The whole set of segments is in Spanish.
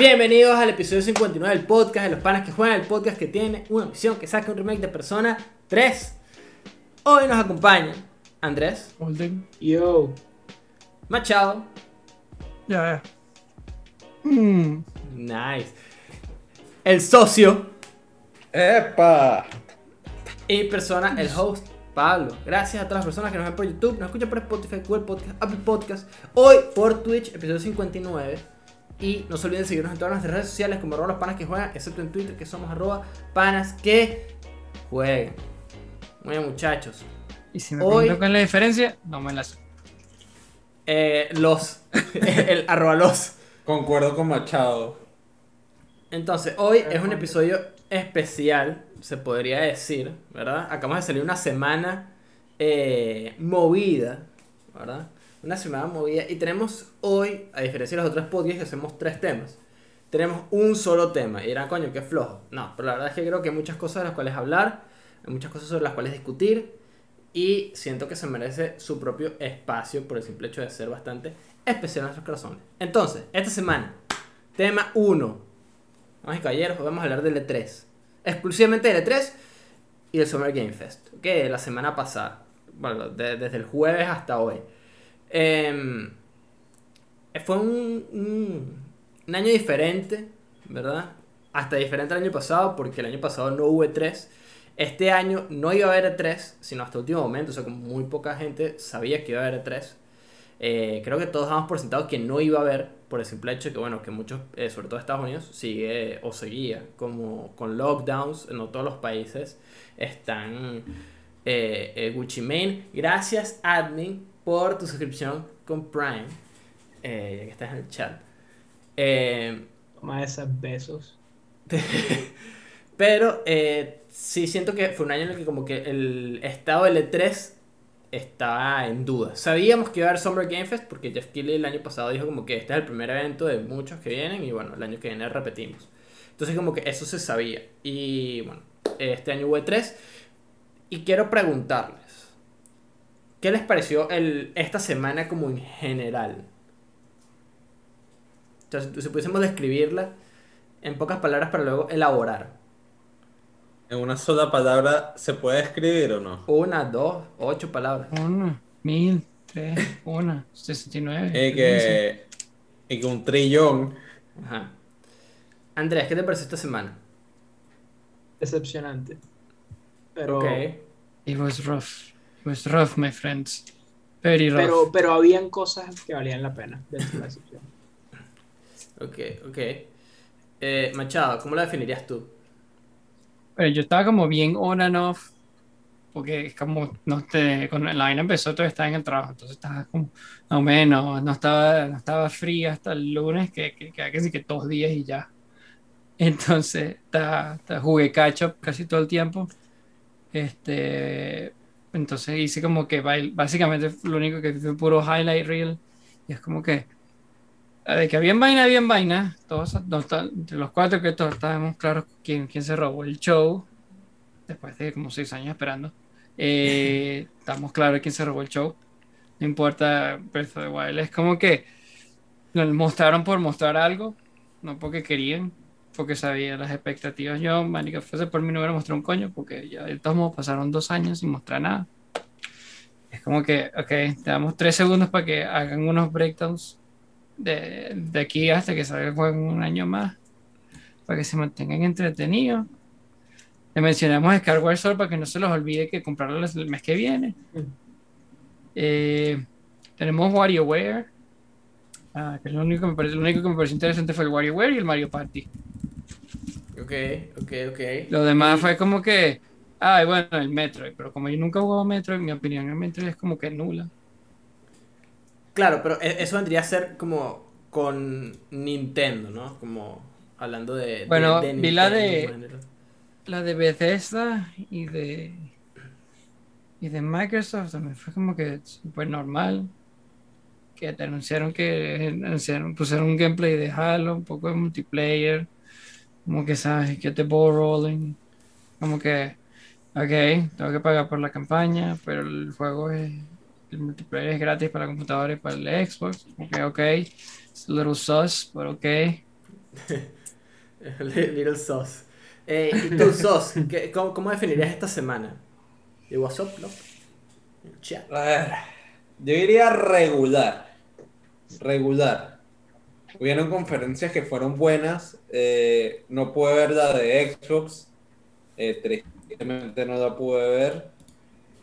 Bienvenidos al episodio 59 del podcast de los panas que juegan el podcast que tiene una misión que saca un remake de Persona 3. Hoy nos acompañan Andrés, Holden. Yo, Machado, Ya, ya. Mm, nice, el socio ¡Epa! y persona, el host, Pablo. Gracias a todas las personas que nos ven por YouTube, nos escuchan por Spotify, Google Podcast, Apple Podcast, hoy por Twitch, episodio 59. Y no se olviden seguirnos en todas nuestras redes sociales como arroba los panas que juegan, excepto en Twitter que somos arroba panas que jueguen. Muy bien muchachos. Y si me Hoy- cuál es la diferencia, no me la sé. Eh, los, el arroba los. Concuerdo con Machado. Entonces, hoy es un episodio especial, se podría decir, ¿verdad? Acabamos de salir una semana eh, movida, ¿verdad? Una semana movida. Y tenemos hoy, a diferencia de los otros podcasts, hacemos tres temas. Tenemos un solo tema. Y dirán, coño, qué flojo. No, pero la verdad es que creo que hay muchas cosas de las cuales hablar, hay muchas cosas sobre las cuales discutir. Y siento que se merece su propio espacio por el simple hecho de ser bastante especial en nuestros corazones. Entonces, esta semana, tema 1. Vamos y caballeros, vamos a hablar del E3. Exclusivamente del E3 y del Summer Game Fest. Que la semana pasada. Bueno, de- desde el jueves hasta hoy. Em, fue un, un, año diferente, ¿verdad? Hasta diferente al año pasado, porque el año pasado no hubo E3. Este año no iba a haber E3, sino hasta el último momento. O sea, como muy poca gente sabía que iba a haber E3. Eh, creo que todos damos por sentado que no iba a haber, por el simple hecho de que, bueno, que muchos, eh, sobre todo Estados Unidos, sigue o seguía como con lockdowns, no todos los países están eh, Gucci Mane. Gracias, admin, por tu suscripción con Prime, eh, ya que estás en el chat. Eh, Toma esos besos. pero eh, sí siento que fue un año en el que como que el estado del E3 estaba en duda. Sabíamos que iba a haber Summer Game Fest porque Jeff Keighley el año pasado dijo como que este es el primer evento de muchos que vienen y bueno, el año que viene repetimos. Entonces como que eso se sabía. Y bueno, este año hubo E3 y quiero preguntarles, ¿qué les pareció el, esta semana como en general? Entonces, si pudiésemos describirla en pocas palabras para luego elaborar. ¿En una sola palabra se puede escribir o no? Una, dos, ocho palabras. Uno, mil, tres, una, sesenta y nueve. Y que, y que un trillón. Ajá. Andrés, ¿qué te pareció esta semana? Decepcionante. Pero, Ok. It was rough. It was rough, my friends. Very rough. pero, pero habían cosas que valían la pena dentro de la decepción. Ok, ok. Eh, Machado, ¿cómo la definirías tú? Pero yo estaba como bien on and off. Porque es como, no te, cuando la vaina empezó, todo estaba en el trabajo. Entonces estaba como, no menos, no estaba, no estaba fría hasta el lunes, que, que, que, que sí que dos días y ya. Entonces, ta- ta- jugué catch up casi todo el tiempo. Este, entonces hice como que bail- básicamente lo único que fue puro highlight reel. Y es como que, a ver, que había vaina, había vaina. Todos, no, entre los cuatro que todos estábamos claros quién, quién se robó el show. Después de como seis años esperando. Eh, estamos claros quién se robó el show. No importa Breath of the Wild. Es como que lo mostraron por mostrar algo. No porque querían. Porque sabía las expectativas. Yo, manica, fuese por mí no hubiera mostrado un coño. Porque ya de todos modos pasaron dos años sin mostrar nada. Es como que, ok, te damos tres segundos para que hagan unos breakdowns de, de aquí hasta que salga el juego un año más. Para que se mantengan entretenidos. Le mencionamos Skyward Sword para que no se los olvide que comprarlo el mes que viene. Eh, tenemos WarioWare. Ah, que es lo único que me parece, lo único que me pareció interesante fue el WarioWare y el Mario Party. Ok, ok, ok. Lo demás fue como que, ay, bueno, el Metroid, pero como yo nunca he jugado Metroid, mi opinión el Metroid es como que nula. Claro, pero e- eso vendría a ser como con Nintendo, ¿no? Como hablando de. Bueno, de vi la de- en. La de Bethesda y de y de Microsoft también fue como que súper normal. Que te anunciaron que anunciaron, pusieron un gameplay de Halo, un poco de multiplayer, como que sabes, que te ball rolling, como que, ok, tengo que pagar por la campaña, pero el juego es, el multiplayer es gratis para computadores y para el Xbox, que ok, it's a little sus, pero ok. Little Sauce. Eh, ¿Y tú, Sos? ¿qué- cómo, cómo definirías esta semana? ¿Y what's up, no? Chat. A ver, yo diría regular. Regular. Hubieron conferencias que fueron buenas. eh, no pude ver la de Xbox. eh, tristemente no la pude ver.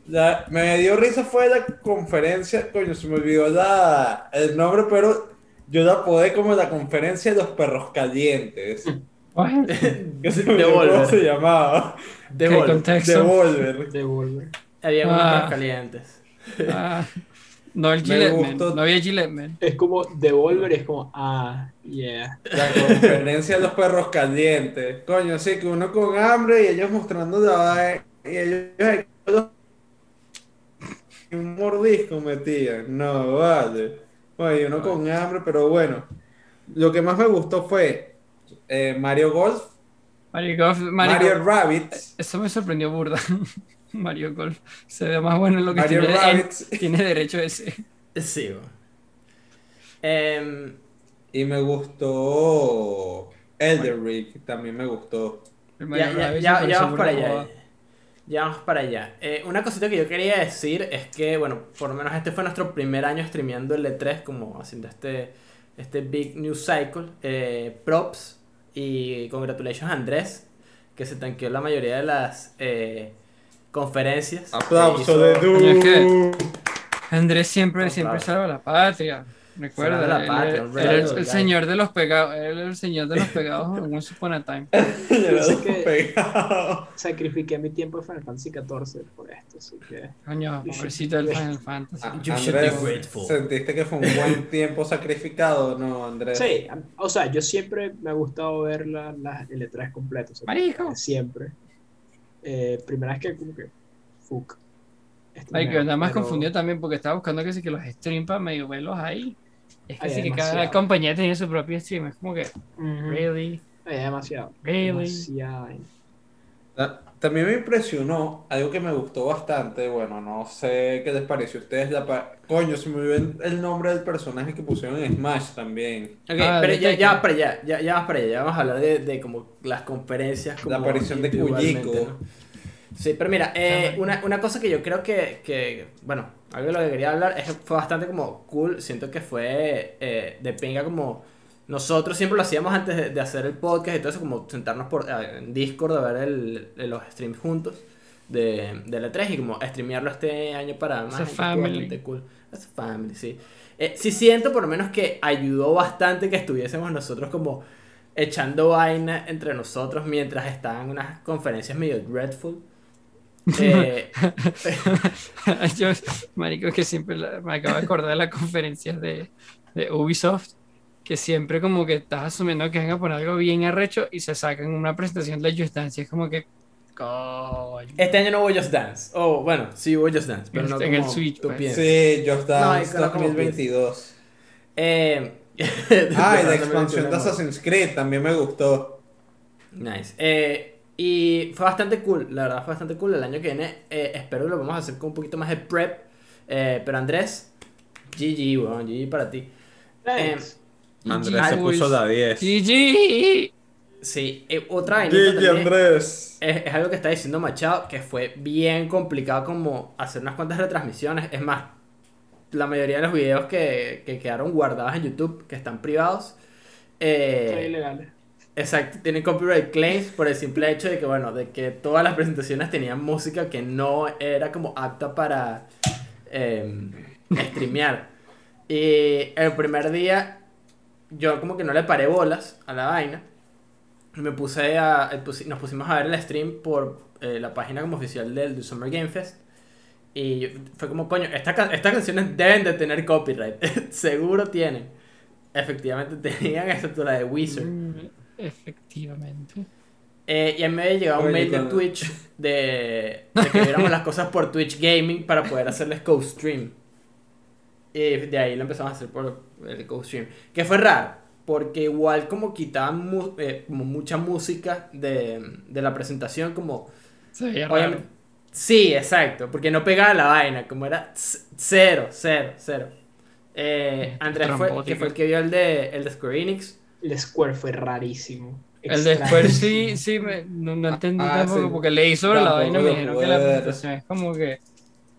La- me dio risa fue la conferencia. Coño, se me olvidó la, el nombre, pero yo la apodé como la conferencia de los perros calientes. Que se ¿Cómo Devolver. se llamaba? De ¿Qué Volver. contexto? Devolver. Devolver. Había unos Ah. perros calientes. Ah, no el Gillette Man, no había Gillette Man. Es como Devolver, es como, ah, yeah. La conferencia de los perros calientes. Coño, así que uno con hambre y ellos mostrando la. Y ellos un mordisco metían. No, vale. Bueno, y uno con hambre, pero bueno. Lo que más me gustó fue eh, Mario Golf, Mario Golf, Mario, Mario Rabbits, Eso me sorprendió burda. Mario Golf se ve más bueno en lo que Mario tiene, en- tiene derecho ese. Sí. Em, Y me gustó Elder Ring, también me gustó. Ya, ya, ya- ya vamos para allá. Ya vamos para allá. Eh, una cosita que yo quería decir es que, bueno, por lo menos este fue nuestro primer año streameando el E3, como haciendo este, este Big News Cycle. Eh, props y congratulations a Andrés, que se tanqueó la mayoría de las eh, conferencias. Aplauso Hizo- de Coño, es que- Du. Andrés siempre, No, siempre claro. salva la patria. Recuerda, Salva la él- patria, él- él el señor de los pegados. Él el señor de los pegados en Once Upon a Time. Que-. Sacrifiqué mi tiempo de Final Fantasy XIV por esto, así que. Coño, pobrecito del Final Fantasy. Ah, You should be Andrés, grateful. ¿sentiste que fue un buen tiempo sacrificado? No, Andrés. Sí, o sea, yo siempre me ha gustado ver la, la, el E3 completo. o sea, Marico. Siempre. Eh, primera vez que, como que. Fuck. Me- yo nada más pero- confundido también porque estaba buscando que sí que los stream para medio verlos ahí. Es que sí que cada demasiado. compañía tenía su propio stream. Es como que, really, Hay demasiado. really. Demasiada. Ta- También me impresionó algo que me gustó bastante. Bueno, no sé qué les pareció a ustedes. La pa- Coño, se me olvidó el, nombre del personaje que pusieron en Smash también. Ok, Ah, pero de ya, Tekken. ya para allá, ya, ya vamos para allá, ya vamos a hablar de, de como las conferencias. Como La aparición de individualmente, Kujiko. ¿no? Sí, pero mira, eh, una, una cosa que yo creo que, que, bueno, algo de lo que quería hablar es que fue bastante como cool, siento que fue eh, de pinga como nosotros siempre lo hacíamos antes de, de hacer el podcast y todo eso, como sentarnos por, eh, en Discord a ver el, el- los streams juntos de, de la 3 y como streamearlo este año para más estuvo family. cool. A family, sí. Eh, sí siento por lo menos que ayudó bastante que estuviésemos nosotros como echando vaina entre nosotros mientras estaban unas conferencias medio dreadful. Eh, Yo, marico, que siempre la- me acabo de acordar de las conferencias de, de Ubisoft, que siempre como que estás asumiendo que van a poner algo bien arrecho y se sacan una presentación de Just Dance y es como que, coño. este año no hubo Just Dance. Oh, bueno, sí hubo Just Dance, pero no En el Switch, tú pues. Sí, Just Dance no como 2022. Eh, Ah, y la expansión de Assassin's Creed también me gustó. Nice. Eh, y fue bastante cool, la verdad fue bastante cool. El año que viene eh, espero que lo vamos a hacer con un poquito más de prep. Eh, pero Andrés, GG, weón, GG para ti. Thanks. Andrés se puso la 10. GG. Sí, eh, otra también Andrés. Es, es algo que está diciendo Machado, que fue bien complicado como hacer unas cuantas retransmisiones. Es más, la mayoría de los videos que, que quedaron guardados en YouTube, que están privados, eh, Son ilegales. Exacto, tienen copyright claims por el simple hecho de que, bueno, de que todas las presentaciones tenían música que no era como apta para eh, streamear. Y el primer día yo como que no le paré bolas a la vaina. Me puse a, eh, nos pusimos a ver el stream por eh, la página como oficial del, del Summer Game Fest. Y fue como, coño, esta estas canciones deben de tener copyright. Seguro tienen. Efectivamente tenían, excepto la de Wizard. Mm, Efectivamente. Eh, y a mí me había llegado un mail de Twitch de, de que viéramos las cosas por Twitch Gaming para poder hacerles co-stream. Y de ahí lo empezamos a hacer por el co-stream. Que fue raro, porque igual como quitaban mu- eh, como mucha música de, de la presentación, como... Se veía Obviamente, raro. sí, exacto, porque no pegaba la vaina, como era cero, cero, cero. Eh, Andrés fue, que fue el que vio el de, el de Square Enix, El Square fue rarísimo. El de. Square sí, sí, me- no, no entendí Ah, tampoco sí. porque leí sobre la vaina y me dijeron que la presentación es como que.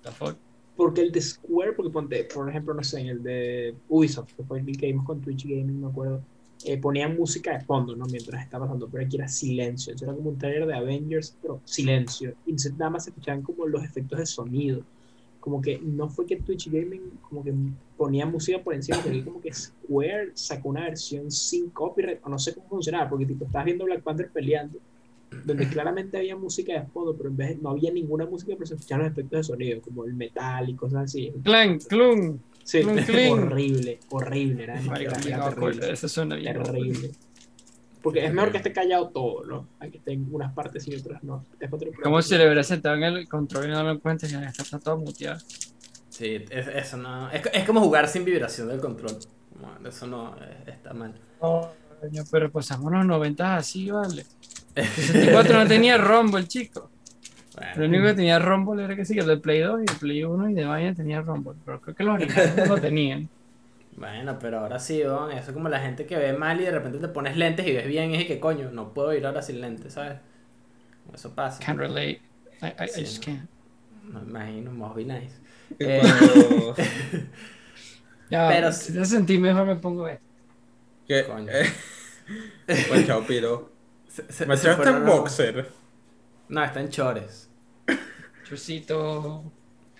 the fuck. Porque el de Square, porque ponte, por ejemplo, no sé, en el de Ubisoft, que fue el que vimos con Twitch Gaming, me acuerdo, eh, ponían música de fondo, ¿no? Mientras estaba pasando, pero aquí era silencio. Eso era como un trailer de Avengers, pero silencio. Y nada más se escuchaban como los efectos de sonido. Como que no fue que Twitch Gaming como que ponía música por encima, porque como que Square sacó una versión sin copyright, o no sé cómo funcionaba, porque tipo, estabas viendo Black Panther peleando, donde claramente había música de fondo, pero en vez de- no había ninguna música, pero se escuchaban los efectos de sonido, como el metal y cosas así. Clank, clung. Sí, Clink, clink. horrible, horrible, era, Marico, era- terrible, Eso suena bien. terrible. Porque es mejor que esté callado todo, ¿no? Hay que estén unas partes y otras no. Es otro Como si le hubiera sentado en el control y no lo encuentras y ya está todo muteado. Sí, es- eso no. Es, es como jugar sin vibración del control. Eso no eh, está mal. Coño, pero pasamos los 90 así, vale. El 64 no tenía Rumble, chico. Lo único que tenía Rumble era que sí, que el Play 2 y el Play 1 y de vaina tenía Rumble. Pero creo que los originales no lo tenían. bueno, pero ahora sí, weón, eso es como la gente que ve mal y de repente te pones lentes y ves bien y es que coño, no puedo ir ahora sin lentes, ¿sabes? Eso pasa. Can't relate. I, I, I Sí, just no. can't. Me imagino, must be nice. Y Eh. Ya, Pero si te sentís mejor me pongo esto. Que- Coño. eh, Pues chao, piro. Se- se- Me se echaste en boxer. No, está en chores. Chusito.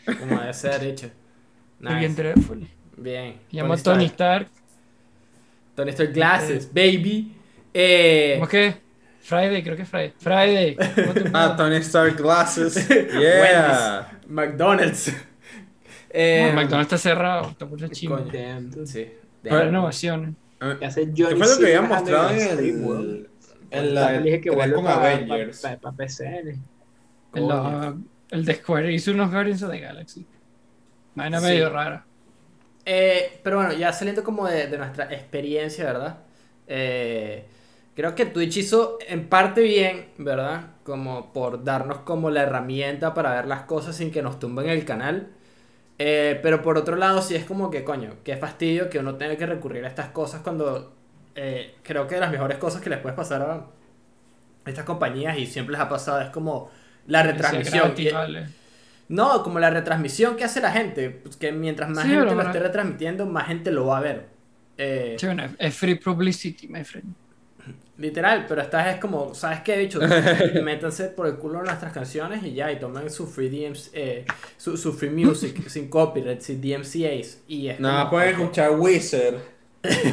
Como debe ser hecho. Muy bien, Nice. teléfono. Bien. Llamo a Tony Stark. Tony Stark Glasses, baby. Eh, ¿Cómo es que? Friday, creo que es Friday. Friday. ¿cómo te Ah? Tony Stark Glasses. Yeah. McDonald's. Eh, No, McDonald's está cerrado. Está por chino. Sí. Para renovaciones. Que hace ¿Qué Johnny fue lo que habían mostrado en World. el. En la. Le dije que tres vuelve con para Avengers. PCN. El, el de Square hizo unos Guardians of the Galaxy. Vaina Sí. medio rara. Eh, pero bueno, ya saliendo como de, de nuestra experiencia, ¿verdad? Eh, creo que Twitch hizo en parte bien, ¿verdad? Como por darnos como la herramienta para ver las cosas sin que nos tumben el canal. Eh, pero por otro lado, sí es como que, coño, qué fastidio que uno tenga que recurrir a estas cosas cuando eh, creo que de las mejores cosas que les puedes pasar a estas compañías y siempre les ha pasado es como la retransmisión. gratis, Y- vale. no, como la retransmisión que hace la gente, pues que mientras más Sí, gente lo esté retransmitiendo, más gente lo va a ver. Eh, es free publicity, my friend. Literal, pero esta es como, ¿sabes qué, bicho? Métanse por el culo nuestras canciones y ya, y tomen su free DMs, eh, su, su free music, sin copyright, sin DMCAs. Y es Nada, como, pueden escuchar Wizard.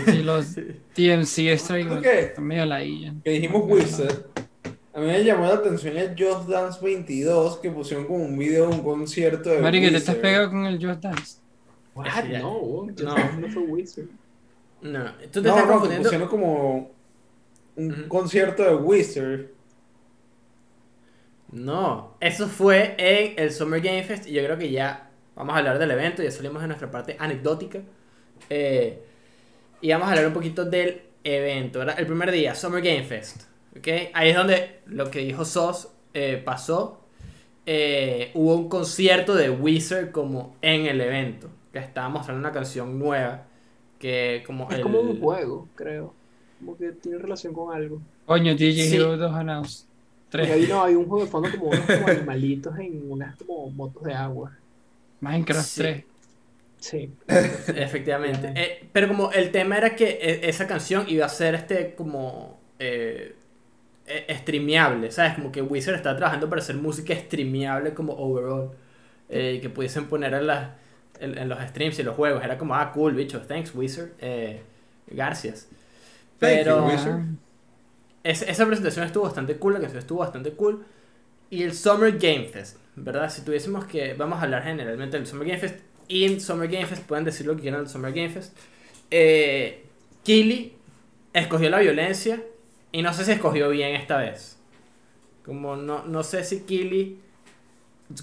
Sí, los TMC Strike Ok. están medio la Que dijimos Wizard. A mí me llamó la atención el Just Dance 22 que pusieron como un video de un concierto de Mari, que te estás pegado con el Just Dance. What? No, Just No. Dance no fue Wizard. No, tú te No, estás no, que confundiendo. pusieron como un concierto de Wizard. No, eso fue en el Summer Game Fest y yo creo que ya vamos a hablar del evento, ya salimos de nuestra parte anecdótica eh, y vamos a hablar un poquito del evento, ¿verdad? El primer día, Summer Game Fest, ¿ok? Ahí es donde lo que dijo Sos eh, pasó, Eh, hubo un concierto de Wizard como en el evento, que estaba mostrando una canción nueva, que como Es el- como un juego, creo. Como que tiene relación con algo. Coño, DJ Sí. Hero 2 announced. Porque 3. ahí no, hay un juego de fondo como unos como animalitos en unas como motos de agua. Minecraft Sí. 3. Sí. Efectivamente. Eh, pero como el tema era que eh, esa canción iba a ser este como eh, eh, streameable, ¿sabes? Como que Wizard está trabajando para hacer música streameable como overall. eh, que pudiesen poner en, las- en, en los streams y los juegos. Era como, ah, cool, bicho, thanks Wizard. Eh, gracias. You, Pero es- esa presentación estuvo bastante cool, la canción estuvo bastante cool. Y el Summer Game Fest, ¿verdad? Si tuviésemos que, vamos a hablar generalmente del Summer Game Fest. Y en Summer Game Fest pueden decir lo que quieran del Summer Game Fest. Eh, Kili escogió la violencia y no sé si escogió bien esta vez. Como no, no sé si Kili...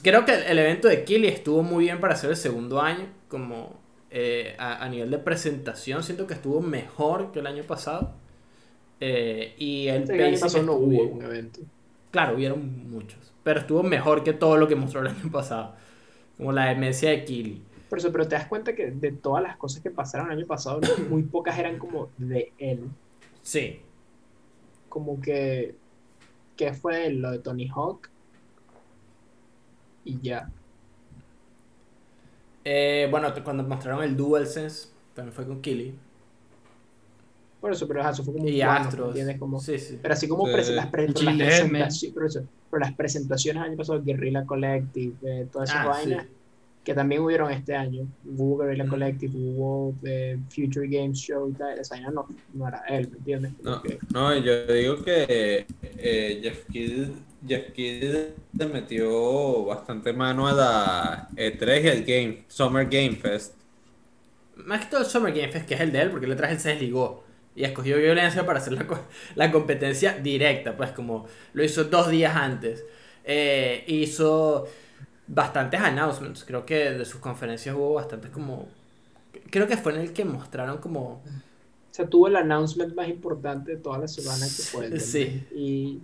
Creo que el, evento de Kili estuvo muy bien para ser el segundo año. Como eh, a, a nivel de presentación siento que estuvo mejor que el año pasado. Eh, y el Este año pasado no hubo un evento. Claro, hubieron muchos. Pero estuvo mejor que todo lo que mostró el año pasado. Como la demencia de Kili. Por eso, pero te das cuenta que de todas las cosas que pasaron el año pasado, muy pocas eran como de él. Sí. Como que. ¿Qué fue lo de Tony Hawk? Y ya. Eh, bueno, cuando mostraron el DualSense, también fue con Killy. Por eso, pero eso fue como un Y plano, Astros. ¿entiendes? Como, Sí, sí. pero así como las, pre- pero las Gillette, presentaciones, pero, eso, pero las presentaciones el año pasado, Guerrilla Collective, eh, todas esas Ah, vainas, sí. que también hubieron este año. Hubo Guerrilla Mm. Collective, hubo eh, Future Games Show y tal. Esa vaina no, no era él, ¿me entiendes? No, no, yo digo que eh, Jeff Kidd Jeff Kidd le metió bastante mano a la E3 y al Game, Summer Game Fest. Más que todo el Summer Game Fest, que es el de él, porque el otro él se desligó. Y escogió violencia para hacer la, co- la competencia directa, pues como lo hizo dos días antes. Eh, hizo bastantes announcements. Creo que de sus conferencias hubo bastantes como... Creo que fue en el que mostraron como... O sea, tuvo el announcement más importante de toda la semana que fue. ¿entiendes? Sí. Y,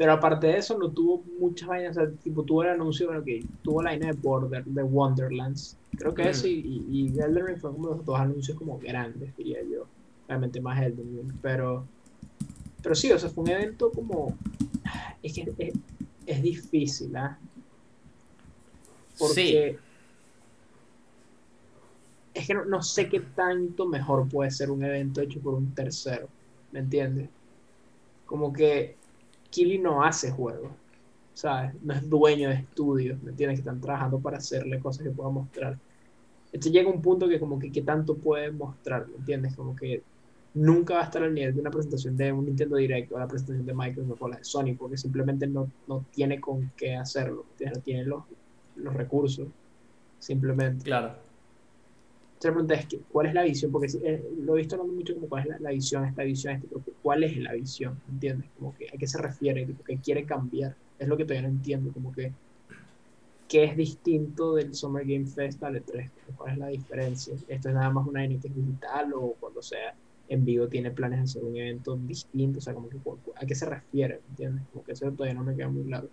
pero aparte de eso, no tuvo muchas vainas. O sea, tipo, tuvo el anuncio, bueno, que tuvo la vaina de Border, de Wonderlands. Creo que Mm. eso y, y, y Elden Ring fueron como los dos anuncios como grandes, diría yo. Realmente más Elden Ring. Pero, pero sí, o sea, fue un evento como. Es que es, es difícil, ¿ah? Porque. Es que no, no sé qué tanto mejor puede ser un evento hecho por un tercero. ¿Me entiendes? Como que Kili no hace juegos. ¿Sabes? No es dueño de estudios. ¿Me entiendes? Que están trabajando para hacerle cosas que pueda mostrar. Entonces llega un punto que como que qué tanto puede mostrar. ¿Me entiendes? Como que nunca va a estar al nivel de una presentación de un Nintendo Direct o la presentación de Microsoft o la de Sony. Porque simplemente no, no tiene con qué hacerlo. No tiene los, los recursos. Simplemente. Claro. Entonces la pregunta es, ¿cuál es la visión? Porque eh, lo he visto hablando mucho como cuál es la, la visión, esta visión, este, ¿cuál es la visión? ¿Entiendes? Como que a qué se refiere, tipo, que quiere cambiar. Es lo que todavía no entiendo, como que qué es distinto del Summer Game Fest al E3, Como, cuál es la diferencia. Esto es nada más una NT digital o cuando sea en vivo tiene planes de hacer un evento distinto, o sea, como que a qué se refiere, ¿entiendes? Como que eso todavía no me queda muy claro.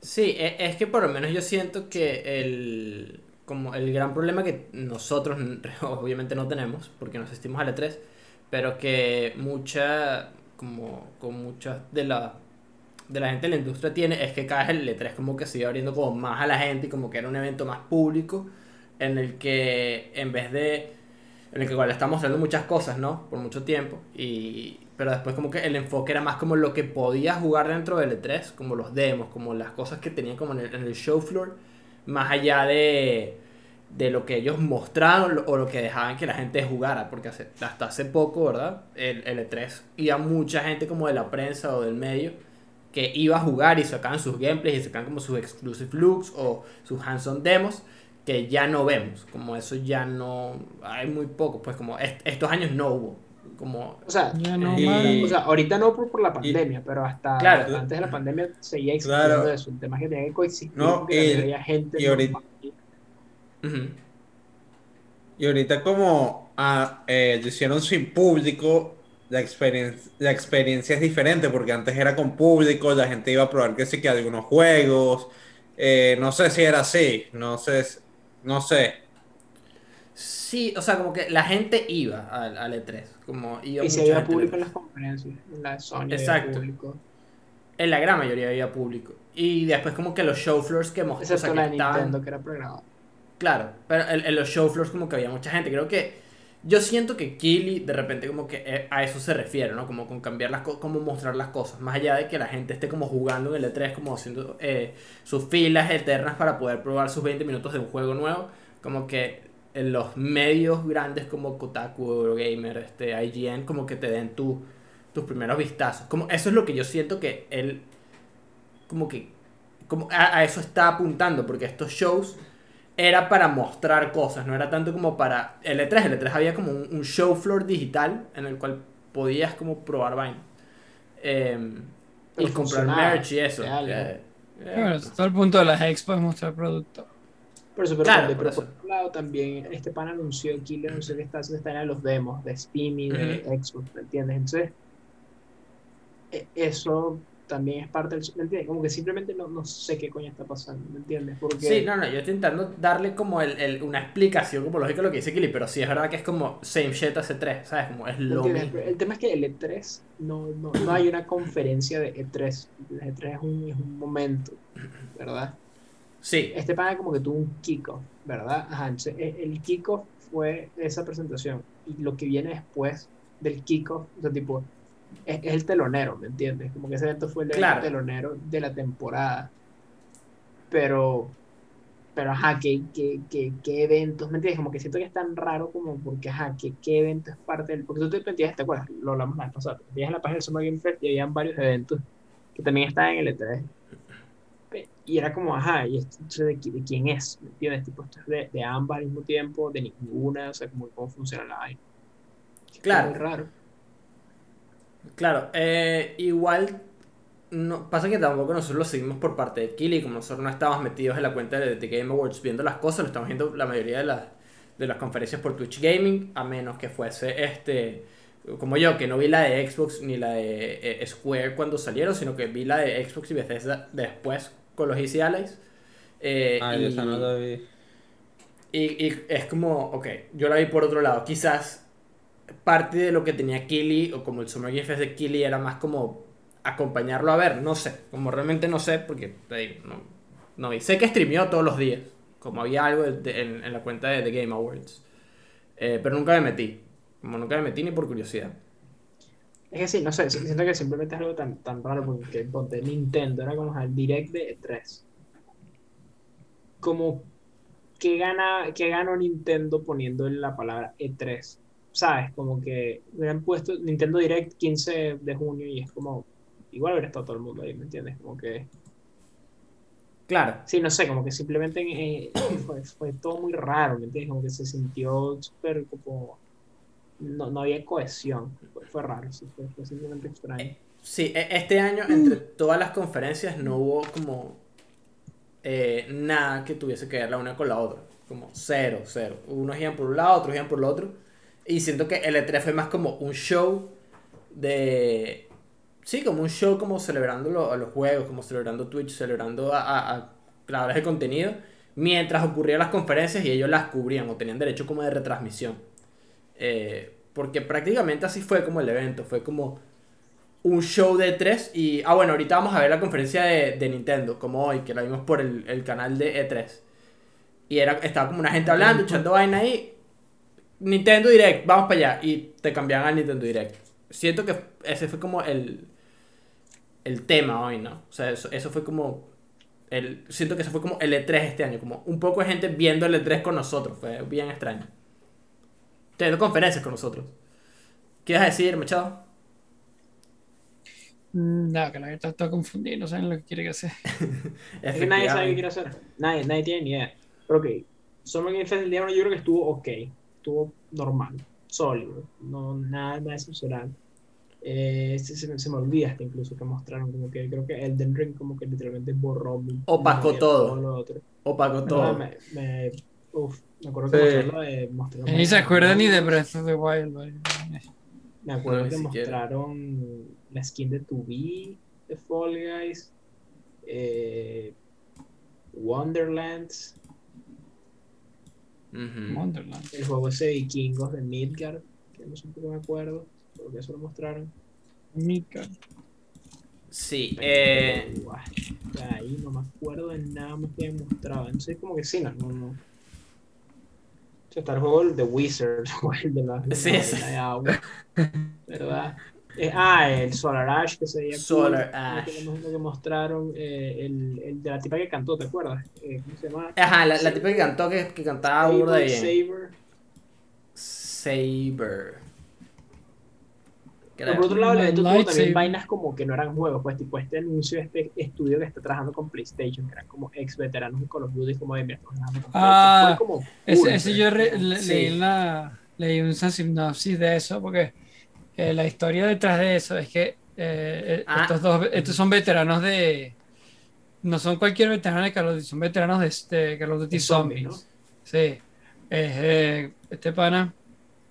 Sí, e- es que por lo menos yo siento que el, como el gran problema que nosotros obviamente no tenemos, porque nos asistimos al E3, pero que mucha, como con muchas de la, de la gente de la industria tiene, es que cada vez el E3 como que se iba abriendo como más a la gente y como que era un evento más público, en el que en vez de, en el que igual está mostrando muchas cosas, ¿no? Por mucho tiempo, y, pero después como que el enfoque era más como lo que podías jugar dentro del E3, como los demos, como las cosas que tenían como en el, en el show floor, más allá de, de lo que ellos mostraron lo- o lo que dejaban que la gente jugara, porque hace- hasta hace poco, ¿verdad? El, el E3 iba mucha gente como de la prensa o del medio que iba a jugar y sacaban sus gameplays y sacaban como sus exclusive looks o sus hands-on demos que ya no vemos, como eso ya no, hay muy poco, pues como est- estos años no hubo, como O sea, Ya no Y- más. O sea, ahorita no por, por la pandemia, pero hasta Claro. antes de la pandemia seguía existiendo Claro. eso. El tema es que tenía que coexistir No, y- había gente. y ahorita- normal. Y ahorita como ah, eh, lo hicieron sin público, la experiencia, la experiencia es diferente porque antes era con público, la gente iba a probar que sí que algunos juegos, eh, no sé si era así, no sé, no sé. Sí, o sea, como que la gente iba al, al E3, como iba Y gente al público en E3. las conferencias, en la Sony Exacto. público. En la gran mayoría había público. Y después como que los show floors que mostraron, Excepto la de Nintendo que era programada. Claro, pero en, en los show floors como que había mucha gente. Creo que yo siento que Kili de repente como que eh, a eso se refiere, ¿no? Como con cambiar las cosas, como mostrar las cosas. Más allá de que la gente esté como jugando en el E3, como haciendo eh, sus filas eternas para poder probar sus 20 minutos de un juego nuevo. Como que en los medios grandes como Kotaku, Eurogamer, este, IGN, como que te den tu, tus primeros vistazos. Como eso es lo que yo siento que él, como que, como a, a eso está apuntando, porque estos shows era para mostrar cosas, no era tanto como para el E3. El E3 había como un, un show floor digital en el cual podías como probar vaina. Eh, y comprar merch y eso. Eh, eh, Bueno, todo el punto de las expos es mostrar producto. Por eso, pero, Claro, pero por por eso. otro lado también, este pan anunció, Killer anunció que está haciendo está en los demos de Steam y de Xbox, ¿me entiendes? Entonces, e- eso también es parte del... ¿Me entiendes? Como que simplemente no, no sé qué coño está pasando, ¿me entiendes? Porque... Sí, no, no, yo estoy intentando darle como el, el- una explicación como lógica a lo que dice Kili, pero sí es verdad que es como same shit hace 3, ¿sabes? Como es ¿me lo mismo. El tema es que el E3 no, no, no hay una conferencia de E3. El E3 es un, es un momento, ¿verdad? Sí, Este pana como que tuvo un kickoff, ¿verdad? Ajá, entonces e- el kickoff fue esa presentación y lo que viene después del kickoff, o sea, tipo, es, es el telonero, ¿me entiendes? Como que ese evento fue el Claro. telonero de la temporada. Pero, pero ajá, ¿qué, qué, qué, qué eventos? ¿Me entiendes? Como que siento que es tan raro como porque, ajá, ¿qué, qué evento es parte del...? Porque tú te metías, ¿te acuerdas? Lo hablamos la vez pasada, te metías en la página del Summer Game Fest y habían varios eventos que también estaban en el E3. Pe- Y era como, ajá, ¿y esto de, de quién es? ¿Me entiendes? Tipo, esto es de, de ambas al mismo tiempo, de ninguna, o sea, como cómo funciona la vaina. Claro. Muy raro. Claro. eh, igual, no, pasa que tampoco nosotros lo seguimos por parte de Kili, como nosotros no estábamos metidos en la cuenta de The Game Awards viendo las cosas, lo estamos viendo la mayoría de las, de las conferencias por Twitch Gaming, a menos que fuese este, como yo, que no vi la de Xbox ni la de eh, Square cuando salieron, sino que vi la de Xbox y Bethesda después con los Easy Allies. Eh, Ah, yo y- esa no la vi. Y, y es como, ok, yo la vi por otro lado. Quizás parte de lo que tenía Killy, o como el Summer Game Fest de Killy, era más como acompañarlo a ver. No sé, como realmente no sé, porque te digo, no, no. Sé que streameó todos los días, como había algo en, la cuenta de The Game Awards. Eh, pero nunca me metí. Como nunca me metí ni por curiosidad. Es que sí, no sé, siento que simplemente es algo tan, tan raro porque ponte Nintendo, era como el direct de E3. Como, ¿qué gana, qué ganó Nintendo poniendo en la palabra E3? ¿Sabes? Como que hubieran puesto Nintendo Direct 15 de junio y es como, igual hubiera estado todo el mundo ahí, ¿me entiendes? Como que, Claro, sí, no sé, como que simplemente eh, fue, fue todo muy raro, ¿me entiendes? Como que se sintió súper como, no, no había cohesión, fue, fue raro, sí, fue, fue simplemente extraño. Sí, e- este año entre todas las conferencias no hubo como eh, nada que tuviese que ver la una con la otra. Como cero, cero. Unos iban por un lado, otros iban por el otro. Y siento que el E3 fue más como un show de... Sí, como un show como celebrando lo- los juegos, como celebrando Twitch, celebrando a, a, a creadores de contenido, mientras ocurrían las conferencias y ellos las cubrían o tenían derecho como de retransmisión. Eh, porque prácticamente así fue como el evento, fue como un show de tres y... Ah, bueno, ahorita vamos a ver la conferencia de, de Nintendo, como hoy, que la vimos por el, el canal de E3. Y era, estaba como una gente hablando, echando vaina ahí. Nintendo Direct, vamos para allá. Y te cambiaban al Nintendo Direct. Siento que ese fue como el, el tema hoy, ¿no? O sea, eso, eso fue como... El, siento que eso fue como el E3 este año, como un poco de gente viendo el E3 con nosotros, fue bien extraño. Teniendo conferencias con nosotros. ¿Qué vas a decir, Machado? Mm, No, que la gente está confundido, no saben lo que quiere que hacer. Es que nadie sabe qué quiere hacer. Nadie, nadie tiene ni idea. Pero ok, Summer Game Fest el día uno yo creo que estuvo ok. Estuvo normal, sólido. No, nada, nada excepcional. Eh, se, se, se me olvida hasta incluso que mostraron como que creo que Elden Ring como que literalmente borró mi- Opacó memoria, todo. lo otro. Opacó todo. Me, me, uf, me acuerdo que Sí. mostraron lo de mostraron Ni se acuerda ni de Breath of the Wild. vale. Me acuerdo No, que mostraron la skin de 2B de Fall Guys, eh, Wonderlands, El juego ese de vikingos de Midgard, que no sé por qué me acuerdo, porque eso lo mostraron. Midgard. Sí, eh, ahí no me acuerdo de nada más que mostrado. Entonces, como que sí, no, no. no. O sea, está el juego de Wizard, o el de la, de la Sí, agua, ¿verdad? Eh, ah, el Solar Ash, que se veía cool, Solar que- Ash. Lo que, mostraron, eh, el, el de la tipa que cantó, ¿te acuerdas? Eh, ¿Cómo se llama? ajá, la, la tipa que cantó, que, que cantaba burda bien. Saber. Saber. Pero por otro lado, evento tuvo también vainas como que no eran juegos, pues tipo este anuncio de este estudio que está trabajando con PlayStation, que eran como ex veteranos de Call of Duty, como de mira, estamos trabajando con Ah, como Ese, cool, ese pues. yo re- le- Sí. leí, la, leí un sinopsis de eso porque eh, la historia detrás de eso es que eh, eh, Ah. estos dos estos son veteranos de no son cualquier veterano de Call of Duty, son veteranos de, este, Call of Duty De zombies, Zombies. Sí, es eh, este pana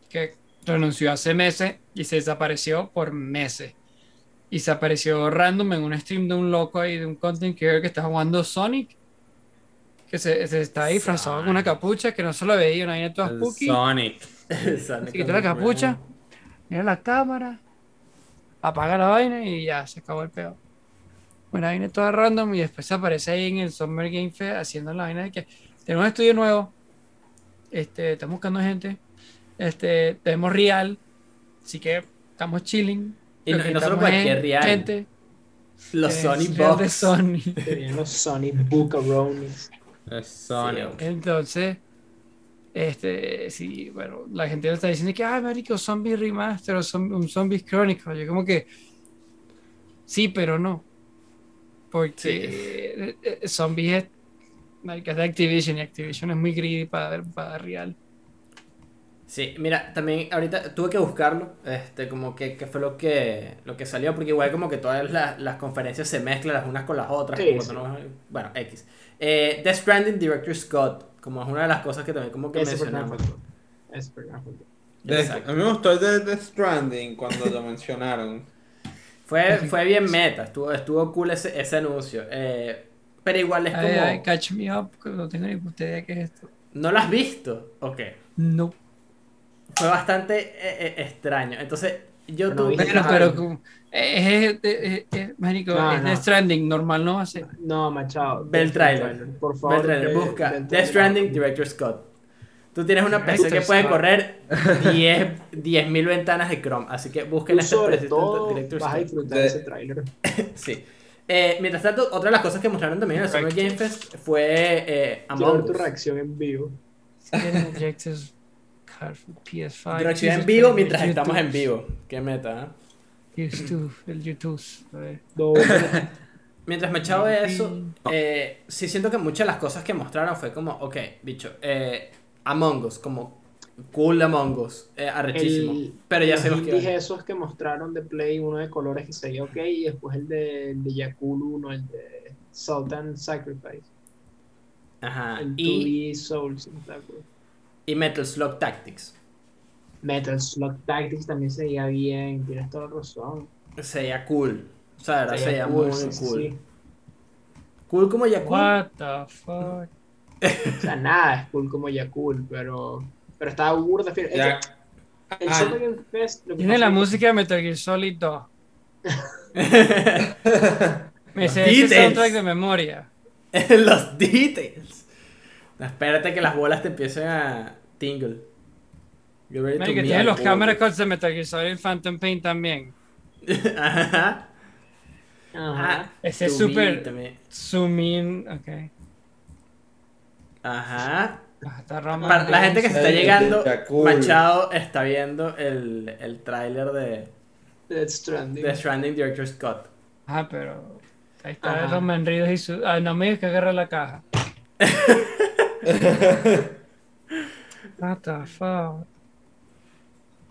que renunció hace meses y se desapareció por meses. y se apareció random en un stream de un loco ahí, de un content creator que está jugando Sonic, que se, se está disfrazado con una capucha que no se lo veía, una vaina toda El spooky. Sonic. Se Sonic quitó la capucha, bueno. Mira la cámara, apaga la vaina y ya, se acabó el pedo. Una vaina toda random y después aparece ahí en el Summer Game Fest haciendo la vaina de que tenemos un estudio nuevo, este, estamos buscando gente, este, tenemos real, así que estamos chilling. Y no, que y no solo cualquier es real. Gente, Los de Box. Sony. Los Sonic Bucaronis. Sonic. Entonces, este, sí, bueno, la gente está diciendo que, ah, marico, Zombie Remaster o zom- un Zombies Chronicle. Yo como que, sí, pero no. Porque eh, eh, Zombies es, marico, es de Activision y Activision es muy greedy para para dar real. Sí, mira, también ahorita tuve que buscarlo, este, como que, que fue lo que, lo que salió, porque igual como que todas las, las conferencias se mezclan las unas con las otras, Sí, como sí. que no- bueno, X. Eh, Death Stranding Director Scott, como es una de las cosas que también como que gran mencionamos. De- Exacto. a mí me gustó el de The Stranding cuando lo mencionaron. Fue, fue bien meta, estuvo, estuvo cool ese, ese anuncio. eh, pero igual es como... Ay, ay, catch me up, que no tengo ni puta idea qué es esto. ¿No lo has visto? Ok. No. Fue bastante eh, eh, extraño. Entonces, yo Pero no tuve... Bueno, pero es, es, es- es- marico, No, es no. Death Stranding, normal no va a ser. No, machado. Ve el trailer. Por Ve favor. el trailer, ve- busca ve el Death. Stranding Director Scott. Tú tienes una PC que puede correr 10 10.000 ventanas de Chrome, así que busquen este sobre todo Director vas a Scott. disfrutar De- ese trailer. Sí. Eh, mientras tanto, otra de las cosas que mostraron también en el Summer Game Fest fue eh, Quiero Among ver tu reacción en vivo. PS5. Reacción en vivo mientras YouTube. estamos en vivo. Qué meta, ¿eh? YouTube, el YouTube. Mientras me echaba de eso, Sí. eh, sí siento que muchas de las cosas que mostraron fue como, ok, bicho, eh, Among Us, como cool Among Us, eh, arrechísimo. el- pero ya los sabemos que... esos que mostraron de Play, uno de colores que se veía ok, y después el de, el de Yakul 1, el de Sultan Sacrifice. Ajá. el Y, 2D Souls, ¿no? Y Metal Slug Tactics. Metal Slug Tactics también se veía bien, tienes toda la razón. Se veía cool. O sea, verdad, se veía veía muy sí, cool. sí. Cool como ya cool. What the fuck. O sea, nada es cool como Yakul, pero, pero estaba burda. El Ah, Game Fest. lo que Tiene la que- música de Metal Gear Solid 2. Me sé ese soundtrack de memoria. Los details. No, espérate que las bolas te empiecen a tingle. Marico, meet tiene los camera cuts de Metal Gear Solid Phantom Pain también. Ajá. Ajá. Ese es súper-. Zoom in. Ok. Ajá. Ah, Para la gente que se está llegando. Machado está viendo el, el tráiler de Death Stranding. The Stranding Director Scott. Ah, pero. Ahí está. Roman Reedus y su. Ah, no me digas que agarra la caja. What the fuck.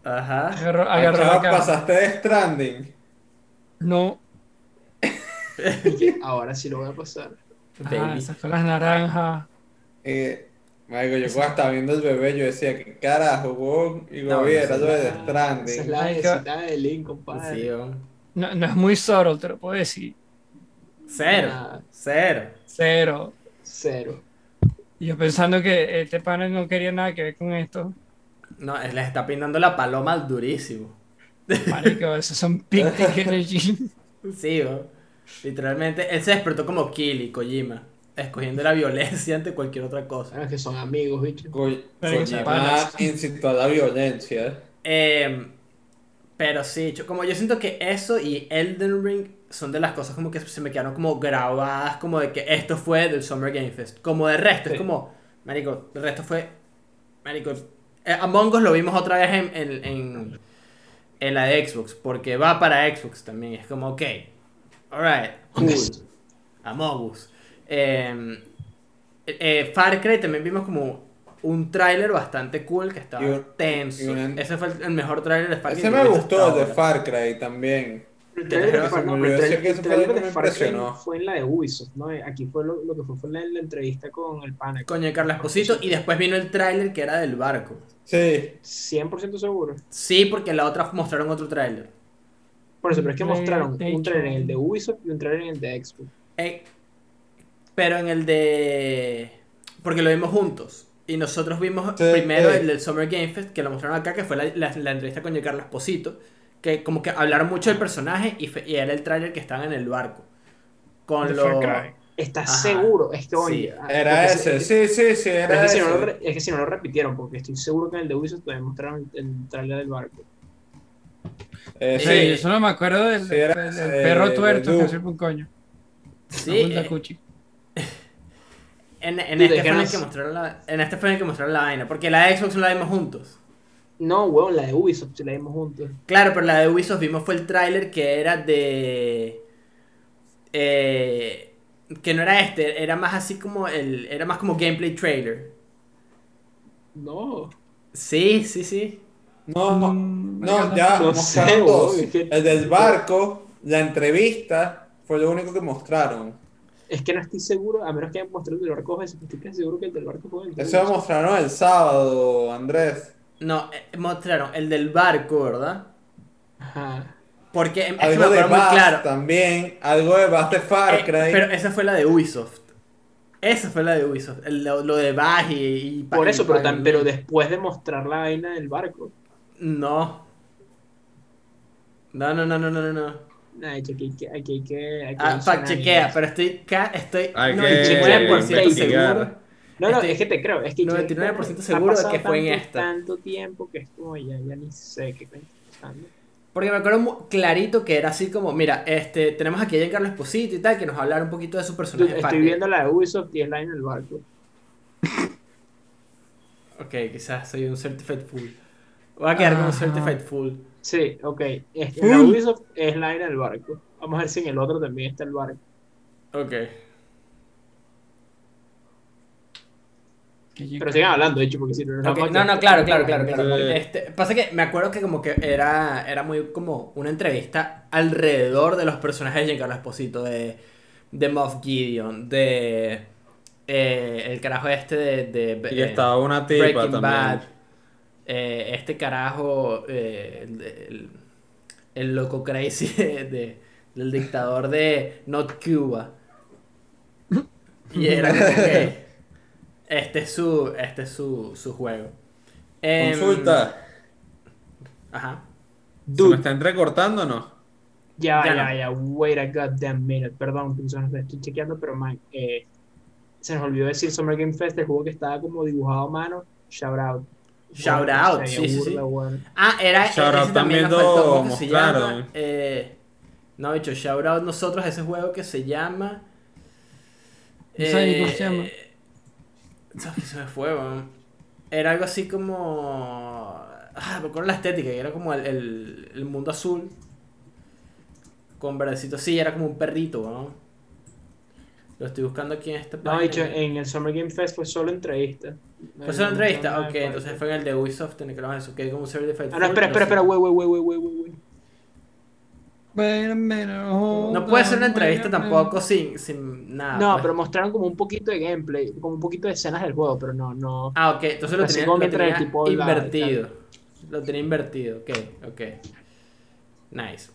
Ajá. Agarró, agarró caja. pasaste de Stranding. No. Ahora sí lo voy a pasar. Ah, sacó las naranjas. Eh, marico, yo cuando estaba viendo el bebé, yo decía, ¿qué carajo, weón? Y No, no, era esa lo de The Esa es Stranding. la necesidad de Link, compadre. Sí. No, no es muy subtle, te lo puedo decir. Cero. Nada, Cero. Cero. cero. Y yo pensando que este panel no quería nada que ver con esto. No, les está pintando la paloma al durísimo. Marico, esos son Dick Energy. Sí. Literalmente, él se despertó como Kili, Kojima. Escogiendo la violencia ante cualquier otra cosa. Bueno, que son amigos, bicho. Ko- Kojima incitó a la violencia. Eh, pero sí, como yo siento que eso y Elden Ring son de las cosas como que se me quedaron como grabadas, como de que esto fue del Summer Game Fest. Como de resto, es como, Marico, el resto fue, Marico, eh, Among Us lo vimos otra vez en, en, en, en la de Xbox, porque va para Xbox también. Es como, ok, alright, cool, Among Us. Eh, eh, Far Cry también vimos como un tráiler bastante cool que estaba un- tenso. Ese fue el, mejor tráiler de Far Cry. Ese me gustó, de. Far Cry también. El trailer de Far- no, el el fue lo trailer que de me Far Cry impresionó. fue en la de Ubisoft, ¿no? Aquí fue lo, lo que fue, fue en la, en la entrevista con el pana. Coño de Carlos Esposito. Y después vino el tráiler que era del barco. Sí, 100% seguro. Sí, porque la otra mostraron otro tráiler. Por eso, pero es que mostraron un trailer en el de Ubisoft y un trailer en el de Xbox. Eh, pero en el de. Porque lo vimos juntos. Y nosotros vimos Sí, primero eh. el del Summer Game Fest, que lo mostraron acá, que fue la, la- la entrevista con Giancarlo Esposito. Que como que hablaron mucho del personaje y, era el tráiler que estaban en el barco. Con lo. ¿Estás Ajá. seguro? Es que, oye, ah, Era porque ese, sí, sí, sí, era es, que si no lo, ese. es que si no lo repitieron, porque estoy seguro que en el de Ubisoft también mostraron el, el trailer del barco. Eh, Sí, sí, yo solo me acuerdo del, Sí, era, del- del eh, perro tuerto que sirve un coño. Sí, eh, en, en este fue el que mostraron la, en este fue en el que mostraron la vaina. Porque la de Xbox la vimos juntos. No, weón, la de Ubisoft, si la vimos juntos. Claro, pero la de Ubisoft vimos fue el tráiler que era de... eh, que no era este, era más así como el... Era más como gameplay trailer. No. Sí, sí, sí. No, no, Mm, no, me ya No mostraron sé, dos. El del barco, la entrevista, fue lo único que mostraron. Es que no estoy seguro, a menos que hayan mostrado el del barco, estoy casi seguro que el del barco fue el Eso lo mostraron el sábado, Andrés. No, eh, mostraron el del barco, ¿verdad? Ajá. Porque es que me Algo de muy Bass claro. también, algo de Bass de Far Eh, Cry. pero esa fue la de Ubisoft. Esa fue la de Ubisoft. el- lo, lo de Baj y, y- Por y eso, pero, tam- pero después de mostrar la vaina del barco. No. No, no, no, no, no, no, no. Aquí hay que. Aquí hay que, hay que Ah, fact chequea, pero estoy, ca- estoy Hay que 99% investigar. seguro. No, no, estoy es que te creo. Es que 99% ha seguro que fue en esta. tanto tiempo que es como ya, ya ni sé qué pasando. Porque me acuerdo mu- clarito que era así como, mira, este, tenemos aquí a Giancarlo Esposito y tal, que nos va a hablar un poquito de su personaje. Estoy viendo la de Ubisoft y es la en el barco. Ok, quizás soy un certified fool. Voy a quedar como un Ajá. certified fool. Sí, ok. Es- en la Ubisoft es la en el barco. Vamos a ver si en el otro también está el barco. Ok. Pero sigan hablando, de hecho, porque si no, Ok, vamos a No, no, claro, claro, claro, claro. Este, pasa que me acuerdo que como que era, era muy como una entrevista alrededor de los personajes de Giancarlo Esposito, de, de Moff Gideon, de eh, el carajo este de, de Y eh, estaba una tipa Breaking también. Bad, eh, este carajo, eh, el, el- el loco crazy de, de- del dictador de Not Cuba. Y era como que este es su, este es su, su juego. Em, Consulta. Ajá. ¿Se me Dude, está entrecortando o no? ya, Ya ya, no. ya, wait a goddamn minute. Perdón, personas, estoy chequeando, pero man, eh, se nos olvidó decir Summer Game Fest, el juego que estaba como dibujado a mano. Shout out. Shout Bueno, out, sí, sí, burla, sí. Ah, era Shout out ese también también nos faltó, lo ¿cómo que se mostraron. llama? Eh, no, dicho, shout out nosotros ese juego que se llama. No sé ni cómo se llama. ¿Sabes qué se me fue, weón? Era algo así como. Ah, me acuerdo la estética, que era como el, el, el mundo azul. Con verdecito, sí, era como un perrito, weón. Lo estoy buscando aquí en este No, página. dicho, en el Summer Game Fest fue solo entrevista. ¿Fue solo entrevista? no, no, ok, entonces fue en el de Ubisoft en el que lo eso, que como un Certified Ah, no, espera, espera, espera, wey, wey, wey, wey, wey, wey, wey. Wait a minute, hold No puede ser una entrevista tampoco sin, sin nada. No, pues. pero mostraron como un poquito de gameplay, como un poquito de escenas del juego, pero no, no. Ah, ok, entonces lo tenía, lo tipo invertido. Lo tenía invertido, ok, ok. Nice.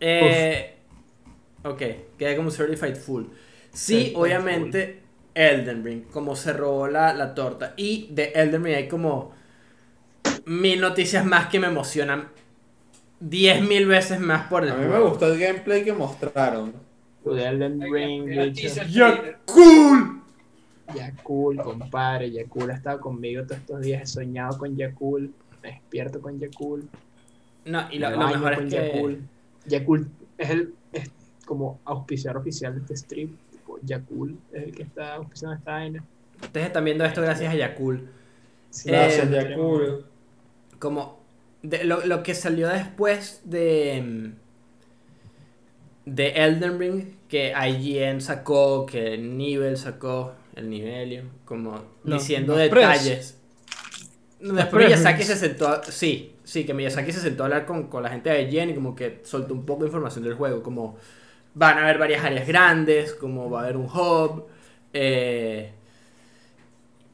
Eh, ok, queda como Certified Full. Sí, Certified obviamente, Elden Ring, como se robó la, la torta. Y de Elden Ring hay como mil noticias más que me emocionan. Diez mil veces más por el A mí me juego. gustó el gameplay que mostraron. Elden Ring, de hecho, ¡Ya cool! Yakul, compadre, Yakul ha estado conmigo todos estos días, he soñado con Yakul, me despierto con Yakul, No, y lo, me lo mejor es que... Yakul. Yakul es el es como auspiciador oficial de este stream, tipo, Yakul es el que está auspiciando esta vaina. Ustedes están viendo esto gracias a Yakul. Sí, Gracias, Eh, Yakul. como de, lo, lo que salió después de mm, de Elden Ring que IGN sacó que Nivel sacó el Nivelio como diciendo detalles. Después. Miyazaki se sentó a- sí sí que Miyazaki se sentó a hablar con, con la gente de IGN y como que soltó un poco de información del juego como van a haber varias áreas grandes como va a haber un hub eh,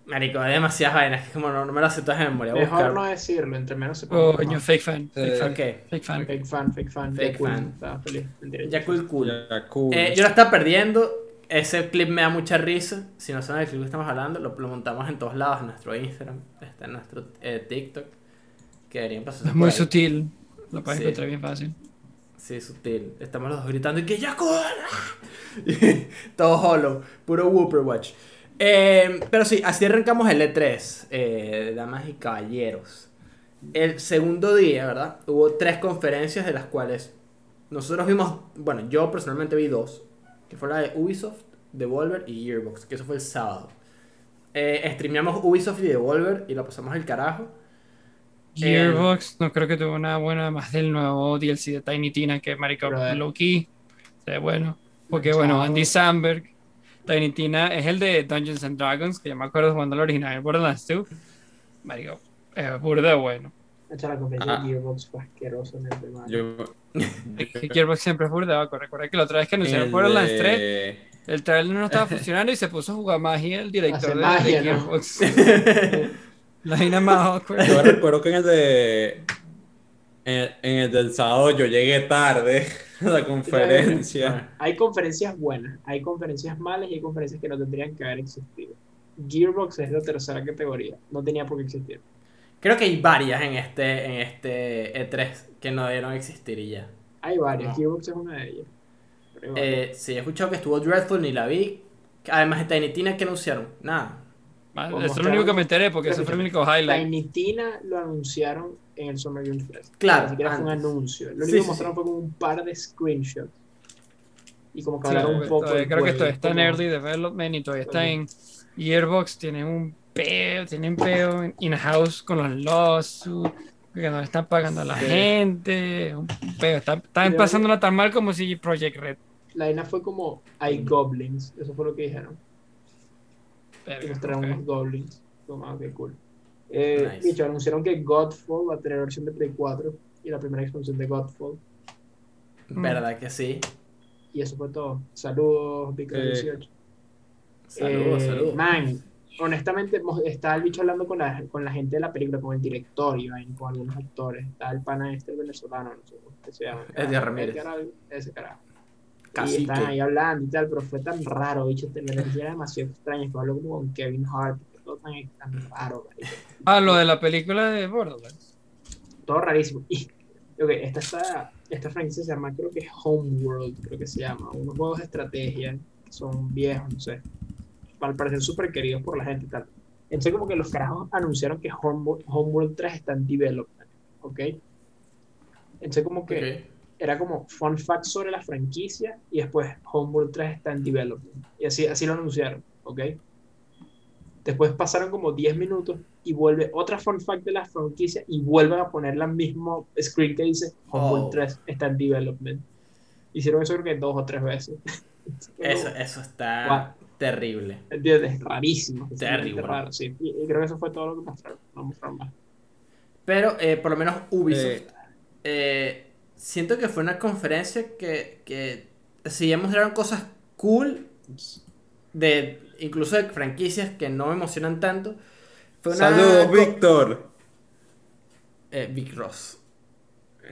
Marico, hay demasiadas vainas que como no, no me las sé todas de memoria. Mejor buscar. no decirlo, entre menos se Oh, ponga coño, fake fan. Fake Eh, fan. Fake fan. Fake fan, fake fan. Fake cool, fan. Estaba feliz. Cool, cool. Eh, yo la estaba perdiendo. Ese clip me da mucha risa. Si no saben del clip que estamos hablando, lo, lo montamos en todos lados, en nuestro Instagram, está en nuestro eh, TikTok. Que deberían pasar Es muy sutil. Lo puedes Sí. encontrar bien fácil. Sí, sutil. Estamos los dos gritando y que ya cool. Todo hollow, puro Whooper Watch. Eh, pero sí, así arrancamos el E3, eh, damas y caballeros. El segundo día, ¿verdad? Hubo tres conferencias de las cuales nosotros vimos, bueno, yo personalmente vi dos, que fue la de Ubisoft, Devolver y Gearbox, que eso fue el sábado. Eh, streameamos Ubisoft y Devolver y lo pasamos el carajo. Gearbox no creo que tuvo nada bueno además del nuevo DLC de Tiny Tina que key se ve bueno porque bueno Andy Samberg Tiny Tina es el de Dungeons and Dragons que yo me acuerdo jugando el original de Borderlands 2 marico es burda de bueno Hecha la conferencia Ah. de Gearbox fue asqueroso en el tema. Yo, que Gearbox siempre es burda de recuerda que la otra vez que anunciaron el Borderlands 3 de- el trailer no estaba funcionando y se puso a jugar magia el director Hace de, magia, de ¿no? Gearbox la vaina más awkward Yo recuerdo que en el de. En, en el del sábado yo llegué tarde a la conferencia. Hay conferencias buenas, hay conferencias malas y hay conferencias que no tendrían que haber existido. Gearbox es la tercera categoría, no tenía por qué existir. Creo que hay varias en este, en este E3 que no debieron existir y ya. Hay varias, No. Gearbox es una de ellas. Eh, sí, he escuchado que estuvo Dreadful, ni la vi. Además de Tiny Tina, que anunciaron? Nada. Como eso es lo único que me enteré porque eso fue el único highlight Tiny Tina lo anunciaron en el Summer Game Fest. Claro, Ni siquiera fue un anuncio. Lo Sí, único que mostraron sí. fue como un par de screenshots. Y como que Sí, hablaron un poco. creo que todavía está en early development y todavía está en Gearbox, tienen un peo, tienen peo en- in-house con los lawsuits, que no están pagando a la Sí. gente, peo, están, están Pero- pasándola tan mal como si Project Red. La vaina fue como hay goblins. Eso fue lo que dijeron. Verga, mostraron ok. unos goblins. Como, ah, qué cool. Eh, Nice. dicho, anunciaron que Godfall va a tener versión de Play 4 y la primera expansión de Godfall. Mm. ¿Verdad que sí? Y eso fue todo. Saludos, Vico Eh, 18. Saludos, Eh, saludos. Man, honestamente, estaba el bicho hablando con la, con la gente de la película, con el director y vaina, con algunos actores. Está el pana este venezolano, no sé cómo se llama. Edgar Ramírez. Edgar algo, ese carajo. Y estaban ahí hablando y tal, pero fue tan raro, bicho, la energía era demasiado extraña, que habló como con Kevin Hart, todo tan, tan raro, marico. Ah, lo de la película de Borderlands. todo rarísimo. Y, esta, esta, esta franquicia se llama, creo que es Homeworld, creo que se llama, unos juegos de estrategia que son viejos, no sé, al parecer súper queridos por la gente y tal. Entonces como que los carajos anunciaron que Homeworld, Homeworld 3 está en development, ¿ok? Entonces como que era como fun fact sobre la franquicia y después Homeworld 3 está en development. Y así, así lo anunciaron, ¿ok? Después pasaron como 10 minutos y vuelve otra fun fact de la franquicia y vuelven a poner la mismo screen que dice Homeworld Oh. 3 está en development. Hicieron eso creo que dos o tres veces. Eso, eso está terrible. ¿Entiendes? Rarísimo. Terrible. Raro, sí. Y, y creo que eso fue todo lo que mostraron. No mostraron más. Pero eh, por lo menos Ubisoft. Eh. eh, siento que fue una conferencia que, que sí ya mostraron cosas cool. De, incluso de franquicias que no me emocionan tanto. Fue una Saludos, Víctor. Eh, Vic Ross.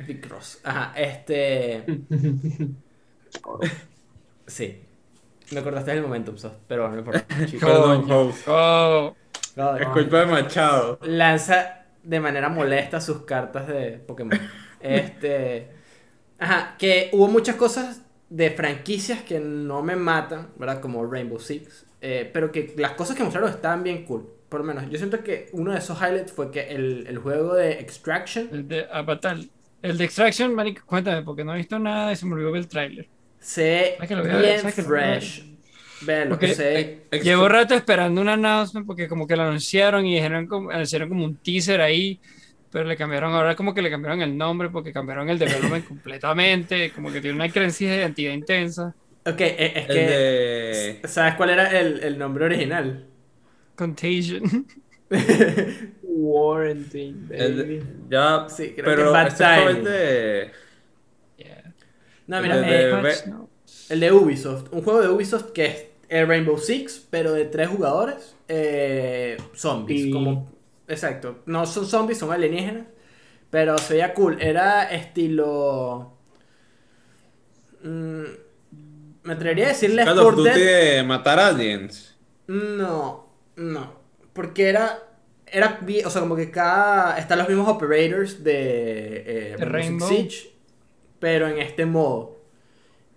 Vic Ross. Ajá, este. Sí. Me acordaste del momento, Ubisoft, pero no importa. Perdón, host. Oh, No, Es culpa de Machado. lanza de manera molesta sus cartas de Pokémon. Este. Ajá, que hubo muchas cosas de franquicias que no me matan, ¿verdad? Como Rainbow Six. Eh, pero que las cosas que mostraron estaban bien cool. Por lo menos, yo siento que uno de esos highlights fue que el, el juego de Extraction el de Avatar. El de Extraction, marico, cuéntame, porque no he visto nada y se me olvidó ver el trailer. se ve ¿Sabes que lo voy a ver? bien fresh. Vean lo Porque- que se Ex- Llevo rato esperando un announcement porque como que lo anunciaron y dijeron como, anunciaron como un teaser ahí, pero le cambiaron, ahora como que le cambiaron el nombre porque cambiaron el development completamente, como que tiene una creencia de identidad intensa. Ok, e- es El que. de. ¿Sabes cuál era el, el nombre original? Contagion. Quarantine, el baby. ya. Sí, creo pero que Bad este fue el Timing. de. Yeah. No, El mira, de- eh, el de Ubisoft. Un juego de Ubisoft que es el Rainbow Six, pero de tres jugadores, eh, zombies. Y- Como, exacto, no son zombies, son alienígenas, pero se veía cool. Era estilo... mm, me atrevería a decirle Call of Duty de matar aliens. No, no. Porque era. Era. O sea, como que cada. Están los mismos operators de. Eh, De Rainbow Siege. Pero en este modo.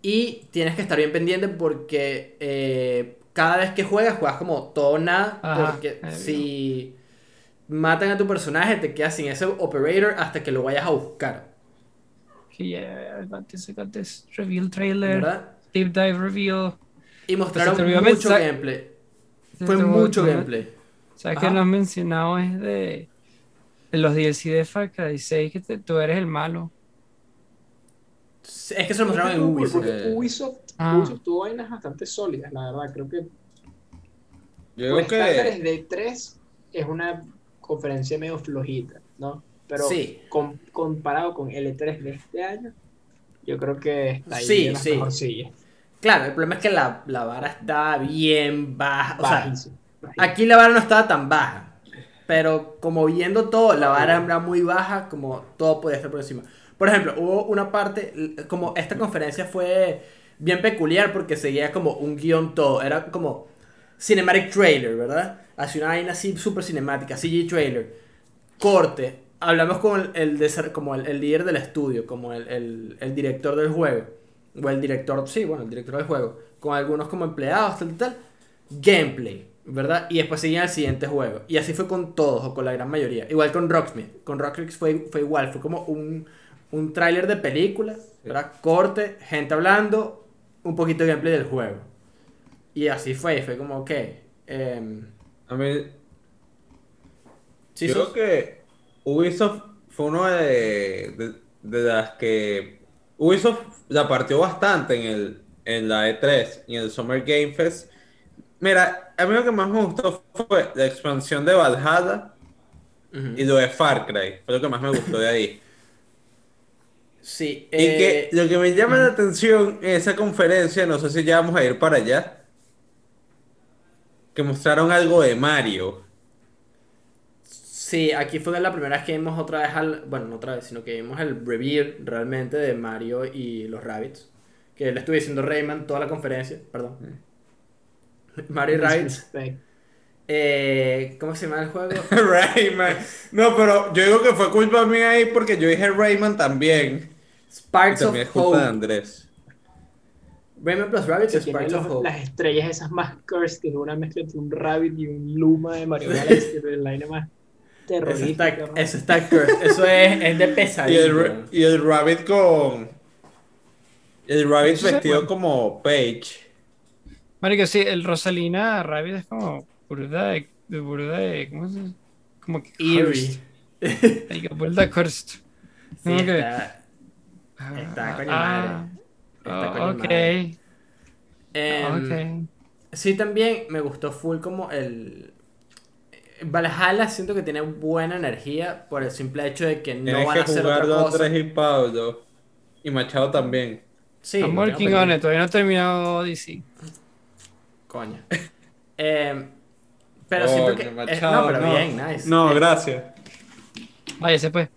Y tienes que estar bien pendiente porque. eh, cada vez que juegas, juegas como todo o nada. Ajá, porque si. Matan a tu personaje, te quedas sin ese operator hasta que lo vayas a buscar. Que ya, got this, I got this. Reveal trailer. ¿Verdad? Deep dive reveal. Y mostraron mucho gameplay. Fue mucho gameplay. ¿Sabes que no has mencionado? Es de, de los DLC de Far Cry 6 que te- tú eres el malo. Es que se lo mostraron en Ubisoft. Porque Eh. Ubisoft, Ah. Ubisoft tuvo vainas bastante sólidas, la verdad. Creo que Yo creo que. de 3 es una conferencia medio flojita, ¿no? Pero Sí. com- comparado con L3 de este año, yo creo que está ahí Sí, las sí. Claro, el problema es que la, la vara está bien baja. O sea, aquí la vara no estaba tan baja. Pero como viendo todo, la vara era muy baja, como todo podía estar por encima. Por ejemplo, hubo una parte, como esta conferencia fue bien peculiar porque seguía como un guion todo. Era como cinematic trailer, ¿verdad? Hacía una vaina así súper cinemática, CG trailer. Corte. Hablamos con el, el como el, el líder del estudio, como el, el- el director del juego. O el director, sí, bueno, el director del juego. Con algunos como empleados, tal, tal, tal. Gameplay, ¿verdad? Y después seguía el siguiente juego. Y así fue con todos, o con la gran mayoría. Igual con Rocksmith. Con Rocksmith fue, fue igual, fue como un, un tráiler de película, ¿verdad? Corte, gente hablando, un poquito de gameplay del juego. Y así fue, fue como, ok. em, A mí, sí, sos- creo que Ubisoft fue uno de, de, de las que. Ubisoft la partió bastante en, el, en la E3 y en el Summer Game Fest. Mira, a mí lo que más me gustó fue la expansión de Valhalla y lo de Far Cry. Fue lo que más me gustó de ahí. Sí, Y que eh, lo que me llama la atención en esa conferencia, no sé si ya vamos a ir para allá, que mostraron algo de Mario. Sí, aquí fue la primera vez que vimos otra vez al. Bueno, no otra vez, sino que vimos el reveal realmente de Mario y los Rabbits. Que le estuve diciendo Rayman toda la conferencia, perdón. Mario y Rabbits. Eh, ¿Cómo se llama el juego? Rayman. No, pero yo digo que fue culpa mía ahí porque yo dije Rayman también. Y Sparks of también es culpa de. Andrés. Rayman plus Rabbits y Sparks of los- Hope. las estrellas esas más cursed, que es una mezcla entre un rabbit y un luma de Mario Galaxy, que es la más Eso está, eso está cursed. Eso es, es de Y pesadilla. el, ra- y el Rabbit con. El Rabbit vestido puede. como Paige. Marico, sí, el Rosalina Rabbit es como burda de, de burda de, ¿cómo se Como que Eerie. Marico, burda cursed. Sí, Como que- está, está coño Ah, madre. Está oh, coño ok, madre. Em, ok. Sí, también me gustó full como el... Valhalla siento que tiene buena energía por el simple hecho de que no Tienes van que a hacer otra cosa. Andrés y Pablo. Y Machado también. Sí, I'm working on it, todavía no he terminado Odyssey. Coño. Em, pero Coño, siento que... eh, no, pero no. bien, nice. No, Eh, gracias. Váyase pues.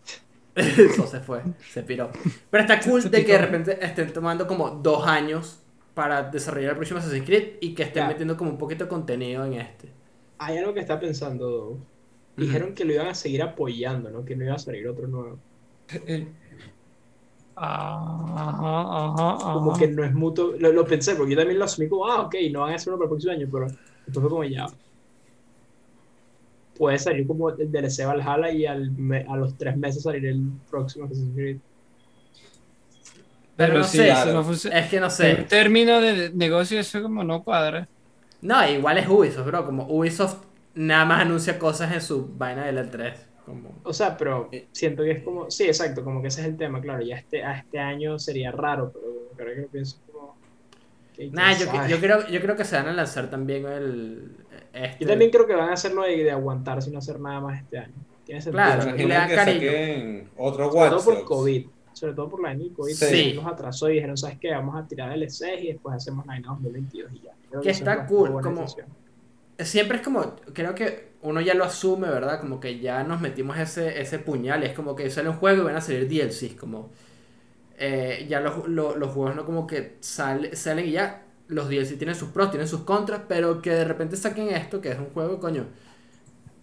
Eso se fue, se piró. Pero está cool Se de que de repente estén tomando como dos años para desarrollar el próximo Assassin's Creed y que estén metiendo como un poquito de contenido en este. Hay algo que está pensando. Dijeron que lo iban a seguir apoyando, ¿no? Que no iba a salir otro nuevo. Ajá, ajá, ajá. Como que no es mutuo. Lo, lo pensé, porque yo también lo asumí como, ah, ok, no van a hacer uno para el próximo año, pero después fue como ya. Puede salir como el DLC Valhalla y al me- a los tres meses salir el próximo Assassin's Creed. Pero no sí, sé, eso no funciona. Es que no En sé. términos de negocio, eso como no cuadra. No, igual es Ubisoft, bro. Como Ubisoft nada más anuncia cosas en su vaina de la 3. Como... O sea, pero Eh. siento que es como. Sí, exacto, como que ese es el tema, claro. Ya este, a este año sería raro, pero ahora que lo pienso, como. que Nah, yo, yo, creo, yo creo que se van a lanzar también el. Este. Yo también creo que van a hacerlo de, de aguantar sin hacer nada más este año. Tiene sentido. Claro, sobre y le dan que cariño. otro todo Watch por. COVID. sobre todo por la del COVID, Sí. los atrasó y dijeron, ¿sabes qué? Vamos a tirar DLCs y después hacemos la 2022 y ya. Que está cool, como-. Siempre es como, creo que uno ya lo asume, ¿verdad? Como que ya nos metimos ese, ese puñal. y Es como que sale un juego y van a salir DLCs. Como eh, ya los, lo- los juegos no como que sale, salen y ya. Los DLC tienen sus pros, tienen sus contras, pero que de repente saquen esto, que es un juego, coño.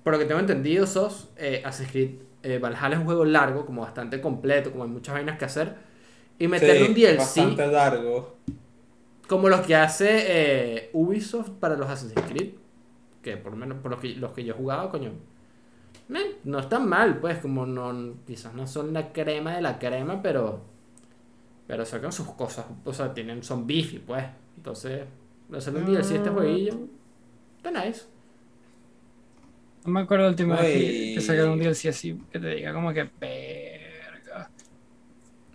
Por lo que tengo entendido, sos eh, Assassin's Creed eh, Valhalla es un juego largo, como bastante completo, como hay muchas vainas que hacer. Y meterle Sí, un DLC Bastante largo. Como los que hace eh, Ubisoft para los Assassin's Creed. Que por lo menos por los que, los que yo he jugado, coño. men, no están mal, pues, como no. Quizás no son la crema de la crema, pero. Pero sacan sus cosas. O sea, tienen, son beefy, pues. Entonces, hacerle un DLC a este jueguillo. Está nice. No me acuerdo la última vez que, Uy. que sacaron un DLC así que te diga como que.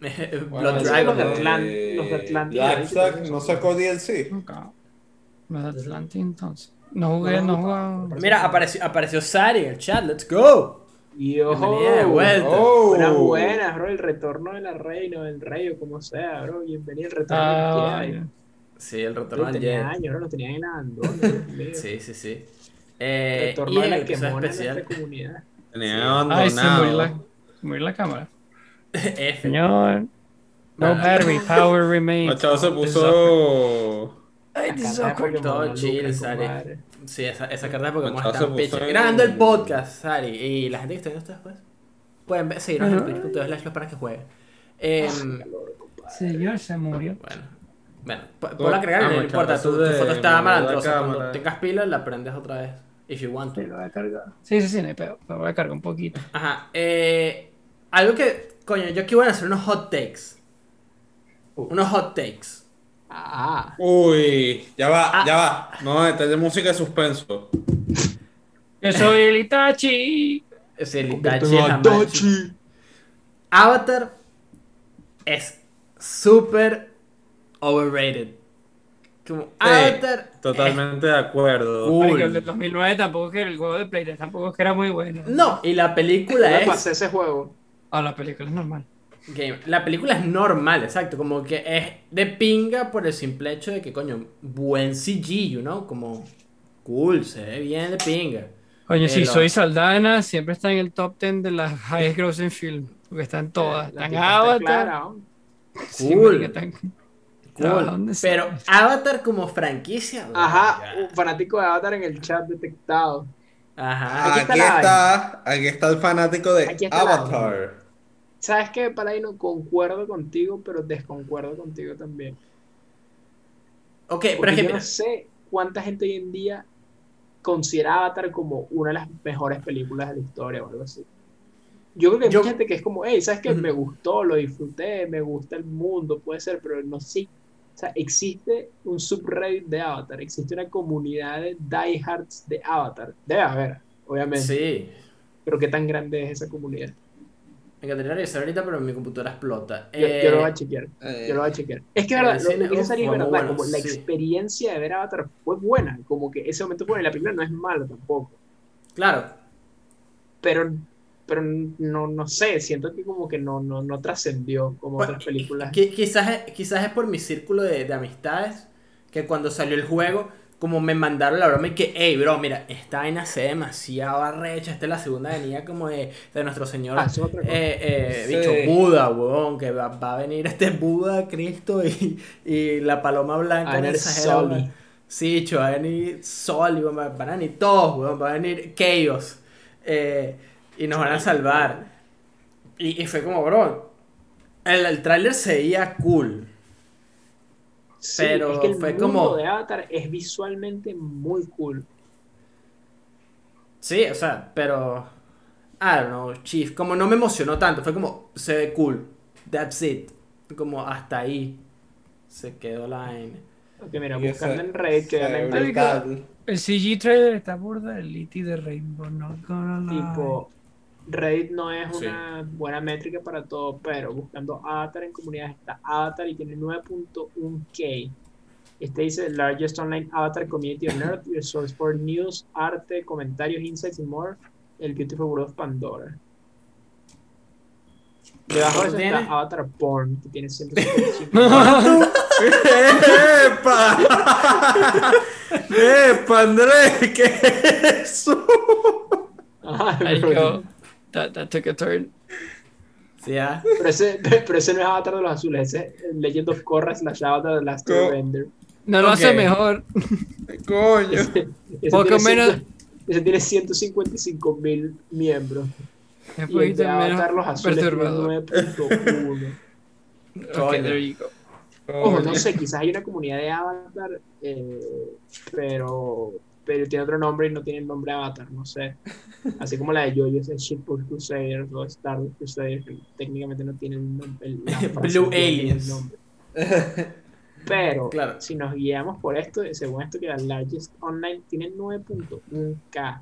Blood Dragon. los de ¿no? Atlant- los de sí tienen no sacó DLC. Nunca. Los de Atlantic entonces. No jugué, No, jugué. Mira, apareció, apareció Sari en el chat. Let's go. De vuelta. Oh. Buenas, buenas, bro. El retorno de la reina o del rey o como sea, bro. Bienvenido al retorno Ah, del Jedi. Sí, el retorno al tenía Jedi. años, bro. Lo tenían en abandono. Sí, sí, sí. Eh, retorno y de en la el que mona de especial. nuestra comunidad. Tenía Ay, se murió abandonado. la, se murió la cámara. Señor, no Ah. battery, power remains. Machado se puso. Ay. Pokémon, Todo chill, Sari. Sí, esa, esa carta de Pokémon está en- Grabando el podcast, Sari. Y la gente que está viendo esto después pueden ver- seguirnos en twitch.tv slash los para que juegue. Em, Señor, se murió. bueno, bueno, po- ponla a cargar, Ah, no importa. Tu, foto está malandrosa. Cuando tengas pila, la prendes otra vez. If you want to. Sí, lo voy a cargar. Sí, sí, sí, no hay pedo. Lo voy a cargar un poquito. Ajá. Eh, algo que, coño, yo aquí voy a hacer unos hot takes. Unos hot takes. Ah, Uy, ya va, Ah. ya va. No, esta es de música de suspenso. Yo soy el Itachi. Es el Itachi. Avatar es súper overrated. Como Avatar. Totalmente de acuerdo. Cool. El de 2009 tampoco es que el juego de Play tampoco es que era muy bueno. no, y la película es. pasé ese juego. Ah, la película es normal. game- La película es normal, exacto. Como que es de pinga por el simple hecho de que, coño, buen CG, you know? Como cool, se ve bien de pinga. Coño, si Pero- soy Saldana, siempre está en el top 10 de las highest grossing film. Porque están todas. La Están Avatar. Sí, Cool. marica, Cool. ¿Dónde Pero? Avatar como franquicia. bro, Ajá, un fanático de Avatar en el chat detectado. Ajá. Aquí Aquí está está, aquí está el fanático de Aquí está la Avatar. ¿Sabes qué, Paladino? Concuerdo contigo, pero desconcuerdo contigo también. Ok, Porque es que yo no sé cuánta gente hoy en día considera Avatar como una de las mejores películas de la historia o algo así. Yo creo que hay Yo- mucha gente que es como, hey, ¿sabes qué? Me gustó, lo disfruté, me gusta el mundo, puede ser, pero no sé. O sea, existe un subreddit de Avatar, existe una comunidad de diehards de Avatar. Debe haber, obviamente. sí. Pero ¿qué tan grande es esa comunidad? Me encantaría revisar ahorita, pero mi computadora explota. Yo, Eh, yo lo voy a chequear. Eh, Yo lo voy a chequear. Es que, verdad, lo, lo que es verdad, bueno, como la experiencia de ver Avatar fue buena, como que ese momento fue bueno, y la primera no es mala tampoco, Claro, pero, pero no, no sé, siento que como que no, no, no trascendió como Pues, otras películas. qui- quizás, es- quizás es por mi círculo de, de amistades que cuando salió el juego, como me mandaron la broma y que, hey, bro, mira, esta vaina se ve demasiado arrecha. Esta es la segunda venida como de, de nuestro señor. Ah, eh, eh, Sí. dicho Buda, weón, que va, va a venir este Buda, Cristo y, y la paloma blanca. En esa. Sí, cho, va a venir Sol, y van a van a venir todos, weón, va a venir Chaos. eh, y nos van a salvar. Y, y fue como, bro, el, el tráiler se veía cool. Sí, pero es que el fue mundo como- de Avatar es visualmente muy cool. Sí, o sea, pero. I don't know, Chief. Como no me emocionó tanto, fue como, se ve cool. That's it. Como hasta ahí se quedó la vaina. Porque mira, y buscando en Reddit, que. El CG trailer está burda del E.T. de Rainbow, lie. tipo Reddit no es Sí. una buena métrica para todo, pero buscando Avatar en comunidades está Avatar y tiene 9.1k. Este dice largest online Avatar community on earth, your source for news, arte, comentarios, insights y more. El Beautiful World of Pandora. Debajo de eso ¿Cuánto está? Avatar Porn, que tiene 155. ¡Epa! ¡Epa, Andrés! ¿Qué es eso? Go. That, that took a turn. Sí, ah. pero ese, pero ese no es Avatar de los azules, ese es Legend of Korra slash Avatar de Last Airbender. No lo Ok. hace mejor. Coño. Ese, ese Poco tiene menos- ciento- ese tiene 155 mil miembros. Es Y el de Avatar los azules tiene perturbador. 9.1. Ok, Coño. there you go. Ojo, no sé, quizás hay una comunidad de Avatar, eh, pero, pero tiene otro nombre y no tiene el nombre Avatar, no sé. Así como la de Jojo es el Shipboard Crusaders o Star Wars Crusaders, que técnicamente no tienen el nombre. Blue tiene Aliens. nombre. Pero Claro. si nos guiamos por esto, según esto que la Largest Online tiene 9.1K.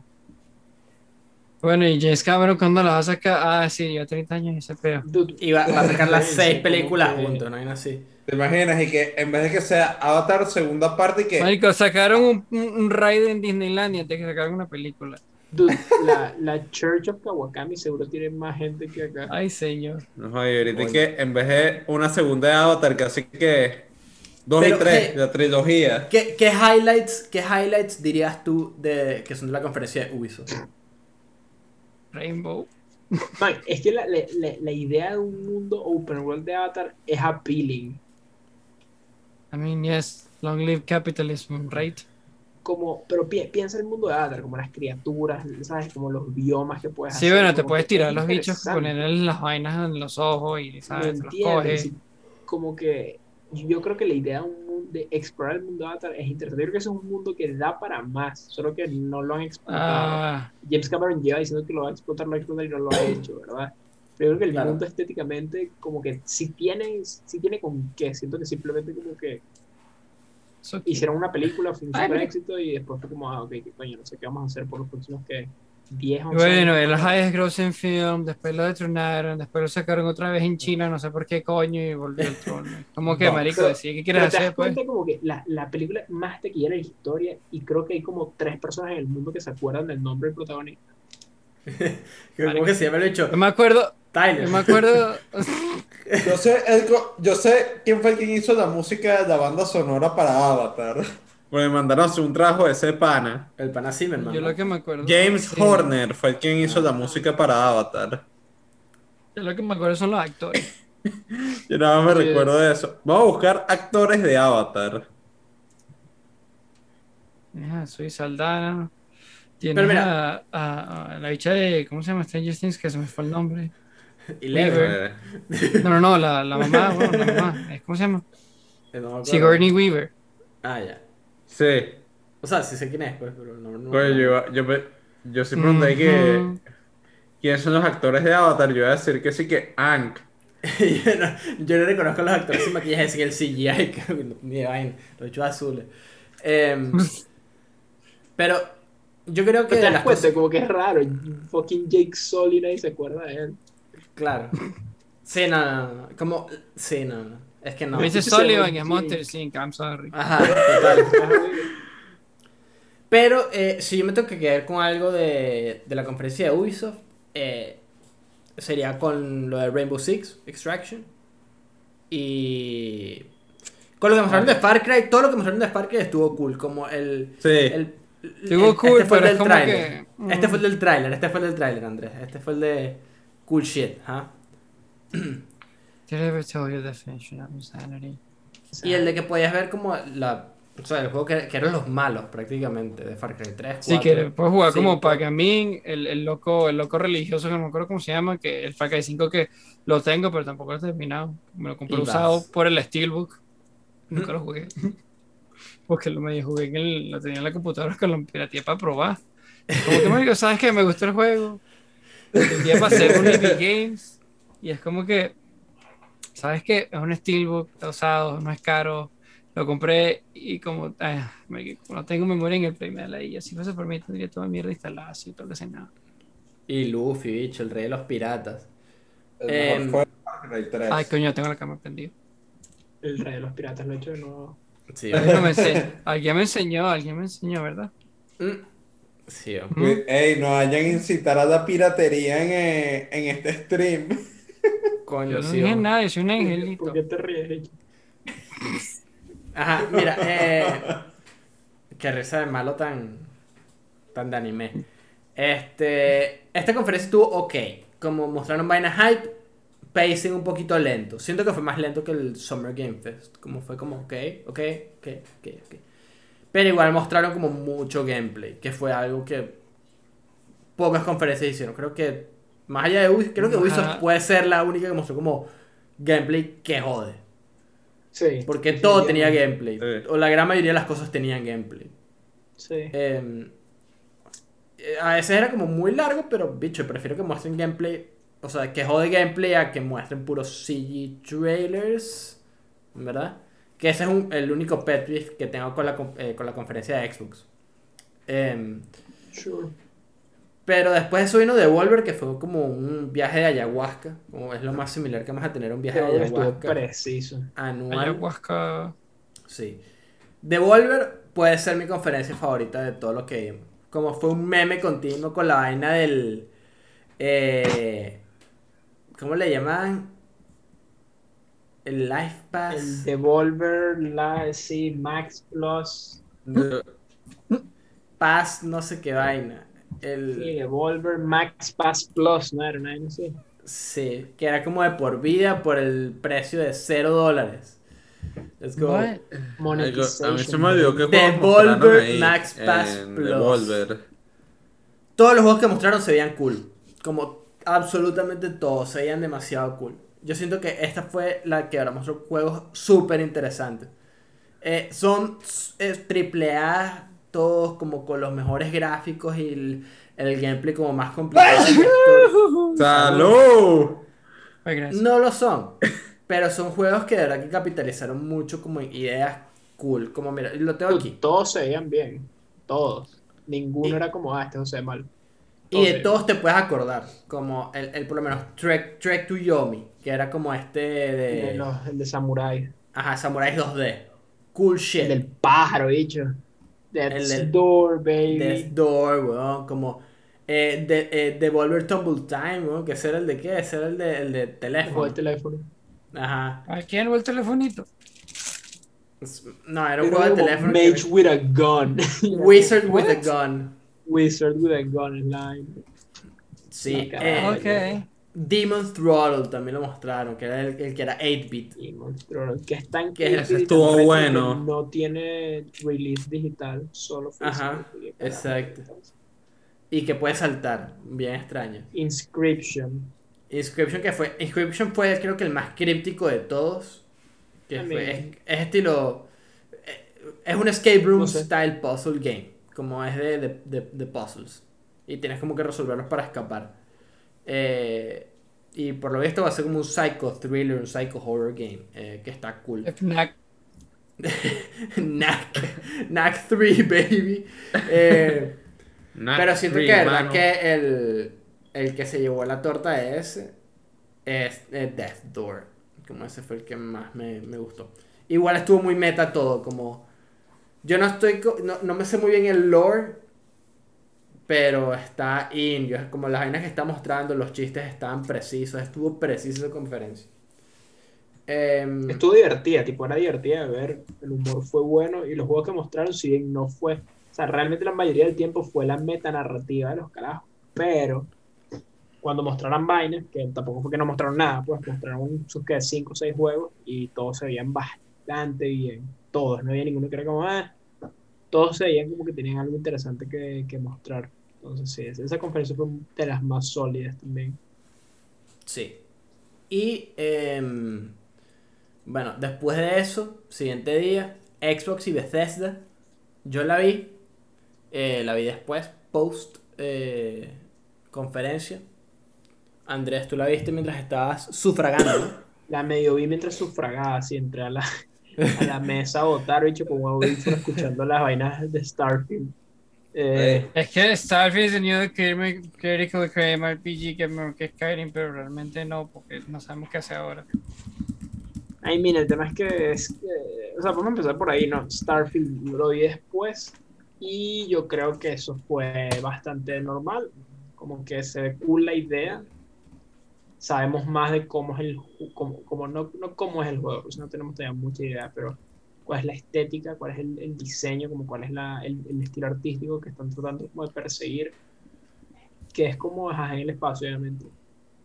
Bueno, y James Cameron cuando la va a sacar, ah, sí, lleva 30 años y ese peo. Dude, Y va, va a sacar las seis películas juntos, ¿no? hay así. ¿Te imaginas? Y que en vez de que sea Avatar segunda parte y que... Marico, sacaron un, un, un raid en Disneylandia antes que sacaron una película. dude, la, la Church of Kawakami seguro tiene más gente que acá. Ay, señor. No, joder, ahorita que en vez de una segunda de Avatar, casi que dos Pero, y tres, la trilogía. ¿Qué, qué highlights, ¿Qué highlights dirías tú de que son de la conferencia de Ubisoft? Rainbow. Man, es que la, la, la, idea de un mundo open world de Avatar es appealing. I mean, yes, long live capitalism, right? Como, pero pi- piensa el mundo de Avatar, como las criaturas, ¿sabes? Como los biomas que puedes Sí, hacer. bueno, te puedes tirar los bichos, interesante, ponerle las vainas en los ojos y, ¿me ¿sabes? Los coges. Como que yo creo que la idea de, un mundo, de explorar el mundo de Avatar es interesante. Yo creo que es un mundo que da para más, solo que no lo han explotado. Ah, James Cameron lleva diciendo que lo va a explotar, lo va a explotar y no lo ha hecho, ¿verdad? Pero yo creo que el Claro. mundo estéticamente, como que si tiene, si tiene con qué, siento que simplemente como que so- hicieron una película, fue un super éxito y después fue como, ah, ok, qué coño, no sé qué vamos a hacer por los próximos que 10, 11 Bueno, años. el highest grossing film, después lo detronaron, después lo sacaron otra vez en China, no sé por qué coño, y volvió el trono. Como que, No, marico, pero- decía, ¿qué quieres Pero te das hacer, pues? cuenta como que la, la película más taquillera de la historia y creo que hay como tres personas en el mundo que se acuerdan del nombre del protagonista. ¿Cómo que se llama el hecho? Yo me acuerdo, Tyler. yo me acuerdo, Yo sé, el co- yo sé quién fue el quien hizo la música de la banda sonora para Avatar. Porque me mandaron a hacer un trabajo de ese pana. El pana Zimmerman. yo lo que me acuerdo. James sí, Horner fue el quien hizo la música para Avatar. Yo lo que me acuerdo son los actores. Yo nada más me Sí. recuerdo de eso. Vamos a buscar actores de Avatar. Soy Saldana. Mira. a, a- a la bicha de, ¿cómo se llama? Stranger Things, que se me fue el nombre. Eleven. Weaver. No, no, no, la, la mamá, bueno, la mamá. ¿Cómo se llama? Eh, no. Sigourney Weaver. Ah, ya. Sí. O sea, sí sé quién es, pues, pero no. no Coño, yo, yo, yo sí pregunté que quiénes son los actores de Avatar. Yo iba a decir que sí que Ank. yo, no, yo no reconozco a los actores sin maquillaje, sin el CGI, ni de vaina, los hechos azules. Em, pero yo creo que ¿Te das las cuenta? cosas. Como que es raro. Fucking Jake Sully nadie se acuerda de él. Claro. Sí, no, no, no. Como. Sí, no, no. Es que no. Me dice Sullivan es Monster Inc. I'm sorry. Ajá, total. Pero eh, si yo me tengo que quedar con algo de, de la conferencia de Ubisoft, eh, sería con lo de Rainbow Six Extraction. Y. Con lo que mostraron de Far Cry, todo lo que mostraron de Far Cry estuvo cool. Como el. Sí. el Estuvo el- cool, este fue el pero es del como tráiler. que, mm. Este fue el del tráiler, este fue el del tráiler, Andrés. Este fue el de cool shit, ¿ah? Did I ever tell you the definition of insanity? Y el de que podías ver como la. O sea, el juego que, que eran los malos prácticamente, de Far Cry 3. Sí, que puedes jugar como cinco. Pagamín, el, el loco, el loco religioso, que no me acuerdo cómo se llama, que el Far Cry 5 que lo tengo, pero tampoco lo he terminado. Me lo compré Y usado vas. por el Steelbook. Nunca lo jugué. Porque lo medio jugué en el, lo tenía en la computadora que lo pirateé para probar. Como que me digo, ¿sabes qué? Me gustó el juego. El día para hacer un Indie Games. Y es como que, ¿sabes qué? Es un Steelbook, está usado, no es caro. Lo compré y como, ah, me- no tengo memoria en el Play, me da la idea. Si fuese por mí, tendría toda mierda instalada, así, todo que sé nada. Y Luffy, bicho, el rey de los piratas. El mejor Em, fue Cry 3. Ay, coño, tengo la cámara prendida. El rey de los piratas lo he hecho de nuevo. Sí, Alguien me enseñó, alguien me enseñó, alguien me enseñó, ¿verdad? Mm. Sí, hombre. Cuid- Ey, no vayan a incitar a la piratería en, eh, en este stream. Coño, Yo no sí. dije hombre. nada, soy un angelito. ¿Por qué te ríes? Ajá, mira, eh, qué risa de malo tan, tan de anime. Este, esta conferencia estuvo ok, como mostraron vaina hype, pacing un poquito lento. Siento que fue más lento que el Summer Game Fest, como fue como ok, ok, ok, ok, ok. Pero igual mostraron como mucho gameplay, que fue algo que pocas conferencias hicieron. Creo que, más allá de Ubisoft, creo que Ajá. Ubisoft puede ser la única que mostró como gameplay que jode. Sí. Porque sí, todo sí, tenía sí. gameplay. Sí. O la gran mayoría de las cosas tenían gameplay. Sí. Eh, eh, a veces era como muy largo, pero bicho, prefiero que muestren gameplay. O sea, que jode gameplay a que muestren puros CG trailers. ¿Verdad? Que ese es un- el único pet que tengo con la, con- eh, con la conferencia de Xbox. Em, Sure. Pero después de eso vino Devolver, que fue como un viaje de ayahuasca. Como es lo más similar que vamos a tener un viaje de ayahuasca preciso. anual. Ayahuasca. Sí. Devolver puede ser mi conferencia favorita de todo lo que vimos. Como fue un meme continuo con la vaina del. Eh, ¿Cómo le llaman? El Life El Pass. Devolver, la, sí, Max Plus. Pass, no sé qué vaina. Sí, El, Devolver Max Pass Plus, no era una así. sí, que era como de por vida por el precio de 0 dólares. Let's go. What? A Monetization. mí se me olvidó que Devolver ahí Max Pass en Plus. Devolver. Todos los juegos que mostraron se veían cool. Como absolutamente todos se veían demasiado cool. Yo siento que esta fue la que ahora mostró juegos súper interesantes. Eh, son eh, triple A, todos como con los mejores gráficos y el, el gameplay como más complicado. ¡Salud! No lo son, pero son juegos que de verdad que capitalizaron mucho como en ideas cool. Como mira, lo tengo aquí. Todos se veían bien. Todos. Ninguno Y- era como, ah, este no se ve mal. Y de todos te puedes acordar, como el, el por lo menos Trek, Trek to Yomi, que era como este de... De los- el de Samurai. Ajá, Samurai 2D. Cool shit. El del pájaro, bicho. Death's del- Door, baby. Death Door, weón, como... Eh, de, eh, Devolver Tumble Time, weón, que ese era el de qué, ese era el de, el de El teléfono. de teléfono. Ajá. ¿A quién el telefonito? No, era un juego de teléfono. que Mage with a gun. Wizard with a Gun. Wizard with a gun en line. Sí. Eh, caray. Ok. Demon's Throttle también lo mostraron, que era el, el que era 8-bit. Y Monstruo, que está en Que estuvo bueno. No tiene release digital, solo físico. Ajá, exacto. Y que puede saltar, bien extraño. Inscription. Inscription que fue Inscription fue creo que el más críptico de todos que fue, es, estilo eh, es un escape room No sé. style puzzle game como es de, de, de- de puzzles y tienes como que resolverlos para escapar Eh, y por lo visto va a ser como un psycho thriller un psycho horror game eh, que está cool Fnac. Knack Knack 3 baby Eh, pero siento que, de verdad que el, el que se llevó la torta es eh, Death Door. Como ese fue el que más me, me gustó. Igual estuvo muy meta todo, como... Yo no estoy... No, no me sé muy bien el lore, pero está in. Yo- como las vainas que está mostrando, los chistes estaban precisos. Estuvo preciso la conferencia. Em, Estuvo divertida, tipo, era divertida de ver. El humor fue bueno y los juegos que mostraron, si bien no fue. O sea, realmente la mayoría del tiempo fue la metanarrativa de los carajos. Pero cuando mostraran vainas, que tampoco fue que no mostraron nada, pues mostraron sus que 5 o 6 juegos y todos se veían bastante bien. Todos, no había ninguno que era como, ah, todos se veían como que tenían algo interesante que, que mostrar. Entonces, sí, esa- conferencia fue de las más sólidas también. Sí. Y em, bueno, después de eso, siguiente día, Xbox y Bethesda. Yo la vi. eh, la vi después, post eh, conferencia. Andrés, tú la viste mientras estabas sufragando. La medio vi mientras sufragaba, así entré a la, a la mesa a votar, bicho, con audífono escuchando las vainas de Starfield. Eh, Es que Starfield es el de Critical Acclaim RPG que es mejor que Skyrim, pero realmente no, porque no sabemos qué hace ahora. Ay, mira, el tema es que, es que- o sea, podemos empezar por ahí, ¿no? Starfield lo vi después y yo creo que eso fue bastante normal, como que se ve cool la idea, sabemos más de cómo es el cómo, cómo no, no cómo es el juego, pues no tenemos todavía mucha idea, pero cuál es la estética, cuál es el, el diseño, como cuál es la, el, el estilo artístico que están tratando como de perseguir, que es como en el espacio, obviamente,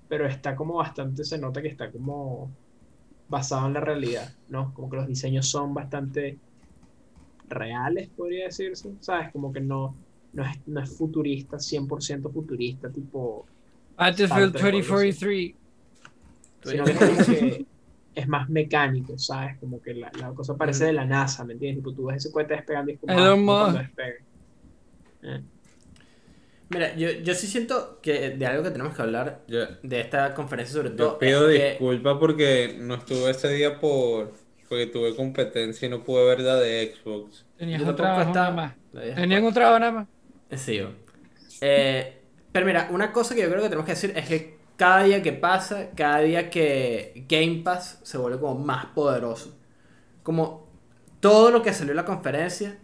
pero está como bastante, se nota que está como basado en la realidad, ¿no? Como que los diseños son bastante reales, podría decirse, ¿sabes? Como que no, no, es, no es futurista, 100% futurista, tipo Battlefield Star Trek o algo así. 2043. sino que como que es más mecánico, ¿sabes? Como que la, la cosa parece de la NASA, ¿me entiendes? Tipo, tú ves ese cohete despegando y es como, ah, cuando Musk. despegue. Eh, Mira, yo, yo sí siento que de algo que tenemos que hablar Yo, de esta conferencia sobre todo yo pido es que- disculpas porque no estuve ese día por porque tuve competencia y no pude ver la de Xbox. Tenías Yo un trabajo estaba- nada más. Tenían un trabajo nada más. Sí, yo. Eh, pero mira, una cosa que yo creo que tenemos que decir es que cada día que pasa, cada día que Game Pass se vuelve como más poderoso. Como todo lo que salió en la conferencia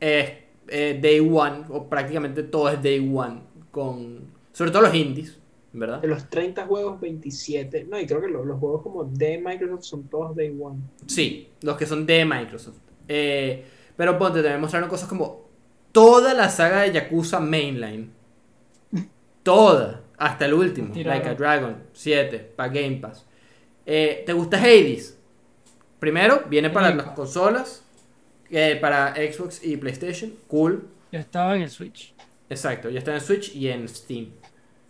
es eh, Day One, o prácticamente todo es Day One, con sobre todo los indies, ¿verdad? De los 30 juegos, 27, no, y creo que lo- los juegos como de Microsoft son todos Day One. Sí, los que son de Microsoft. Eh, pero ponte, también mostraron cosas como toda la saga de Yakuza Mainline. Toda, hasta el último. Tiraron. Like a Dragon 7, para Game Pass. Eh, ¿Te gusta Hades? Primero, viene para las consolas, eh, para Xbox y PlayStation. Cool. Ya estaba en el Switch. Exacto, ya está en Switch y en Steam.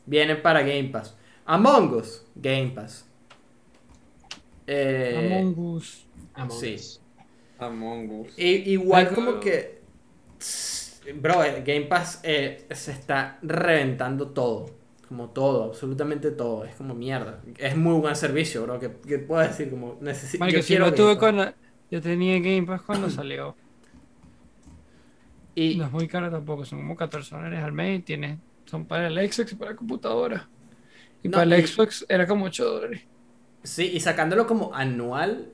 Viene para Game Pass. Among Us, Game Pass. Eh, Among Us. Among sí. Us. Among Us. Igual como que. Bro, el Game Pass eh, se está reventando todo. Como todo, absolutamente todo. Es como mierda. Es muy buen servicio, bro. Que, que puedo decir, como necesito. Yo si lo tuve cuando. Yo tenía Game Pass cuando salió. Y No es muy caro tampoco, son como 14 dólares al mes y tienes, son para el Xbox y para la computadora. Y No, para el y- Xbox era como 8 dólares. sí, y sacándolo como anual,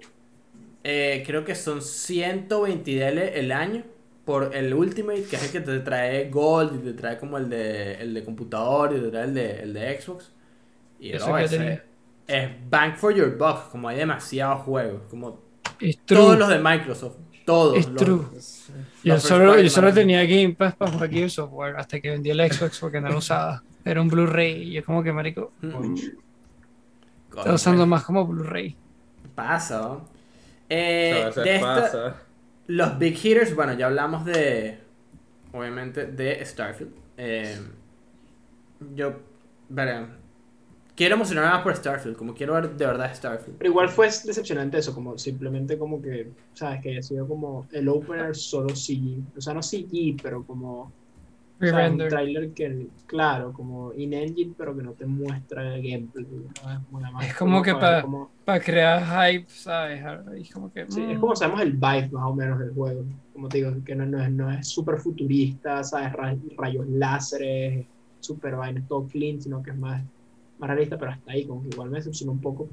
eh, creo que son 120 DL el año. Por el Ultimate, que es el que te trae Gold y te trae como el de, el de computador y te trae el de, el de Xbox. Y Eso bro, que ese es bang for your buck. Como hay demasiados juegos. Como. Todos los de Microsoft. Todos. Es los- true. Yo los solo, yo solo tenía Game Pass para jugar Gears of War hasta que vendí el Xbox porque no lo usaba. Era un Blu-ray y es como que, marico, Mm. está Coño, usando más como Blu-ray. Pasa, ¿no? Eh, sea, a veces de esta- pasa. Los Big Hitters, bueno, ya hablamos de. Obviamente, de Starfield. Eh, yo. Veré. Quiero emocionarme más por Starfield. Como quiero ver de verdad Starfield. Pero igual fue decepcionante eso, como simplemente como que, ¿sabes? Que haya sido como el opener solo CG. O sea, no CG, pero como o sea, un trailer que, claro, como in-engine, pero que no te muestra el gameplay. Como nada más Es como que para ver pa- crear hype, ¿sabes? Y como que. Sí, es mm, como sabemos el vibe más o menos del juego. Como te digo, que no, no es, no es súper futurista, ¿sabes? Ra- Rayos láseres, súper vaina, todo clean, sino que es más, más realista, pero hasta ahí, como que igual me decepcionó un poco.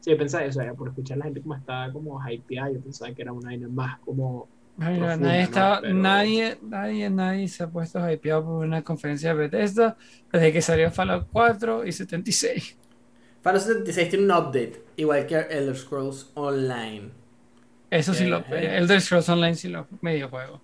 Sí, yo pensaba eso, ya por escuchar a la gente como estaba como hypeada, yo pensaba que era una vaina más como. Nadie, ¿no? estaba, Pero- nadie, nadie, nadie se ha puesto hypeado por una conferencia de Bethesda desde que salió Fallout 4 y 76. Fallout 76 tiene un update. Igual que Elder Scrolls Online. Eso sí Eh, lo. eh. Elder Scrolls Online sí lo medio juego.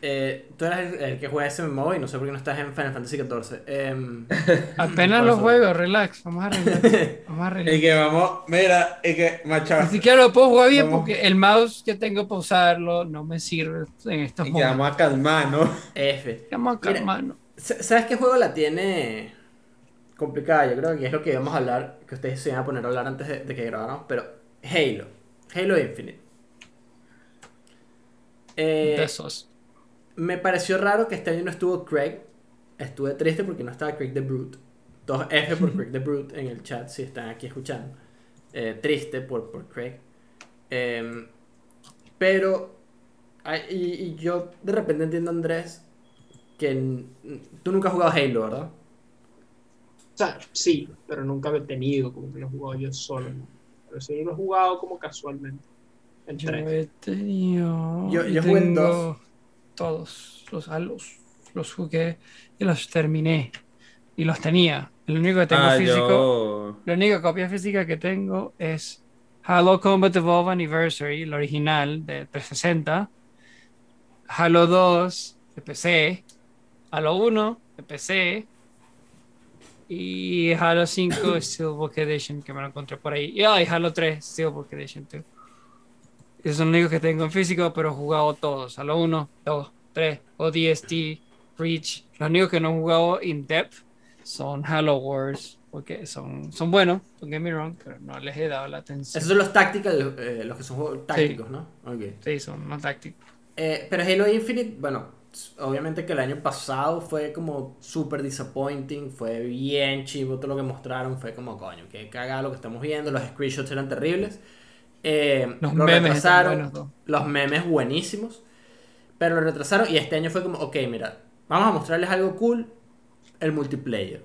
Eh, tú eres el, el que juega ese MMO y no sé por qué no estás en Final Fantasy XIV. Em, Apenas lo juego, relax. Vamos a relax. Vamos a Y relax. que vamos, mira, y que Ni Machado. siquiera lo puedo jugar bien Vamos. porque el mouse que tengo para usarlo no me sirve en estos Y que momentos. vamos a calmarnos. F. Vamos a Mira, calmarnos. S- ¿Sabes qué juego la tiene complicada? Yo creo que es lo que íbamos a hablar, que ustedes se iban a poner a hablar antes de, de que grabáramos, pero Halo. Halo Infinite. Eh, de esos. Me pareció raro que este año no estuvo Craig. Estuve triste porque no estaba Craig the Brute. Dos F por Craig the Brute en el chat si están aquí escuchando. Eh, triste por, por Craig. Em, pero, y, y yo de repente entiendo, Andrés, que tú nunca has jugado Halo, ¿verdad? O sea, sí, pero nunca lo he tenido, como que lo he jugado yo solo. Pero sí lo he jugado como casualmente. El Yo 3. he tenido. Yo- jugué en tengo dos. Todos los halos. Los jugué y los terminé. y los tenía. El único que tengo Ah, físico, yo... la única copia física que tengo es Halo Combat Evolve Anniversary, el original de 360, Halo 2 de PC, Halo 1 de PC y Halo 5 Steelbook Edition que me lo encontré por ahí. Y, ah, y Halo 3 Steelbook Edition too. Esos son los únicos que tengo en físico, pero he jugado todos. Halo 1, 2, 3, ODST, Reach. Los únicos que no he jugado in depth son Halo Wars, porque son, son buenos, don't get me wrong, pero no les he dado la atención. Esos son los tactical, eh, los que son juegos tácticos, ¿no? Ok. Sí, son más tácticos. Eh, pero Halo Infinite, bueno, obviamente que el año pasado fue como super disappointing, fue bien chivo todo lo que mostraron, fue como coño, que cagado lo que estamos viendo, los screenshots eran terribles. Eh, Los lo memes los memes buenísimos, pero lo retrasaron y este año fue como, ok, mira, vamos a mostrarles algo cool, el multiplayer.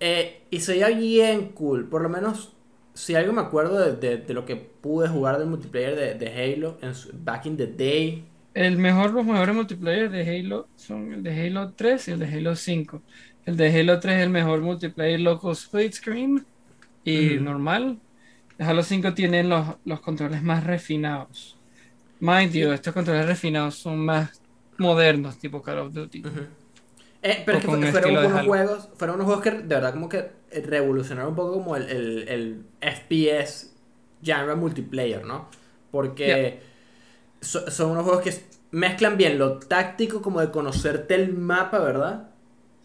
Eh, y se veía bien cool, por lo menos si algo me acuerdo de, de- de lo que pude jugar del multiplayer de, de Halo en su- back in the day. El mejor, los mejores multiplayer de Halo son el de Halo 3 y el de Halo 5. El de Halo 3 es el mejor multiplayer local split screen y normal. Halo 5 tiene los, los controles más refinados. Mind you, estos controles refinados son más modernos, tipo Call of Duty. Eh, pero es que fue- fueron unos juegos, fueron unos juegos que de verdad como que revolucionaron un poco como el, el, el FPS genre multiplayer, ¿no? Porque so- son unos juegos que mezclan bien lo táctico como de conocerte el mapa, ¿verdad?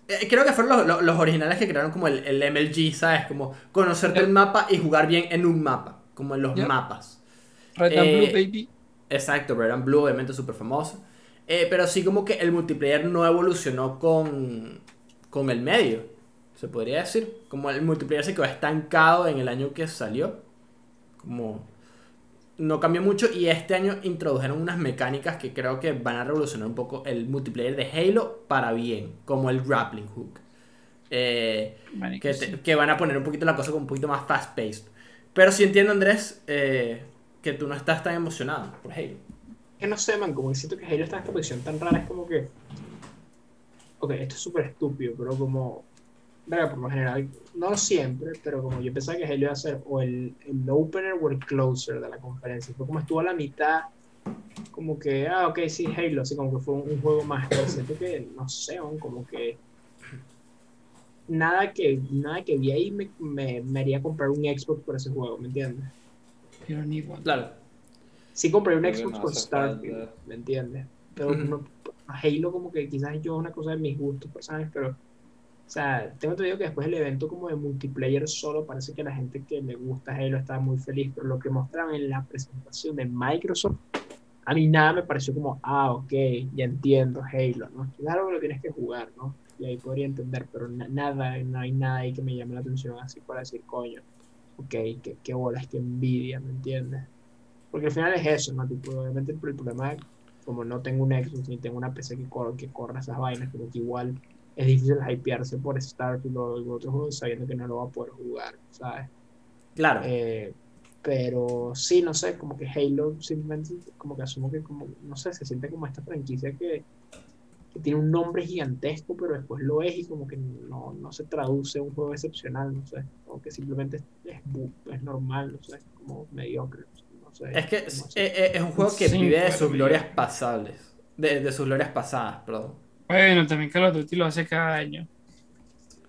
Eh, creo que fueron los, los- los originales que crearon como el, el MLG, ¿sabes? Como conocerte Yep. el mapa y jugar bien en un mapa, como en los Yep. mapas. Red and Eh, Blue, baby. Exacto, Red and Blue, obviamente súper famoso. Eh, pero sí como que el multiplayer no evolucionó con, con el medio, se podría decir. Como el multiplayer se quedó estancado en el año que salió. Como no cambió mucho y este año introdujeron unas mecánicas que creo que van a revolucionar un poco el multiplayer de Halo para bien, como el grappling hook. Eh, que, sí. te- que van a poner un poquito la cosa como un poquito más fast paced. Pero sí entiendo, Andrés, eh, que tú no estás tan emocionado por Halo. que no sé, man, como que siento que Halo está en esta posición tan rara, es como que. Ok, esto es súper estúpido, pero como. Verga, por lo general, no siempre, pero como yo pensaba que Halo iba a ser o el, el opener o el closer de la conferencia. Fue como estuvo a la mitad, como que, ah, ok, sí, Halo, así como que fue un, un juego más. Pero siento que, no sé, como que. Nada que, nada que vi ahí me, me, me haría comprar un Xbox por ese juego, ¿me entiendes? Claro. Sí compré un Xbox no hace Starfield, falta. ¿me entiendes? Pero Halo como que quizás yo es una cosa de mis gustos personales, pero o sea, tengo entendido que después el evento como de multiplayer solo parece que la gente que le gusta Halo estaba muy feliz, pero lo que mostraron en la presentación de Microsoft a mí nada me pareció como, ah, ok, ya entiendo Halo, ¿no? Claro que lo tienes que jugar, ¿no? Y ahí podría entender, pero na- nada, no hay nada ahí que me llame la atención así para decir, coño, ok, qué, qué bolas, qué envidia, ¿me entiendes? Porque al final es eso, ¿no? Obviamente el, problema como no tengo un Xbox ni tengo una PC que, que corra esas vainas, pero que igual es difícil hypearse por Starfield o algún otro juego sabiendo que no lo va a poder jugar, ¿sabes? Claro. Eh, pero sí, no sé, como que Halo simplemente como que asumo que como, no sé, se siente como esta franquicia que, que tiene un nombre gigantesco, pero después lo es y como que no, no se traduce a un juego excepcional, no sé, como que simplemente es, es, normal, no sé, como mediocre, no sé. Es que es, un juego que Sí, vive de sus glorias pasables. De, de sus glorias pasadas, perdón. Bueno, también Call of Duty lo hace cada año.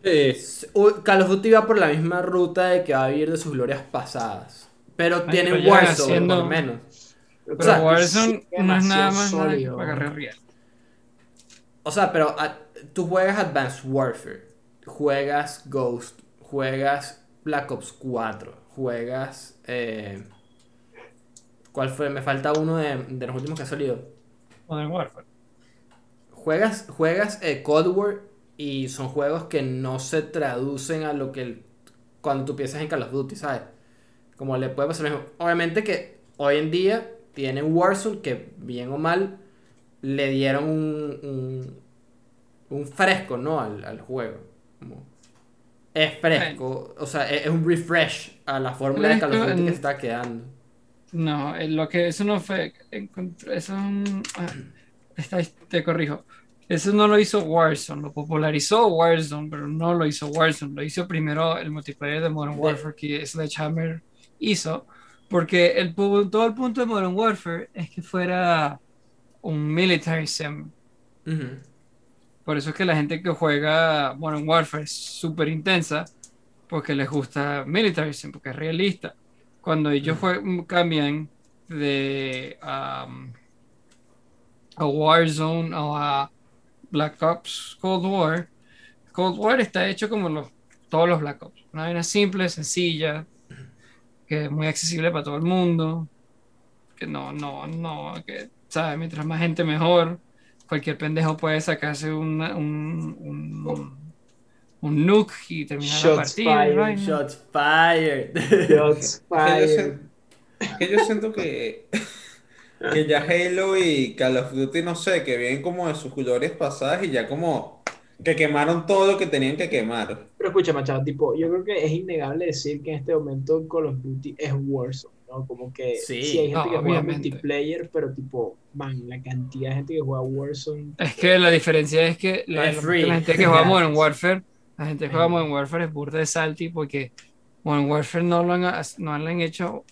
Sí, U- Call of Duty va por la misma ruta de que va a vivir de sus glorias pasadas. Pero Marico, tiene llegan Warzone, haciendo- por lo menos. Pero Pero sea, Warzone sí, no es nada más nada que sólido. para agarrar real. O sea, pero ah, tú juegas Advanced Warfare, juegas Ghost, juegas Black Ops 4, juegas... eh, ¿Cuál fue? Me falta uno de, de los últimos que ha salido. Modern Warfare. Juegas, juegas eh, War y son juegos que no se traducen a lo que el- cuando tú piensas en Call of Duty, ¿sabes? Como le puede pasar lo mismo. Obviamente que hoy en día tienen Warzone que bien o mal le dieron un, un, un fresco, ¿no? Al, al juego. Como, es fresco, o sea, es, es un refresh a la fórmula de Call of Duty que está quedando. No, eh, lo que eso no fue. encontré- Eso. ah, te corrijo. Eso no lo hizo Warzone, lo popularizó Warzone, pero no lo hizo Warzone. Lo hizo primero el multiplayer de Modern Warfare que Sledgehammer hizo, porque el, todo el punto de Modern Warfare es que fuera un military sim. Por eso es que la gente que juega Modern Warfare es súper intensa, porque les gusta military sim, porque es realista. Cuando ellos jue- cambian de um, a Warzone o a Black Ops Cold War, Cold War está hecho como los, todos los Black Ops. Una vaina simple, sencilla, que es muy accesible para todo el mundo, que no, no, no, que, ¿sabes? Mientras más gente mejor, cualquier pendejo puede sacarse una- un, un, un nuke y terminar la partida. fired. Shots fired. Shots Es que yo fired. siento, es que yo siento que, que ya Halo y Call of Duty, no sé, que vienen como de sus glorias pasadas y ya como que quemaron todo lo que tenían que quemar. Pero escucha, Machado, tipo, yo creo que es innegable decir que en este momento Call of Duty es Warzone, ¿no? Como que Sí. sí, hay gente No, que juega obviamente. multiplayer, pero tipo, man, la cantidad de gente que juega Warzone. Es que la diferencia es que la, Es la- free. la gente que juega. Modern Warfare, la gente que juega Modern Warfare es burda de salty porque Modern Warfare no lo han, no le han hecho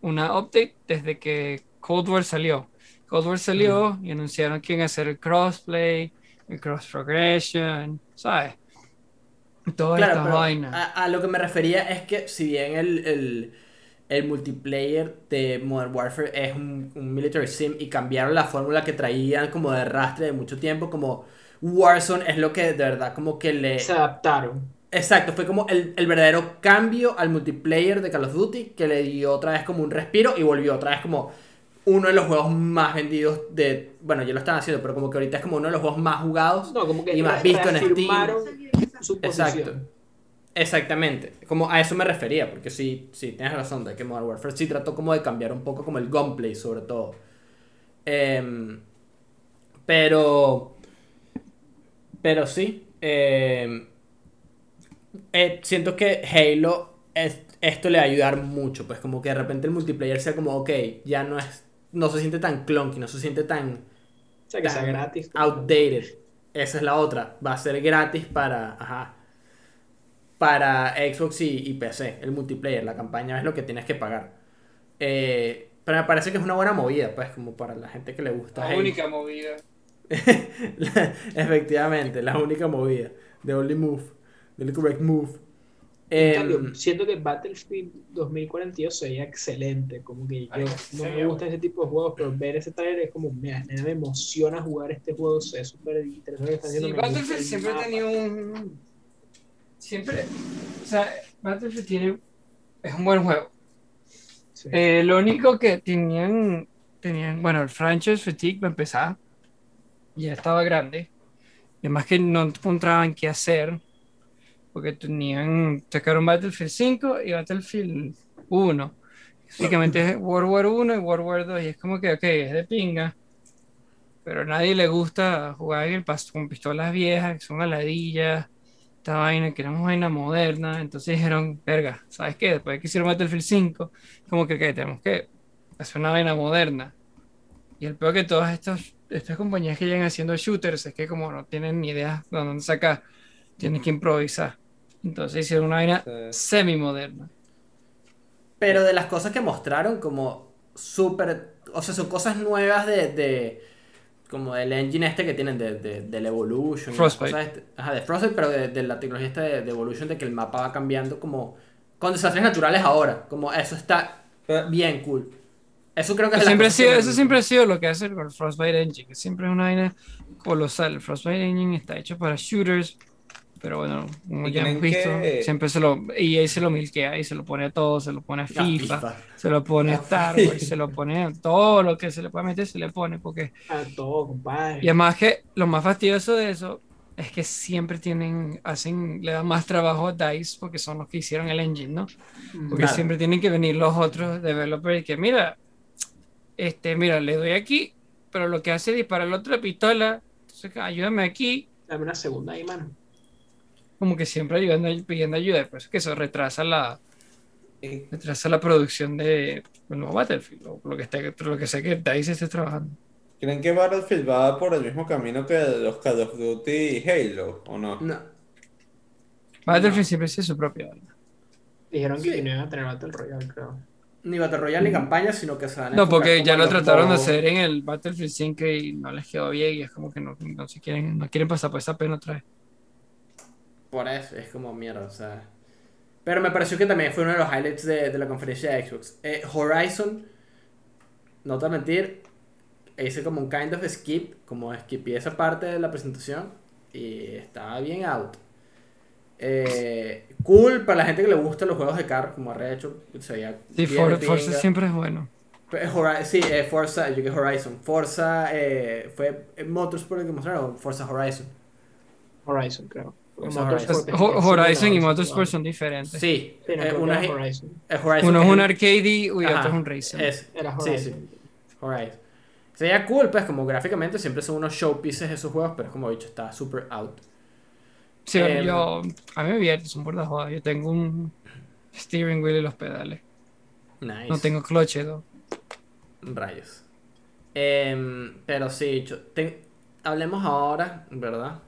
una update desde que Cold War salió. Cold War salió y anunciaron que iban a hacer el crossplay, el cross progression, ¿sabes? Todas Claro, estas pero vainas. a, a lo que me refería es que si bien el, el, el multiplayer de Modern Warfare es un, un military sim y cambiaron la fórmula que traían como de rastre de mucho tiempo, como Warzone es lo que de verdad como que le... Se adaptaron. Exacto, fue como el, el verdadero cambio al multiplayer de Call of Duty que le dio otra vez como un respiro y volvió otra vez como uno de los juegos más vendidos de... Bueno, ya lo están haciendo, pero como que ahorita es como uno de los juegos más jugados. No, como que Y más visto en Steam. su. Exacto. Exactamente. Como a eso me refería, porque sí, sí, tienes razón, de que Modern Warfare sí trató como de cambiar un poco como el gunplay sobre todo. Em, pero... Pero sí. em, eh, siento que Halo, es- esto le va a ayudar mucho, pues como que de repente el multiplayer sea como, ok, ya no es... No se siente tan clunky, no se siente tan O sea, que sea gratis. Outdated. Esa es la otra. Va a ser gratis para. Ajá. Para Xbox y, y PC. El multiplayer. La campaña es lo que tienes que pagar. Eh, pero me parece que es una buena movida, pues, como para la gente que le gusta. La única movida. Efectivamente, la única movida. The only move. The only correct move. En cambio, siento que Battlefield 2042 sería excelente. Como que yo Ay, no me gusta ese tipo de juegos, pero ver ese trailer es como, mira, me emociona jugar este juego. Es súper interesante está. Sí, Battlefield el siempre ha tenido un. Siempre. O sea, Battlefield tiene. Es un buen juego. Sí. Eh, lo único que tenían. Tenían. Bueno, el franchise fatigue para empezar. Ya estaba grande. Y además que no encontraban qué hacer. Porque tenían. Sacaron Battlefield 5 y Battlefield 1. Básicamente es World War 1 y World War 2. Y es como que, ok, es de pinga. Pero a nadie le gusta jugar el con pistolas viejas, que son aladillas, esta vaina, que vaina moderna. Entonces dijeron, verga, ¿sabes qué? Después de que hicieron Battlefield 5, como que, ok, tenemos que hacer una vaina moderna. Y el peor que todas estas, estas compañías que llegan haciendo shooters es que como no tienen ni idea de dónde sacar, tienen que improvisar. Entonces hicieron una vaina Sí. semi-moderna. Pero de las cosas que mostraron, como súper. O sea, son cosas nuevas de. de como del engine este que tienen de, de, del Evolution. Frostbite. cosas este- ajá, de Frostbite, pero de, de la tecnología esta de, de Evolution, de que el mapa va cambiando como. Con desastres naturales ahora. Como eso está bien cool. Eso creo que es siempre, ha sido, eso siempre ha sido lo que hace con el Frostbite Engine, que siempre es una vaina colosal. El Frostbite Engine está hecho para shooters, pero bueno, como ¿Y ya hemos visto, que- siempre se lo, EA se lo milquea y se lo pone a todo, se lo pone a FIFA, se lo pone a Star. Wars, se lo pone a todo lo que se le puede meter, se le pone, porque... A todo, compadre. Y además que lo más fastidioso de eso es que siempre tienen, hacen, le dan más trabajo a DICE, porque son los que hicieron el engine, ¿no? Porque Claro. siempre tienen que venir los otros developers y que, mira, este, mira, le doy aquí, pero lo que hace es disparar la otra pistola, entonces ayúdame aquí, Dame una segunda ahí, mano. Como que siempre ayudando, pidiendo ayuda, y por eso es que eso retrasa la, retrasa la producción de un nuevo Battlefield, o lo que, esté, lo que sea que DICE esté trabajando. ¿Creen que Battlefield va por el mismo camino que los Call of Duty y Halo, o no? No. Battlefield siempre hizo su propia vaina. Dijeron que Sí. no iban a tener Battle Royale, creo. Ni Battle Royale ni campaña, sino que se van a No, porque ya lo trataron de hacer en el Battlefield 5 y no les quedó bien y es como que no, no se quieren, no quieren pasar por esa pena otra vez. Por eso, es como mierda, o sea. Pero me pareció que también fue uno de los highlights de, de la conferencia de Xbox. Eh, Horizon, no te voy a mentir, hice como un kind of skip, como skipé esa parte de la presentación y estaba bien out. Eh, cool para la gente que le gustan los juegos de carro, como ha hecho, se veía Sí, For- Forza siempre es bueno. Eh, Sí, eh, Forza, yo que Horizon. Forza, eh, fue Motorsport el que mostraron, Forza Horizon. Horizon, creo. Motorsport Pues, es- Ho- es Horizon y Motorsport sí, son diferentes. Sí, no, eh, una es- Horizon. Horizon Uno es un arcade y Ajá, otro es un racing. Es, Era sí, Horizon. sí, Horizon. Sería cool, pues, como gráficamente siempre son unos showpieces de esos juegos, pero como he dicho, está super out. Sí, Em, yo, a mí me divierte, son por jodas. Yo tengo un steering wheel y los pedales. Nice. No tengo cloche, ¿no? Rayos. Em, pero sí, ten- hablemos ahora, ¿verdad?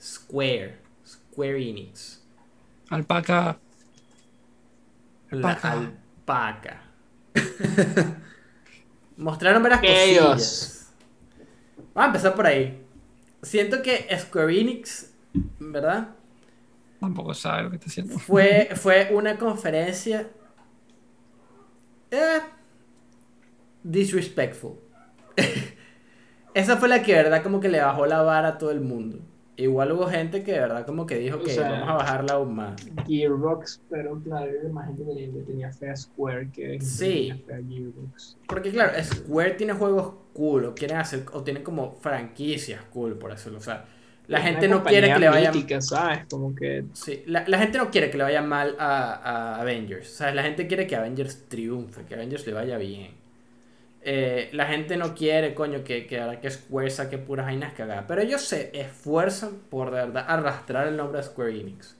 Square. Square Enix. Alpaca. La Alpaca. alpaca. Mostraron varias Ellos. cosillas. Vamos a empezar por ahí. Siento que Square Enix, ¿verdad? Tampoco sabe lo que está haciendo. Fue, fue una conferencia eh, disrespectful. Esa fue la que de verdad como que le bajó la vara a todo el mundo. Igual hubo gente que de verdad como que dijo O que sea, vamos a bajarla aún más. Gearbox, pero claro, más gente tenía, tenía fe a Square que Sí. tenía fe a Gearbox. Porque claro, Square tiene juegos cool o quieren hacer o tienen como franquicias cool por decirlo. O sea, la gente no quiere que le vaya mítica, ¿sabes? Como que Sí, la, la gente no quiere que le vaya mal a, a Avengers. O sea, la gente quiere que Avengers triunfe, que Avengers le vaya bien. Eh, la gente no quiere, coño, que, que ahora que Square saque puras vainas cagadas. Pero ellos se esfuerzan por de verdad arrastrar el nombre de Square Enix.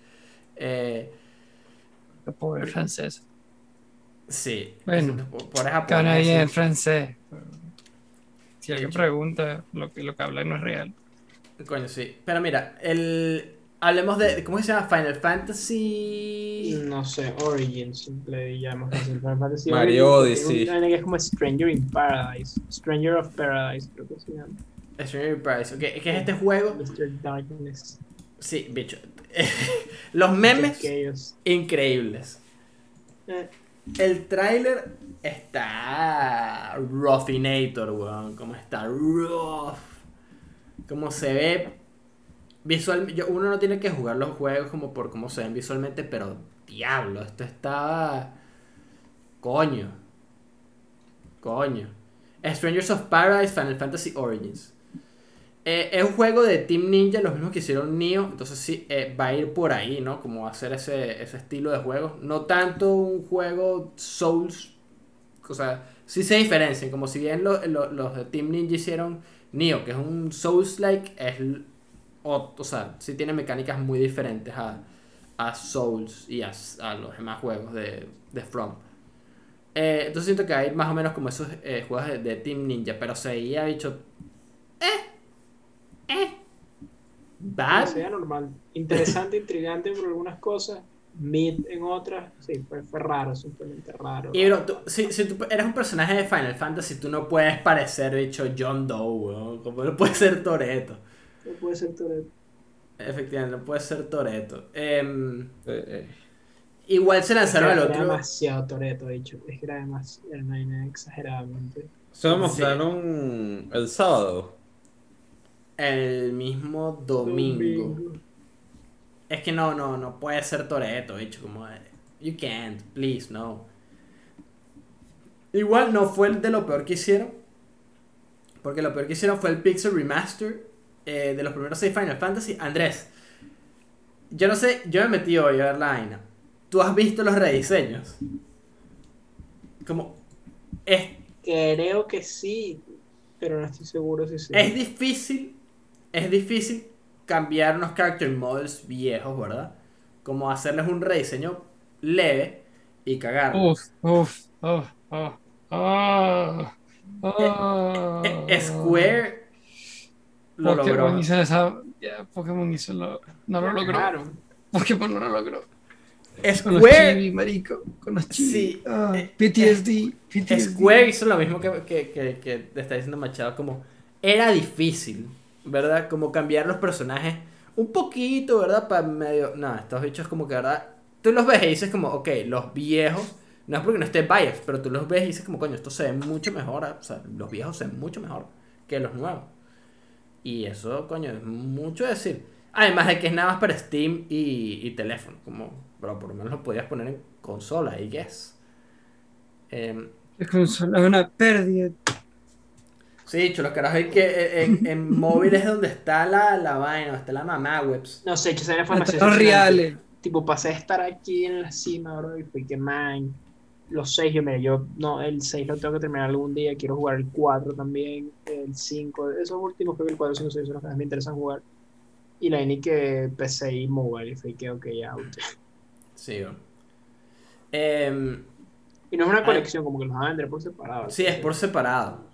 Eh, pobre francés. sí. Bueno, por, por esa Canadien sí. francés. Si alguien pregunta, lo que, lo que habla no es real. Coño, sí. Pero mira, el... Hablemos de... ¿Cómo se llama? Final Fantasy... no sé, Origins le llamamos Final Fantasy Mario Odyssey. Que es como Stranger in Paradise, Stranger of Paradise, creo que se llama. Stranger Price. Ok, que es este juego... Mr. Darkness. Sí, bicho. Los memes... Increíbles. Eh, El tráiler está Ruffinator, weón. Como está rough. Como se ve visual. uno no tiene que jugar los juegos como por cómo se ven visualmente, pero diablo, esto está. Coño. Coño. Strangers of Paradise Final Fantasy Origins. Eh, es un juego de Team Ninja, los mismos que hicieron Neo, entonces sí, eh, va a ir por ahí, ¿no? Como hacer ese, ese estilo de juego. No tanto un juego Souls, o sea, sí se diferencian, como si bien lo- lo- los de Team Ninja hicieron Neo, que es un Souls-like, es, o, o sea, sí tiene mecánicas muy diferentes a, a Souls y a, a los demás juegos de, de From. Eh, entonces siento que hay más o menos como esos eh, juegos de, de Team Ninja, pero se veía dicho, eh, eh, bad. sea normal. Interesante, intrigante por algunas cosas, mid en otras. Sí, fue, fue raro, simplemente raro. Y bro, tú- si, si tú eres un personaje de Final Fantasy, tú no puedes parecer, dicho, John Doe, weón. Como no puede ser Toreto. No puede ser Toretto. Efectivamente, no puede ser Toreto. Em, Eh, eh. igual se lanzaron al Era otro. demasiado Toreto, dicho. Es que era demasiado, era una exageradamente. Eso lo Sí. mostraron el sábado. El mismo domingo. Es que no, no, no puede ser Toreto, dicho. Como, eh, you can't, please, no. Igual no fue el de lo peor que hicieron. Porque lo peor que hicieron fue el Pixel Remaster eh, de los primeros seis Final Fantasy. Andrés, yo no sé, yo me metí hoy a ver la vaina. ¿Tú has visto los rediseños? Como, es, Creo que sí, pero no estoy seguro si sí. es difícil, es difícil cambiar unos character models viejos, ¿verdad? Como hacerles un rediseño leve y cagarlo. Uf, uf, oh, oh, oh. Oh. Eh, Square lo Pokémon logró. hizo esa. ya, Pokémon hizo lo. No lo logró. Claro. Pokémon no lo logró. Con los Square, chibi, marico. Con los chibi. Sí, Ah, eh, PTSD. PTSD. Square hizo lo mismo que, que, que, que te está diciendo Machado, como era difícil, ¿verdad? Como cambiar los personajes un poquito, ¿verdad? Para medio... No, estos bichos como que, ¿verdad? Tú los ves y dices como, ok, los viejos, no es porque no esté bias, pero tú los ves y dices como, coño, esto se ve mucho mejor, o sea, los viejos se ven mucho mejor que los nuevos. Y eso, coño, es mucho decir. Además de que es nada más para Steam y, y teléfono, como, pero por lo menos lo podías poner en consola, I guess. Em, Es consola, es una pérdida. Sí, chulo, carajo, es que en, en móviles es donde está la, la vaina, está la mamá webs. No sé, esa fue demasiado Los emocionante. reales. Tipo, pasé a estar aquí en la cima, bro, y fue que, man, los 6, yo, mira, yo, no, el 6 lo tengo que terminar algún día, quiero jugar el 4 también, el 5, esos últimos, creo que el 4, 5, 6 son los que más me interesan jugar. Y la ni que PC y mobile, y fue que, ok, out. Sí. Em, Y no es una colección, como que los van a vender por separado. sí, es por separado.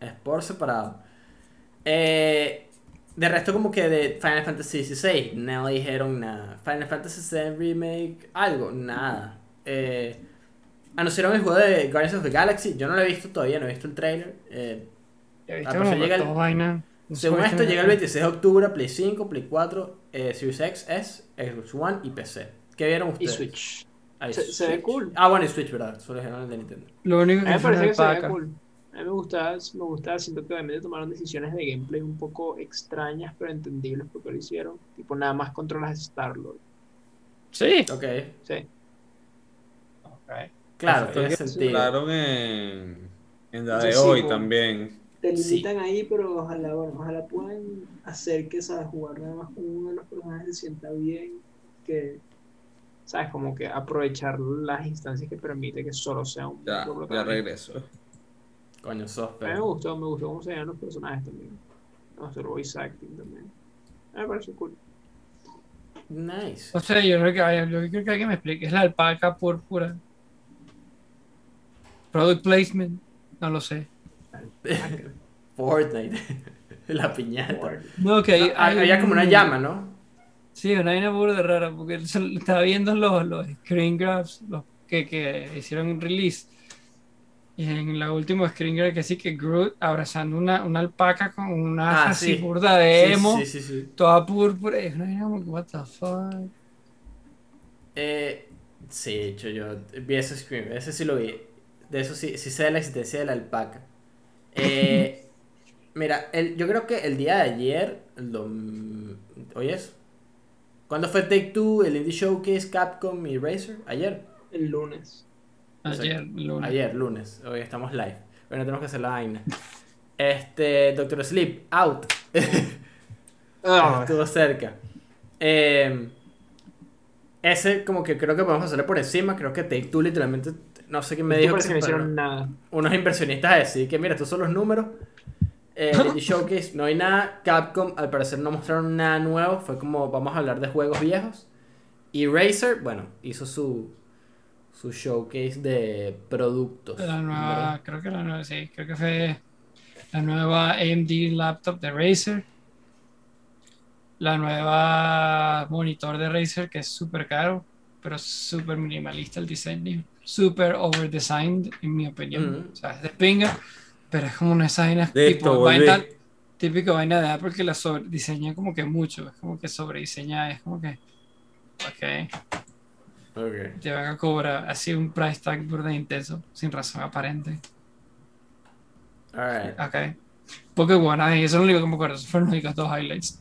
Es por separado. Eh, de resto, como que de Final Fantasy XVI, no dijeron nada. Final Fantasy VII Remake, algo, nada. Eh, anunciaron el juego de Guardians of the Galaxy. Yo no lo he visto todavía, no he visto el trailer. Eh, Ah, llega el- vaina. Según esto, llega el 26 de octubre a Play 5, Play 4, eh, Series X, S, Xbox One y PC. ¿Qué vieron Y ustedes? Switch. Ah, y Se- se ve Switch. cool. Ah, bueno, y Switch, ¿verdad? Solo dijeron el de Nintendo. Lo único A que mí me parece que se ve cool. A mí me gustaba, me gustaba, siento que obviamente tomaron decisiones de gameplay un poco extrañas, pero entendibles porque lo hicieron. Tipo, nada más controlas Star-Lord. Sí. Ok, Sí. Claro, tiene que sentido. hablaron en, en la de sí, hoy también. Te Sí. limitan ahí, pero ojalá, bueno, ojalá puedan hacer que, sabes, jugar nada más con uno de los personajes se sienta bien, que, sabes, como que aprovechar las instancias que permite que solo sea un Ya, ya regreso. Coño, sos A mí me gustó, me gustó cómo se veían los personajes también. El voice acting también. A mí me parece cool. Nice. O sea, yo creo que, yo creo que alguien me explique. Es la alpaca púrpura. Product placement. No lo sé. Fortnite. La piñata. No, que No, hay- había como una un- llama, ¿no? Sí, una vaina burda rara, porque estaba viendo los, los screen grabs los que, que hicieron un release. Y en la última screen grab que sí que Groot abrazando una, una alpaca con una Ah, así sí. burda de Sí, emo, Sí, sí, sí. toda púrpura. Es una vaina como what the fuck. Eh, sí, hecho, yo vi ese screen, ese sí lo vi. De eso sí, sí sé de la existencia de la alpaca. Eh, mira, el, yo creo que el día de ayer, el dom- ¿hoy es? ¿Cuándo fue Take Two, el Indie Showcase, Capcom y Razer? Ayer. El lunes. Ayer, lunes. Ayer, lunes. Hoy estamos live. Bueno, tenemos que hacer la vaina. Este, Doctor Sleep, out. Ah, Estuvo cerca. Eh, ese como que creo que podemos hacerle por encima. Creo que Take Two literalmente, no sé quién me me dijo que se hicieron nada. unos inversionistas a decir que mira, estos son los números. Eh, Showcase, no hay nada. Capcom al parecer no mostraron nada nuevo. Fue como vamos a hablar de juegos viejos. Y Razer, bueno, hizo su, su showcase de productos. La nueva, creo que la nueva, sí, creo que fue la nueva AMD laptop de Razer. La nueva monitor de Razer que es súper caro, pero súper minimalista el diseño. Súper overdesigned, en mi opinión. O sea, es de pinga, pero es como una esas tipo vaina, típico vaina de Apple que la sobre, diseña como que mucho, es como que sobrediseña, es como que, ok. Ok. te van a cobrar así un price tag burda intenso, sin razón aparente. Alright. Ok. Pokémon, ay, eso es lo único que me acuerdo. Esos fueron los únicos dos highlights.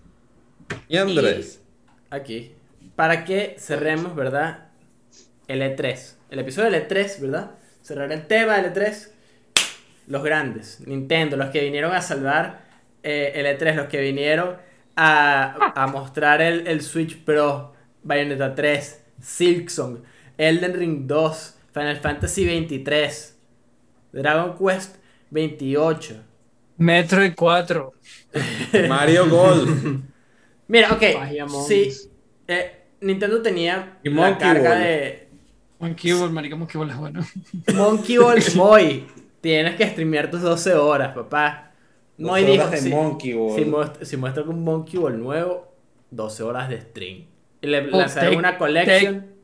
Y Andrés. Aquí. Para que cerremos, ¿verdad? El E3. El episodio del E3, ¿verdad? Cerrar el tema del E3. Los grandes. Nintendo, los que vinieron a salvar eh, el E3, los que vinieron a, a mostrar el, el Switch Pro, Bayonetta 3, Silksong, Elden Ring 2, Final Fantasy 23, Dragon Quest 28. Metroid 4. Mario Golf. Mira, ok. Sí, eh, Nintendo tenía la carga Ball. de Monkey Ball, marica, Monkey Ball es bueno. Monkey Ball Moy. Tienes que streamear tus 12 horas, papá. Moy dijo, de si, Monkey Ball. si muest- si un Monkey Ball nuevo, 12 horas de stream. Y le Oh, lanzaré una collection.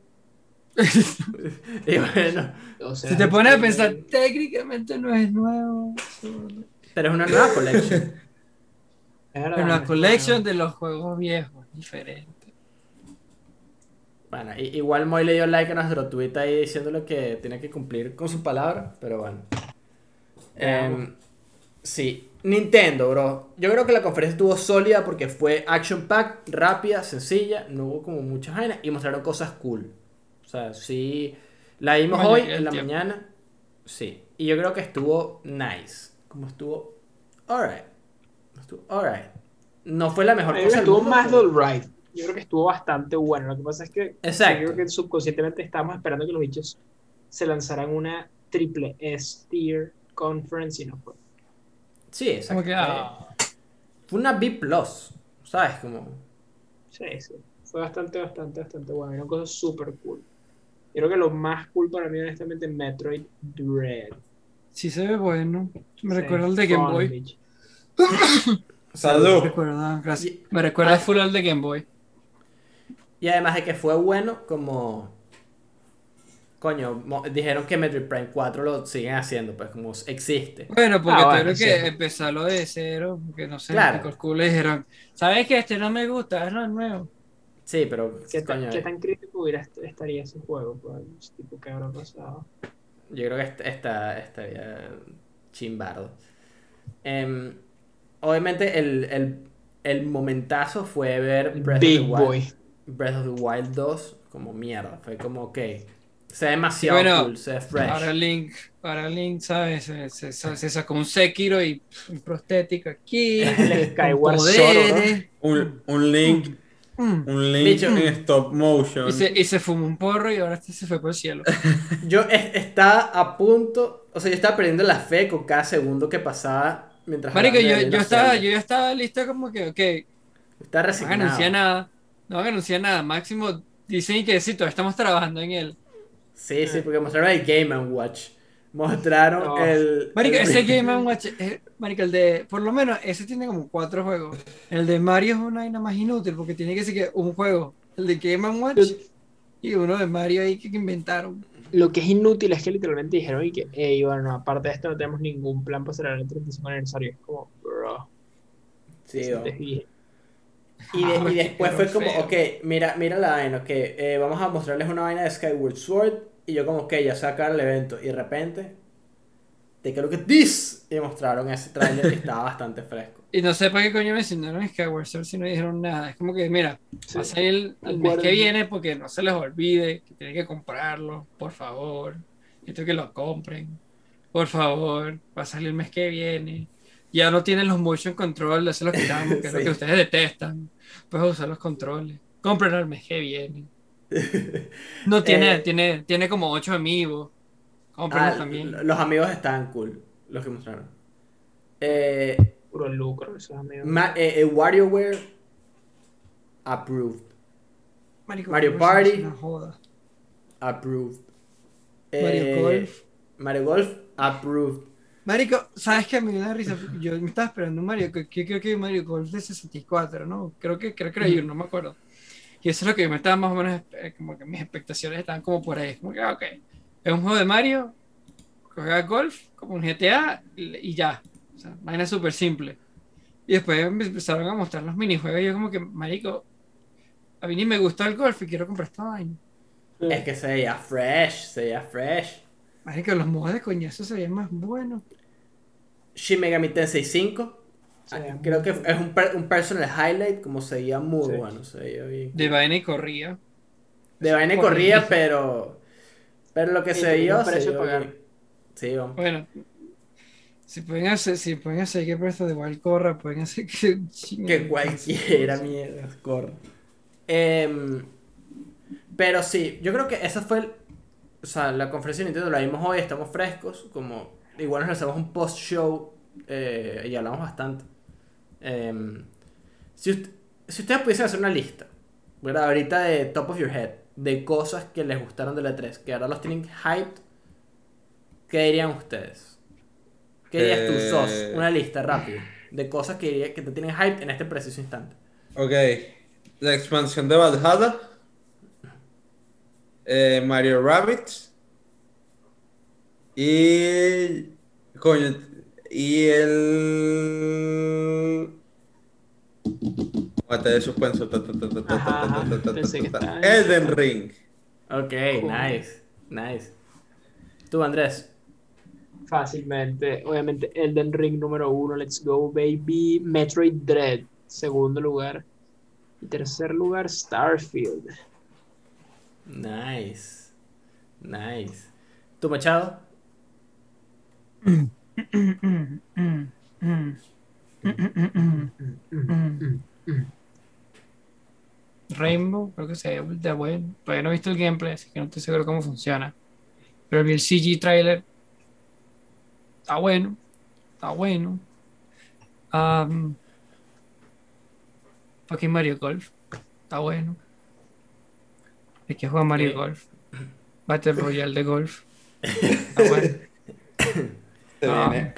y bueno, O sea, Si te pones a este, pensar, técnicamente no es nuevo. pero es una nueva collection. Es una es collection de los juegos viejos, diferente. Bueno, igual Moy le dio like a nuestro tweet ahí diciéndole que tiene que cumplir con su palabra, pero bueno. Em, sí, Nintendo, bro. Yo creo que la conferencia estuvo sólida porque fue action pack, rápida, sencilla, no hubo como muchas vainas y mostraron cosas cool. O sea, sí, la vimos hoy en la tiempo. mañana. Sí, y yo creo que estuvo nice. Como estuvo, alright. Estuvo alright. No fue la mejor cosa del estuvo mundo, más pero- del right. Yo creo que estuvo bastante bueno. Lo que pasa es que Exacto. yo creo que subconscientemente estábamos esperando que los bichos se lanzaran una triple S tier conference y no fue. Sí, exacto. Que, ah, Fue una B+, ¿sabes? Como... Sí, sí. Fue bastante, bastante, bastante bueno. Era cosas súper cool. Yo creo que lo más cool para mí, honestamente, es Metroid Dread. sí se ve bueno. Me Sí, recuerda al de Game Boy. bitch. Me Salud. recuerda, gracias. Me recuerda Ah. full al de Game Boy. Y además de que fue bueno, como... Coño, mo- dijeron que Metroid Prime 4 lo siguen haciendo, pues como existe. Bueno, porque Ah, bueno, que empezar lo de cero, porque no sé, Claro. los cool le dijeron, ¿sabes que este no me gusta? Es lo nuevo. Sí, pero... ¿Qué, tan, coño, qué tan crítico hubiera est- estaría ese juego? Pues, tipo, ¿qué habrá pasado? Yo creo que est- está, estaría chimbardo. Em, obviamente el, el, el momentazo fue ver Breath of, the Big Wild, Boy. Breath of the Wild 2 como mierda. Fue como, ok, se ve demasiado Bueno, cool, se ve fresh. Ahora Link, ahora Link, ¿sabes? Se, se- se- se sacó un Sekiro y un prostético aquí. El Skyward Sword, ¿no? Un, un link, Mm. un link Bicho. en stop motion. Y se, y se fumó un porro y ahora este se fue por el cielo. Yo es- estaba a punto, o sea, yo estaba perdiendo la fe con cada segundo que pasaba mientras Marico, yo, yo, estaba, yo ya estaba listo como que, ok, no a resignado. anunciar nada. No van a anunciar nada. Máximo dicen que sí, todavía estamos trabajando en él. Sí, sí, porque mostraron el Game Watch. Mostraron No. el. Marico, el- ese Game Watch, eh, marico, el de, por lo menos, ese tiene como cuatro juegos. El de Mario es una vaina más inútil porque tiene que ser que un juego, el de Game Watch y uno de Mario ahí que que inventaron. Lo que es inútil es que literalmente dijeron y que, hey, bueno, aparte de esto no tenemos ningún plan para celebrar el 35 aniversario. Es como, bro. Sí, se o- te dije. Y, de- y después fue como, feo. ok, mira, mira la vaina, ok, eh, vamos a mostrarles una vaina de Skyward Sword. Y yo como, ok, ya se va a acabar el evento. Y de repente, te creo que this. Y mostraron ese trailer que estaba bastante fresco. Y no sé para qué coño mencionaron Skyward Sword si no dijeron nada. Es como que, mira, Sí. va a salir el, el mes que viene porque no se les olvide que tienen que comprarlo, por favor. Esto que lo compren, por favor. Va a salir el mes que viene. Ya no tienen los motion control, eso lo quitamos, que es lo que ustedes detestan. Puedes usar los controles. Compren el mes que viene. No tiene, Eh, tiene, tiene como 8 amigos. Ah, también. los amigos estaban cool, los que mostraron. Eh, Puro lucro, eso es amigo. Ma- eh, eh, WarioWare approved. Marico, Mario Party. es una joda. Approved. Mario Golf. Mario Golf approved. Marico, ¿sabes qué? Me dio una risa. Yo me estaba esperando un Mario, que, que creo que Mario Golf de 64, ¿no? Creo que, creo que era yo, no me acuerdo. Y eso es lo que me estaba más o menos, eh, como que mis expectaciones estaban como por ahí. Como que, ah, ok, es un juego de Mario, juega golf, como un GTA, y, y ya. O sea, vaina súper simple. Y después me empezaron a mostrar los minijuegos y yo como que, Marico, a mí ni me gusta el golf y quiero comprar esta vaina. Es que se veía fresh, se veía fresh. Marico, los modos de coñazo se veían más buenos. Shin Megami Tensei 5. Sí, ah, creo que es un, per- un personal highlight, como se veía muy Sí. bueno, se veía bien. De vaina y corría. De vaina y corría, pero. Pero lo que Sí, se vio. un Se precio a vio pagar. bien. Sí, vamos. Bueno, si pueden hacer, si pueden hacer que Breath of the Wild corra, pueden hacer que Que cualquiera mierda corra. Em, pero sí, yo creo que esa fue. O sea, la conferencia de Nintendo la vimos hoy, estamos frescos. Como igual nos hacemos un post-show eh, y hablamos bastante. Em, si, ust- si ustedes pudiesen hacer una lista, ¿verdad? Ahorita de top of your head, de cosas que les gustaron de la 3, que ahora los tienen hyped, ¿qué dirían ustedes? ¿Qué dirías tú, Eh. Sos? Una lista rápida de cosas que, que te tienen hype en este preciso instante. Ok. La expansión de Valhalla. Eh, Mario Rabbit. Y. Coño. Y el. Mate de suspenso. Elden Ring. Ok, nice, nice. Tú, Andrés. Fácilmente. Obviamente, Elden Ring número uno, Let's Go Baby. Metroid Dread, segundo lugar. Y tercer lugar, Starfield. Nice. Nice. ¿Tú, Machado? Rainbow, creo que se ve de bueno. Todavía no he visto el gameplay, así que no estoy seguro cómo funciona. Pero el CG trailer. Está bueno. Está bueno. Um, fucking Mario Golf. Está bueno. Que jugar Mario Eh. Golf. Battle Royale de golf. Bueno. Se Ah. viene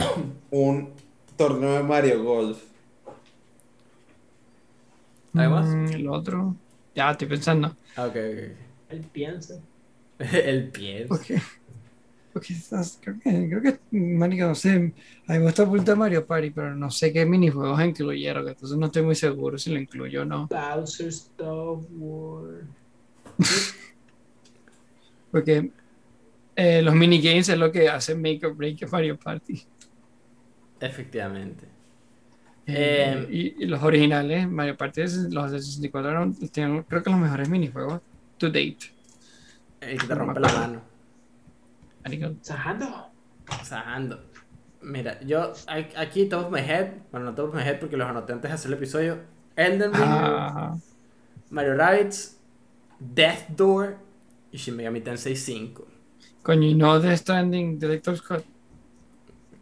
un torneo de Mario Golf. ¿Algo más? Mm, el otro. Ya estoy pensando. Ah, Ok, Él piensa. ok. El pie. Porque, creo que, creo que, marica, no sé, a mí me gusta ocultar Mario Party, pero no sé qué minijuegos incluyeron, entonces no estoy muy seguro si lo incluyo o no. Bowser's Stuff War. Porque eh, los minigames es lo que hace Make or Break a Mario Party. Efectivamente. Eh, Eh, y, y los originales, Mario Party, los de 64 eran- tienen, creo que los mejores minijuegos to date. El que te rompe la mano. Sajando. Sajando. Mira, yo aquí top of my head, bueno, no top of my head porque los anoté antes de hacer el episodio. Elden Ring, ah, Mario Rabbids, Death Door y Shin Megami Tensei 5. coño, y no The Stranding, Director's Cut.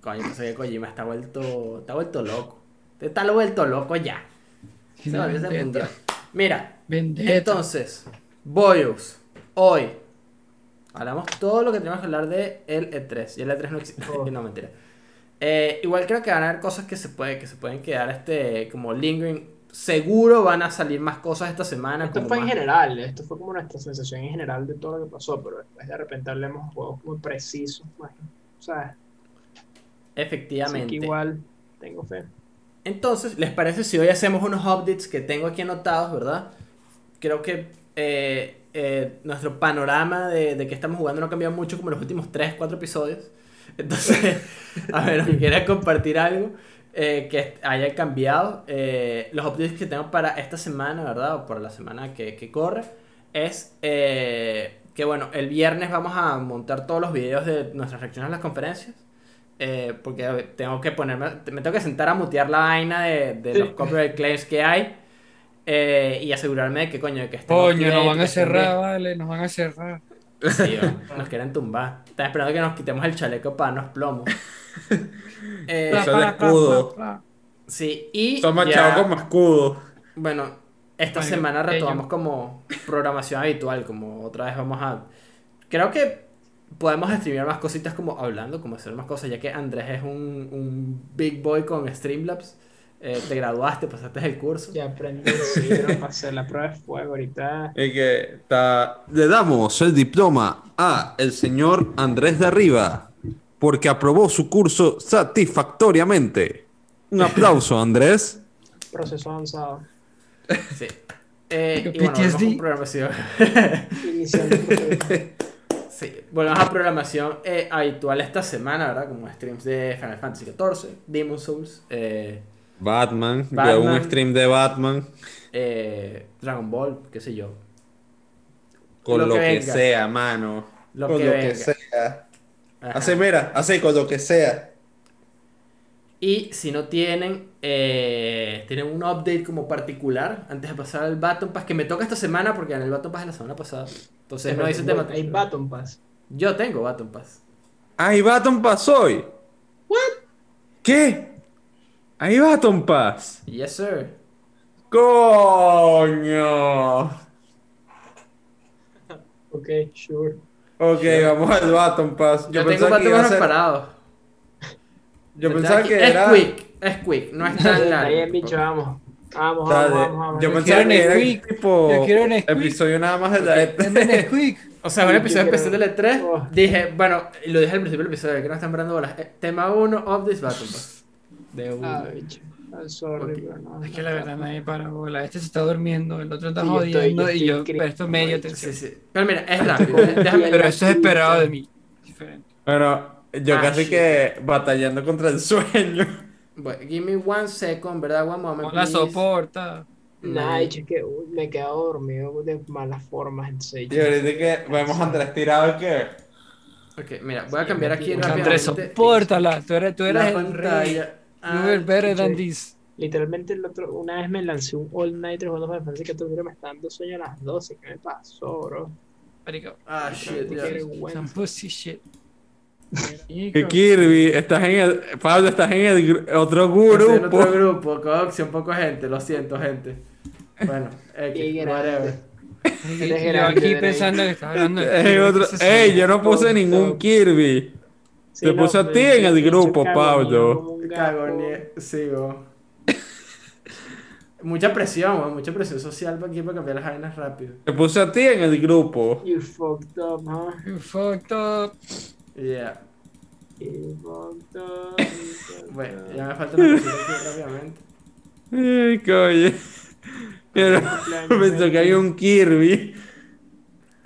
Coño, pensé que Kojima está vuelto, está vuelto loco. Está vuelto loco ya. Se volvió ese. Mira, Vendetta. entonces, Boyos, hoy hablamos todo lo que tenemos que hablar de el E3. Y el E3 no existe. Oh. no, mentira. Eh, igual creo que van a haber cosas que se, puede, que se pueden quedar este, como lingering. Seguro van a salir más cosas esta semana. Esto fue en general, esto fue como nuestra sensación en general de todo lo que pasó, pero después de repente hablemos juegos muy precisos, bueno, o sea, así Efectivamente. que igual tengo fe. Entonces, ¿les parece si hoy hacemos unos updates que tengo aquí anotados, verdad? Creo que eh, eh, nuestro panorama de, de que estamos jugando no ha cambiado mucho como en los últimos 3, 4 episodios. Entonces, a ver, si quiera compartir algo eh, que haya cambiado. Eh, los updates que tengo para esta semana, ¿verdad? O para la semana que, que corre, es eh, que, bueno, el viernes vamos a montar todos los videos de nuestras reacciones a las conferencias. Eh, porque tengo que ponerme, me tengo que sentar a mutear la vaina de, de los Sí. copyright claims que hay eh, y asegurarme de que coño, de que estén Coño, nos van a cerrar, bien. vale, nos van a cerrar. Sí, nos quieren tumbar. Están esperando que nos quitemos el chaleco para darnos plomo. Eh, Eso es escudo. sí, y Son machados como escudo. bueno, esta semana retomamos como programación habitual, como otra vez vamos a... Creo que podemos streamear más cositas como hablando, como hacer más cosas, ya que Andrés es un, un big boy con Streamlabs. Eh, te graduaste, pasaste el curso. Ya aprendí, sí, pasé la prueba de fuego ahorita. Y que está... Le damos el diploma a el señor Andrés de Arriba porque aprobó su curso satisfactoriamente. Un aplauso, Andrés. Proceso avanzado. Sí. Eh, y bueno, PTSD. con programación. Sí, volvemos a programación eh, habitual esta semana, ¿verdad? Como streams de Final Fantasy XIV, Demon Souls, eh, Batman. Batman. un stream de Batman. eh, Dragon Ball, qué sé yo. Con Lo lo, que sea, mano. Lo con que lo venga. que sea. Ajá. Hace, mira, hace con lo que sea. Y si no tienen, eh, tienen un update como particular antes de pasar al Baton Pass, que me toca esta semana porque en el Baton Pass es la semana pasada. Entonces no hice tema. Hay Baton Pass. Yo tengo Baton Pass. ¡Ay, Baton Pass hoy! ¿Qué? ¡Ahí Baton Pass! Yes, sir. ¡Coño! Ok, sure. Ok, vamos al Baton Pass. Yo, tengo pensaba que Baton iba a Pass ser- preparado. Yo pensaba que es era. quick, es quick, no es tan Está bien, largo. bicho, vamos. Vamos, vamos, vamos, vamos. Yo Yo pensaba quiero que era Nesquik. tipo Yo quiero Nesquik. episodio nada más de la Dame E3. Nesquik. O sea, un episodio especial quiero- del E3. Oh. Dije, bueno, y lo dije al principio del episodio, que no están parando bolas. Eh, Tema 1 of this Battle Pass. De uno. Ah, bicho. Sorry, Ok. pero no. Es que la verdad nadie para bola. Este se está durmiendo, el otro está Sí, estoy- jodiendo y yo presto media atención. Sí, sí. Pero mira, es rápido. Déjame. Pero eso es esperado de mí. Diferente. Bueno, yo Ah, casi shit. que batallando contra el sueño. Bueno, give me one second, ¿verdad? One moment. No la please. soporta. Nah, es que uy, me he quedado dormido de malas formas. Entonces, Y ahorita que vemos a Andrés tirado que. Ok, mira, voy a cambiar aquí Andrés, Andrés, rápidamente. sopórtala. Tú eres, tú eres la el rey. Pantalla. You were better than this. Literalmente el otro, una vez me lancé un all nighter jugando Final Fantasy que todo me está dando sueño a las 12. ¿Qué me pasó, bro? Marico. Ah, shit, vergüenza. Some pussy shit. Que Kirby, estás en el. Pablo, estás en el otro Estoy en grupo. otro grupo, Cox, un poco gente, lo siento, gente. Bueno, Qué X, whatever. Yo aquí pensando que estás hablando de Ey, yo no puse ningún. Kirby. Sí, Te puse a ti en el grupo, Pablo. como un Cago gato. ni- Sigo. Mucha presión, weón, mucha presión social para aquí para cambiar las vainas rápido. Te puse a ti en el grupo. You fucked up, huh? You fucked up. Yeah. You fucked up. Bueno, ya me falta una aquí rápidamente. Ay, coño. Pero pensó que había un Kirby.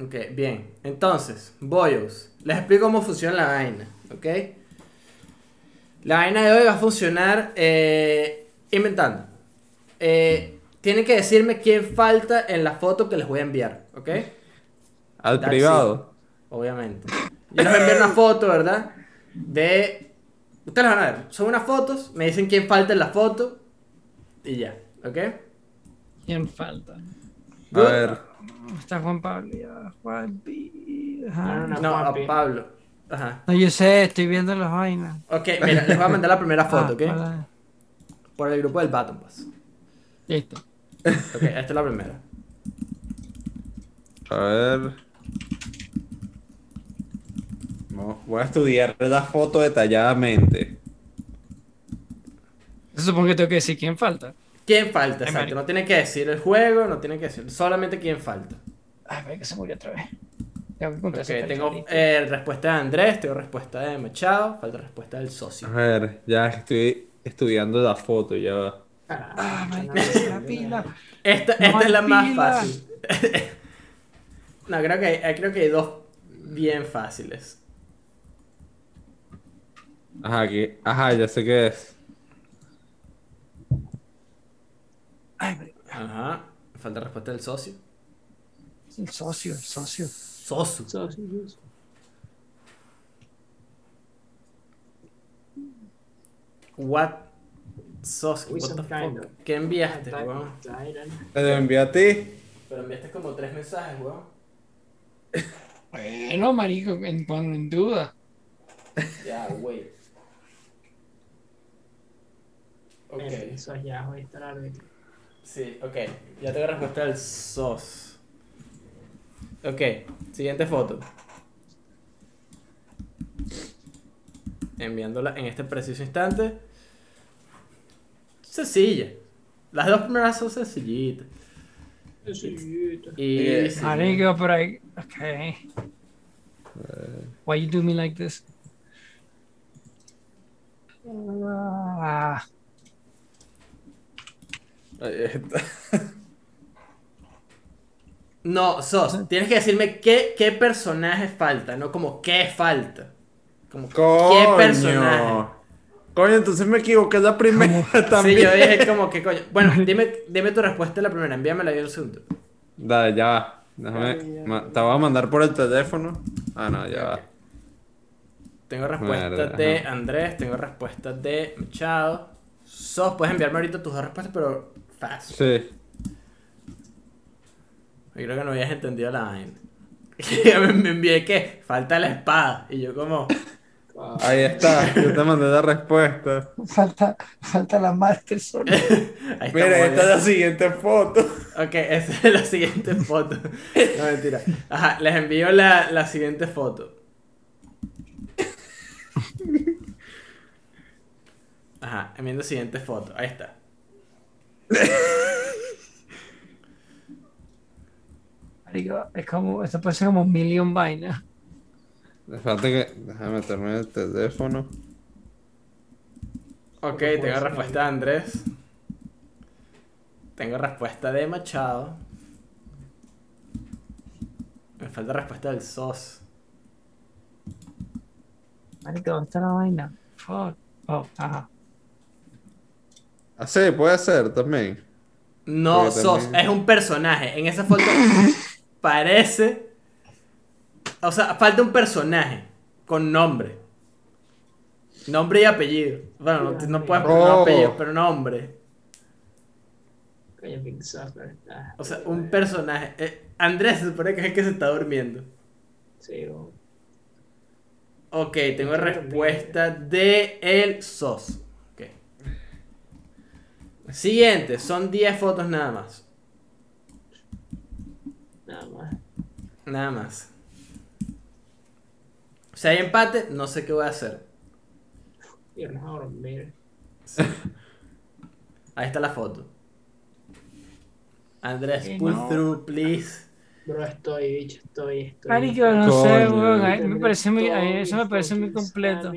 Ok, bien. Entonces, Boyos. Les explico cómo funciona la vaina, ¿ok? La vaina de hoy va a funcionar eh, inventando. Eh, tienen que decirme quién falta en la foto que les voy a enviar, ¿ok? Al That's privado. Obviamente. Yo les voy a enviar una foto, ¿verdad? De... Ustedes las van a ver. Son unas fotos, me dicen quién falta en la foto y ya, ¿ok? ¿Quién falta? A ver. Está Juan Pablo. Juan P. No, no, No, a. Pablo. Ajá. No, yo sé, estoy viendo las vainas. Ok, mira, les voy a mandar la primera foto, Ah, ¿ok? hola. Por el grupo del Baton Pass. Listo. Ok, esta es la primera. A ver. No, voy a estudiar la foto detalladamente. Eso supongo que tengo que decir quién falta. ¿Quién falta? Ay, Exacto. No tiene que decir el juego, no tiene que decir. Solamente quién falta. Ay, ve que se murió otra vez. Tengo que esa tengo eh, respuesta de Andrés, tengo respuesta de Machado, falta respuesta del A socio. ver, ya estoy estudiando la foto, ya va. Ah, no, la pila. Esta, No es la más fácil. no, creo que, hay, creo que hay dos bien fáciles. Ajá, aquí. Ajá, ya sé qué es. Ay, Ajá. Falta respuesta del socio. el socio, el socio. Sí, sí. What? Sos, Uy, what the fuck? ¿Qué enviaste, weón? Te lo envié a ti. Pero enviaste como tres mensajes, weón. Bueno, marico, en, cuando en duda. Ya, wait. Ok. Eso ya voy a estar árbitro. Sí, ok. Ya tengo respuesta del SOS. Ok, siguiente foto. Enviándola en este preciso instante. Sencilla. Las dos primeras son sencillitas. Sí, Y sí. Marico, por ahí. Ok. Why you do me like this? Ah, Ahí está. No, Sos, tienes que decirme qué, qué personaje falta, no como qué falta. Como Coño. qué personaje. Coño, entonces me equivoqué la primera Sí, también. yo dije como que coño. Bueno, dime, dime tu respuesta a la primera, envíamela yo el segundo. Dale, ya va. Déjame. ma- Te voy a mandar por el teléfono. Ah, no, ya va. Tengo respuesta de ajá. Andrés, tengo respuesta de Machado. Sos, puedes enviarme ahorita tus dos respuestas, pero fácil. Sí. Yo creo que no habías entendido la vaina. me, me envié que falta la espada. Y yo como, Ahí está. Yo te mandé la respuesta. falta, falta la Master Sword. Mira, esta es la siguiente foto. Ok, esa es la siguiente foto. No, mentira. Ajá, les envío la, la siguiente foto. Ajá, enviando siguiente foto. Ahí está. Es como, esto puede ser como un million vainas. Falta que. Déjame meterme en el teléfono. Ok, tengo respuesta de Andrés. Tengo respuesta de Machado. Me falta respuesta del SOS. Marico, ¿dónde está la vaina? Fuck. Oh, ajá. Ah, sí, puede ser también. No, Porque SOS, también- es un personaje. En esa foto parece. O sea, falta un personaje con nombre. Nombre y apellido. Bueno, no, no puedes poner Oh. apellido, pero nombre. O sea, un personaje. Eh, Andrés se supone que es el que se está durmiendo. Sí, Ok, tengo respuesta de el SOS. Siguiente, son 10 fotos nada más. nada más. Nada más. Si hay empate, no sé qué voy a hacer. Irnos a dormir. Ahí está la foto. Andrés, pull no. through, please. Bro, estoy, bicho, estoy, estoy. Marico, no sé, weón. a mí Me parece muy, a mí eso me parece muy completo.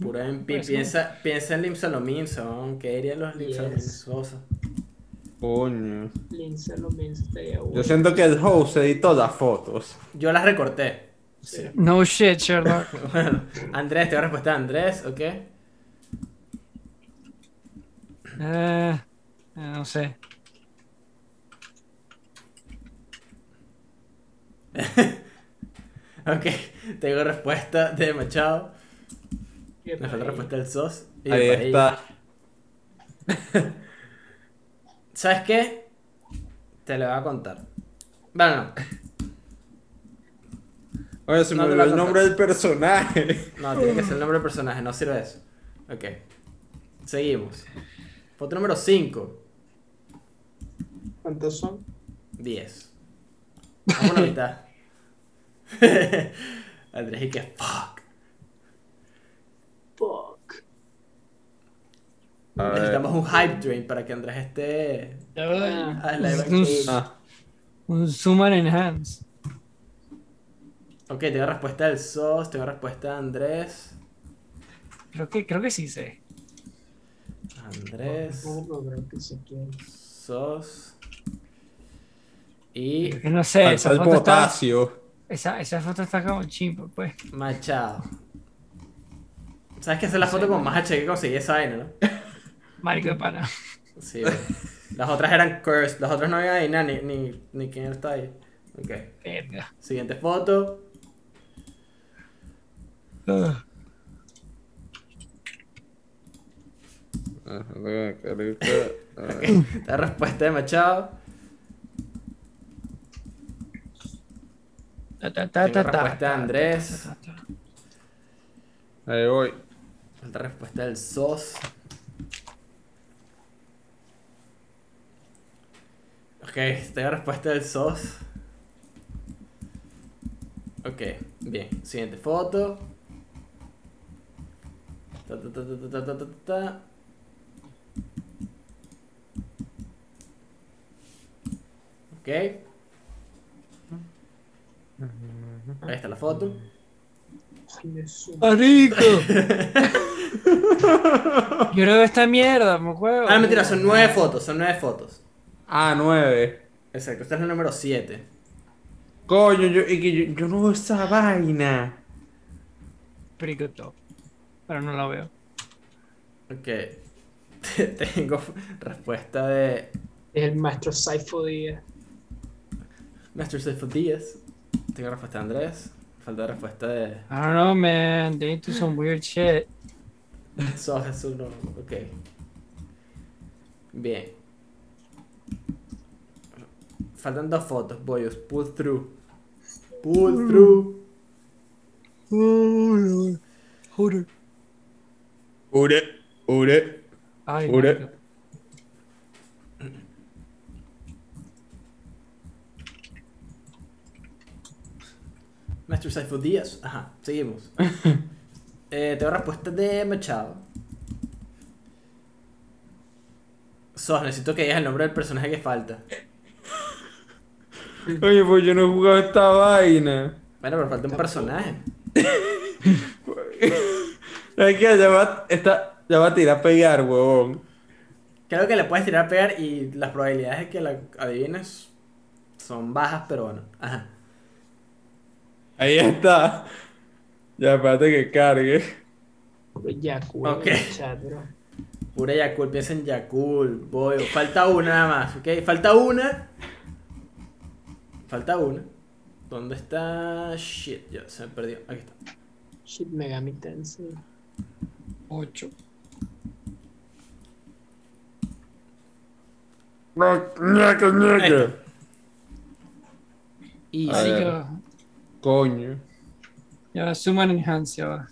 Pura MP. Pues, piensa, piensa en Limsalominsa, ¿no? ¿Qué dirían los Yes. Coño. Lince lo menos estaría bueno. Yo siento que el host editó las fotos. Yo las recorté. Sí. No shit, Sherlock. Bueno, Andrés, tengo respuesta de Andrés, ¿ok? Eh, eh, no sé. Ok, tengo respuesta de Machado. Me falta respuesta del SOS. y Ahí está. ¿Sabes qué? Te lo voy a contar. Bueno, no. Oye, se me No olvidó la el conté. nombre del personaje. No, tiene que ser el nombre del personaje, no sirve eso. Ok. Seguimos. Foto número 5. ¿Cuántos son? 10. Vamos a la mitad. Andrés y que. Fuck. A ver. Necesitamos un hype train para que Andrés esté. Ah, Ah, la- Un, Ah, un zoom and enhance. Ok, tengo respuesta del SOS, tengo respuesta de Andrés. Creo que, creo que sí sé. Andrés. SOS. Y Creo que no sé, esa foto, está, potasio. esa, esa foto está como chimpa, pues. Machado. ¿Sabes que esa es la foto con más H que conseguí esa vaina, no? Marico de pana. Sí, bueno. Las otras eran cursed, las otras no había ahí nada, ni, ni, ni quién está ahí. Ok. Verga. Siguiente foto. Ugh. Ah, La respuesta de Machado. Ta, ta, ta, ta, respuesta de ta, Andrés. ta, ta, ta. Ahí voy. Falta respuesta del SOS. Ok, tengo respuesta del SOS. Ok, bien. Siguiente foto. Ta, ta, ta, ok. Ahí está la foto. ¡Arico! Yo creo que esta mierda, me juego. Ah, mentira, son nueve fotos, son nueve fotos. Ah, nueve. Exacto, esta es la número 7. Coño, yo, y que yo, yo no veo esa vaina. Perico top. Pero no la veo. Ok. Tengo respuesta de Es el maestro Saifo Díaz. Master Safe Díaz. Tengo respuesta de Andrés. Falta respuesta de I don't know, man. They into some weird shit. Sos es uno. Ok. Bien. Faltan dos fotos, boyos. Pull through. Pull through. Joder. Ure, ure. Ay, Ure. Master Safe Díaz. Ajá, seguimos. Eh, tengo respuesta de Machado. Sos, necesito que digas el nombre del personaje que falta. Oye, pues yo no he jugado esta vaina. Bueno, pero falta un personaje. Es que ya va, esta, ya va a tirar a pegar, huevón. Creo que le puedes tirar a pegar y las probabilidades de que la adivines son bajas, pero bueno. Ajá. Ahí está. Ya, espérate que cargue. Ok. el chat, bro. Pura Yakul, piensa en Yakul, Boyo. Falta una nada más, ¿ok? Falta una. Falta una. ¿Dónde está? Shit, ya se me perdió. Aquí está. Shit Megami Tensei. 8. Ñaca, ñaca. Y. Coño. Ya va, Suman Enhance, ya va.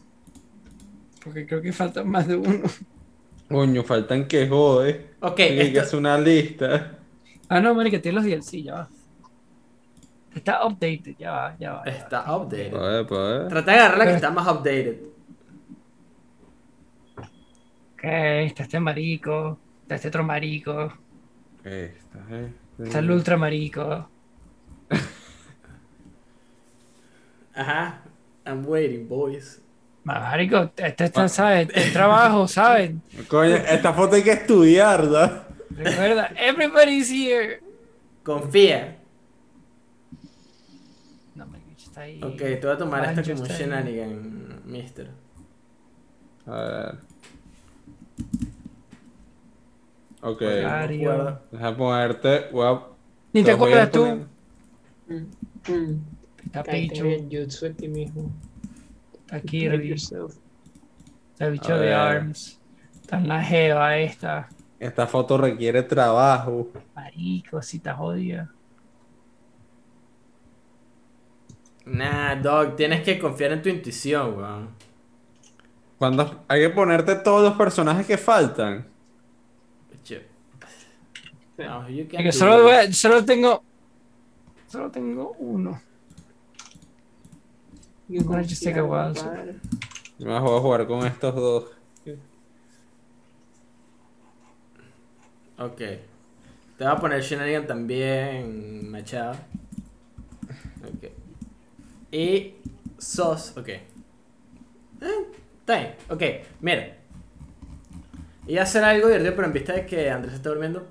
Porque creo que faltan más de uno. Coño, faltan que jode. Ok, que esto- hacer una lista. Ah, no, marica, tiene los DLC, ya va. Está updated, ya va, ya va. ya va. está updated. A ver, pa' ver. Trata de agarrar la que está más updated. Ok, está este marico, está este otro marico, Esta, eh. está el ultra marico. Ajá. I'm waiting, boys. Marico, este está, ¿sabes? El trabajo, ¿sabes? Coño, esta foto hay que estudiarla. Recuerda, everybody's here. Confía. No, marico, está ahí. Ok, te voy a tomar esta Mancho como está ahí. shenanigan, mister. A ver. Ok. Deja ponerte. voy a- Ni te acuerdas tú. Mm, mm. Está bien, Jutsu a ti mismo. Está Kirby, yourself. está el bicho A de ver. Arms, está la Jeva esta. Esta foto requiere trabajo. Marico, si está jodida. Nah, dog, tienes que confiar en tu intuición, weón. Cuando hay que ponerte todos los personajes que faltan. Che. No, solo, solo tengo. Solo tengo uno. You Gonna just take a while, voy a jugar con estos dos. Ok. Te voy a poner Shenanigan también, Machado. Ok. Y Sos, ok. Eh, está bien, ok. Mira. A hacer algo divertido, pero en vista de que Andrés está durmiendo.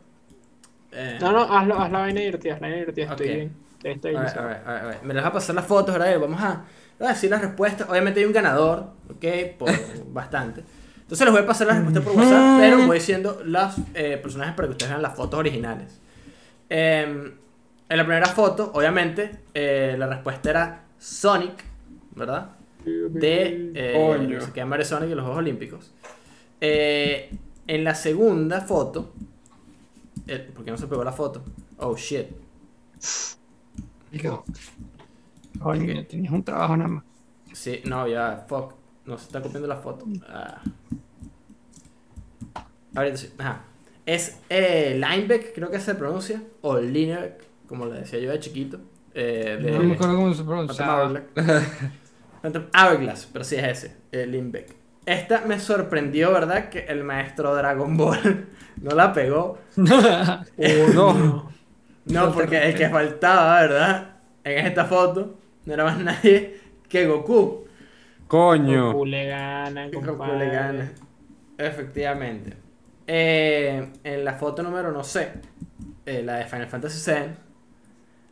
Eh, No, no, hazlo, haz la vaina divertida, haz la vaina divertida, estoy Estoy alright, bien. alright, alright, alright. Me las va a pasar las fotos, ¿verdad? Vamos a, a decir las respuestas. Obviamente hay un ganador, ¿ok? Por bastante. Entonces les voy a pasar las respuestas por WhatsApp, pero voy diciendo los eh, personajes para que ustedes vean las fotos originales. Em, en la primera foto, obviamente, eh, la respuesta era Sonic, ¿verdad? De eh, sé qué, Mario Sonic y los Juegos Olímpicos. Eh, en la segunda foto, eh, ¿por qué no se pegó la foto? Oh shit. Coño, tenías un trabajo nada más. Sí, no, ya, fuck. No se está copiando la foto. Ah. Sí. Ajá. Es eh, Linebeck, creo que se pronuncia. O Linebeck, como le decía yo de chiquito. Eh, de No me acuerdo cómo se. Hourglass. Phantom Hourglass, pero sí es ese, eh, Linebeck. Esta me sorprendió, ¿verdad? Que el maestro Dragon Ball no la pegó. no. No, porque el que faltaba, ¿verdad? En esta foto no era más nadie que Goku. Coño. Goku le gana, Goku le gana. Efectivamente. Eh, en la foto número, no sé, eh, la de Final Fantasy VII,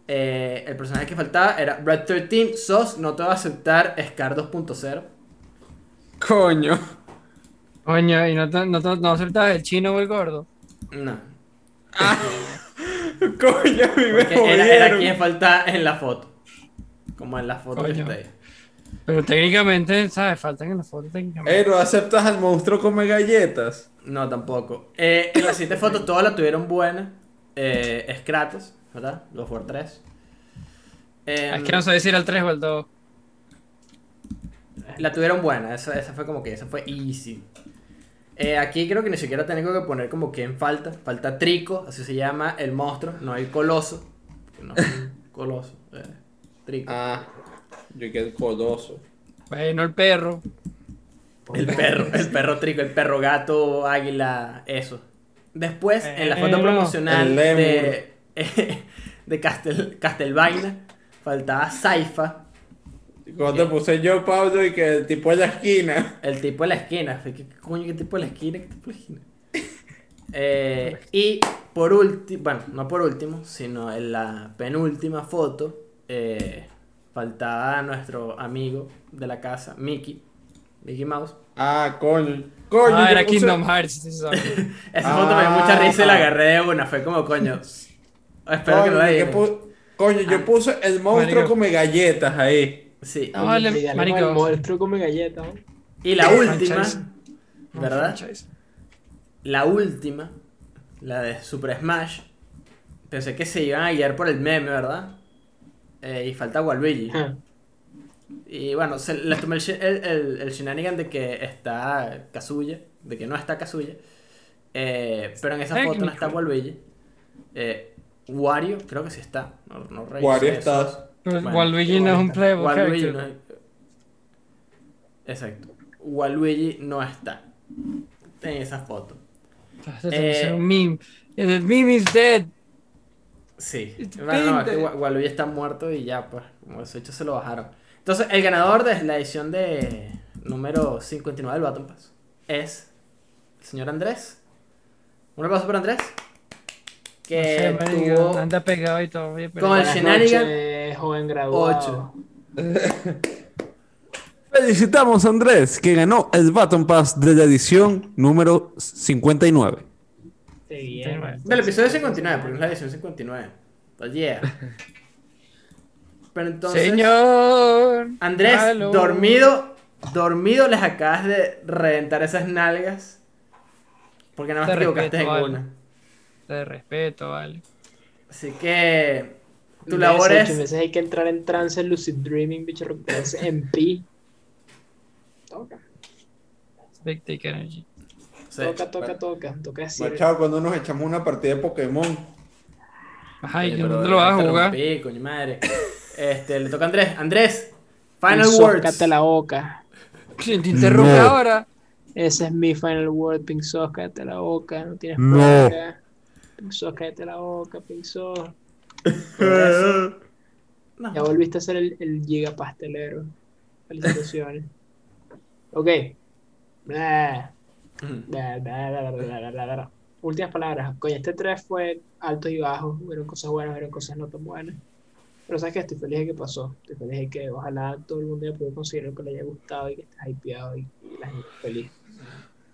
eh, el personaje que faltaba era Brad 13, SOS, no te va a aceptar Scar 2.0. Coño. Coño, y no, te- no, te- no acertabas el chino o el gordo. No. Coño, a mí me Porque era, quien falta en la foto. Como en la foto que Coño. está ahí. Pero técnicamente, ¿sabes? Faltan en la foto técnicamente. Eh, ¿no aceptas al monstruo come galletas? No, tampoco. Eh, en la siguiente foto todas la tuvieron buena. Eh, es Kratos, ¿verdad? Los War 3. Ah, es que no sé si era el 3 o el 2. La tuvieron buena, esa, esa fue como que esa fue easy. Eh, aquí creo que ni siquiera tengo que poner como que en falta. Falta Trico, así se llama el monstruo, no el coloso. No coloso, eh, Trico. Ah, yo quedé coloso. Bueno, el perro. El perro, el perro trico, el perro gato, águila, eso. Después, en la foto Pero- promocional El de, de Castel, Castelvaina, faltaba Saifa, Cuando puse yo, Pablo, y que el tipo en la esquina. el tipo de la esquina. Fue, ¿Qué, qué coño, qué tipo de la esquina? ¿Qué tipo de la esquina? Eh, y por último, bueno, no por último, sino en la penúltima foto, eh, faltaba nuestro amigo de la casa, Mickey, Mickey Mouse. Ah, coño. Coño, Ah, era puse- Kingdom Hearts. Esa foto me dio mucha Ah. risa y la agarré de una. Fue como, coño. Espero que Coño, lo que digan. pu- Coño, yo Ah. puse el monstruo Marico. come galletas ahí. Sí. No, vale, Dígale, marico. El monstruo come galleta. ¿no? Y la última, ¿verdad? franchise. La última, la de Super Smash. Pensé que se iban a guiar por el meme, ¿verdad? Eh, y falta Waluigi. Ajá. Y bueno, se les tomé el, el, el, el shenanigan de que está Kazuya, de que no está Kazuya. Eh, pero en esa foto no está. Waluigi. Eh, Wario, creo que sí está. No, no Wario está. Bueno, Waluigi no es un playable Waluigi character. no- Exacto. Waluigi no está en esa foto. Ser Eh, un meme. The meme is dead. Sí. Bueno, no, es Waluigi está muerto y ya, pues, como eso hecho se lo bajaron. Entonces, el ganador de la edición de número 59 del Baton Pass es el señor Andrés. Un aplauso para Andrés. Que No sé, tuvo anda pegado y todo. oye, pero- Con el shenanigan, noches, joven graduado. ocho. Felicitamos a Andrés, que ganó el Baton Pass de la edición número 59. Qué bien. del episodio 59, porque es la edición 59. Oh, yeah. Pero entonces, Señor. Andrés, Aló. dormido, dormido les acabas de reventar esas nalgas. Porque nada más Te te equivocaste en una. Vale. De respeto, vale. Así que tu labor es. veces hay que entrar en trance, lucid dreaming, bicho, en pi. Toca, Big Take Energy. sí. toca, toca, toca. Toca decir. Machado, cuando nos echamos una partida de Pokémon. Ajá, ¿y dónde lo vas a jugar? interrumpí, coño madre. Este, le toca a Andrés. Andrés, final Pinsócate words. la boca. Si te interrumpe No. ahora. Ese es mi final word, Pinzos, cállate la boca, no tienes No. boca. Pinzos, cállate la boca, Pinzos. No. Ya volviste a ser el, el giga pastelero. Felicitaciones. ok. Blah, Ujú. blah, blah, blah, blah, blah, blah, blah. Últimas palabras. Coño, este 3 fue altos y bajos. Hubieron cosas buenas, hubieron cosas no tan buenas. Pero sabes que estoy feliz de que pasó. Estoy feliz de que ojalá todo el mundo haya podido conseguir lo que le haya gustado y que esté hypeado y, y la gente feliz.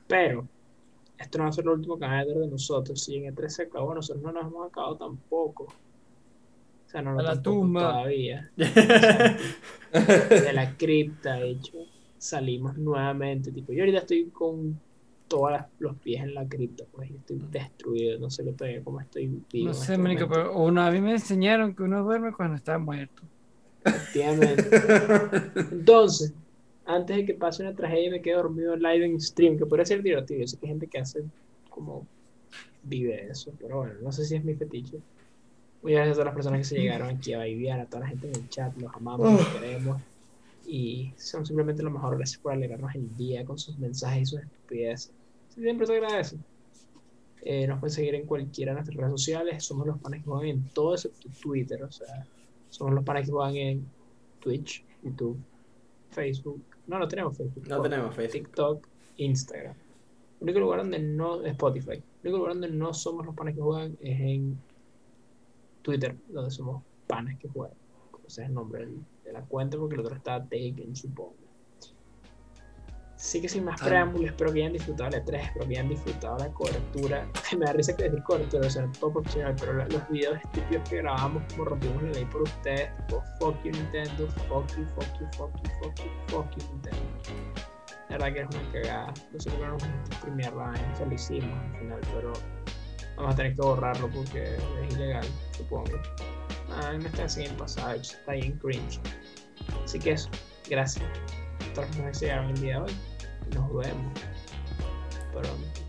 Pero esto no va a ser lo último que van a ver de nosotros. Si en el 3 se acabó, nosotros no nos hemos acabado tampoco. O sea, no nos la tumba. todavía. O sea, de la cripta, de hecho, salimos nuevamente. Tipo, yo ahorita estoy con todos los pies en la cripta, pues, y estoy destruido. No sé lo todavía cómo estoy vivo. No sé, este momento. pero uno, a mí me enseñaron que uno duerme cuando está muerto. Efectivamente. Entonces, antes de que pase una tragedia me quede dormido live en stream, que podría ser divertido. Yo sé que hay gente que hace como vive eso, pero bueno, no sé si es mi fetiche. Muchas gracias a todas las personas que se llegaron aquí a viviar, a toda la gente en el chat, los amamos, los queremos. Y son simplemente lo mejor. Gracias por alegrarnos el día con sus mensajes y sus estupideces. Siempre se agradece. Eh, nos pueden seguir en cualquiera de nuestras redes sociales. Somos los panes que juegan en todo excepto Twitter. O sea, somos los panes que juegan en Twitch, YouTube, Facebook. No, no tenemos Facebook. No tenemos Facebook. TikTok, Instagram. El único lugar donde no. Spotify. El único lugar donde no somos los panes que juegan es en Twitter, donde somos panes que juegan. Ese es el nombre de la cuenta porque el otro está taken, supongo. Así que sin más preámbulos, espero que hayan disfrutado la 3, espero que hayan disfrutado la cobertura. Me da risa que decir cobertura, o sea, todo profesional, pero los videos estúpidos que grabamos, como rompimos la ley por ustedes, tipo, fuck you Nintendo, fuck you, fuck you, fuck you, fuck you, fuck you Nintendo. La verdad que es una cagada. No nos gusta streamear la vaina, eso lo hicimos al final, pero vamos a tener que borrarlo porque es ilegal, supongo. Ah, no está así en pasado, está ahí en cringe. Así que eso, gracias. a que se llegaron el día de hoy. Nos vemos pronto.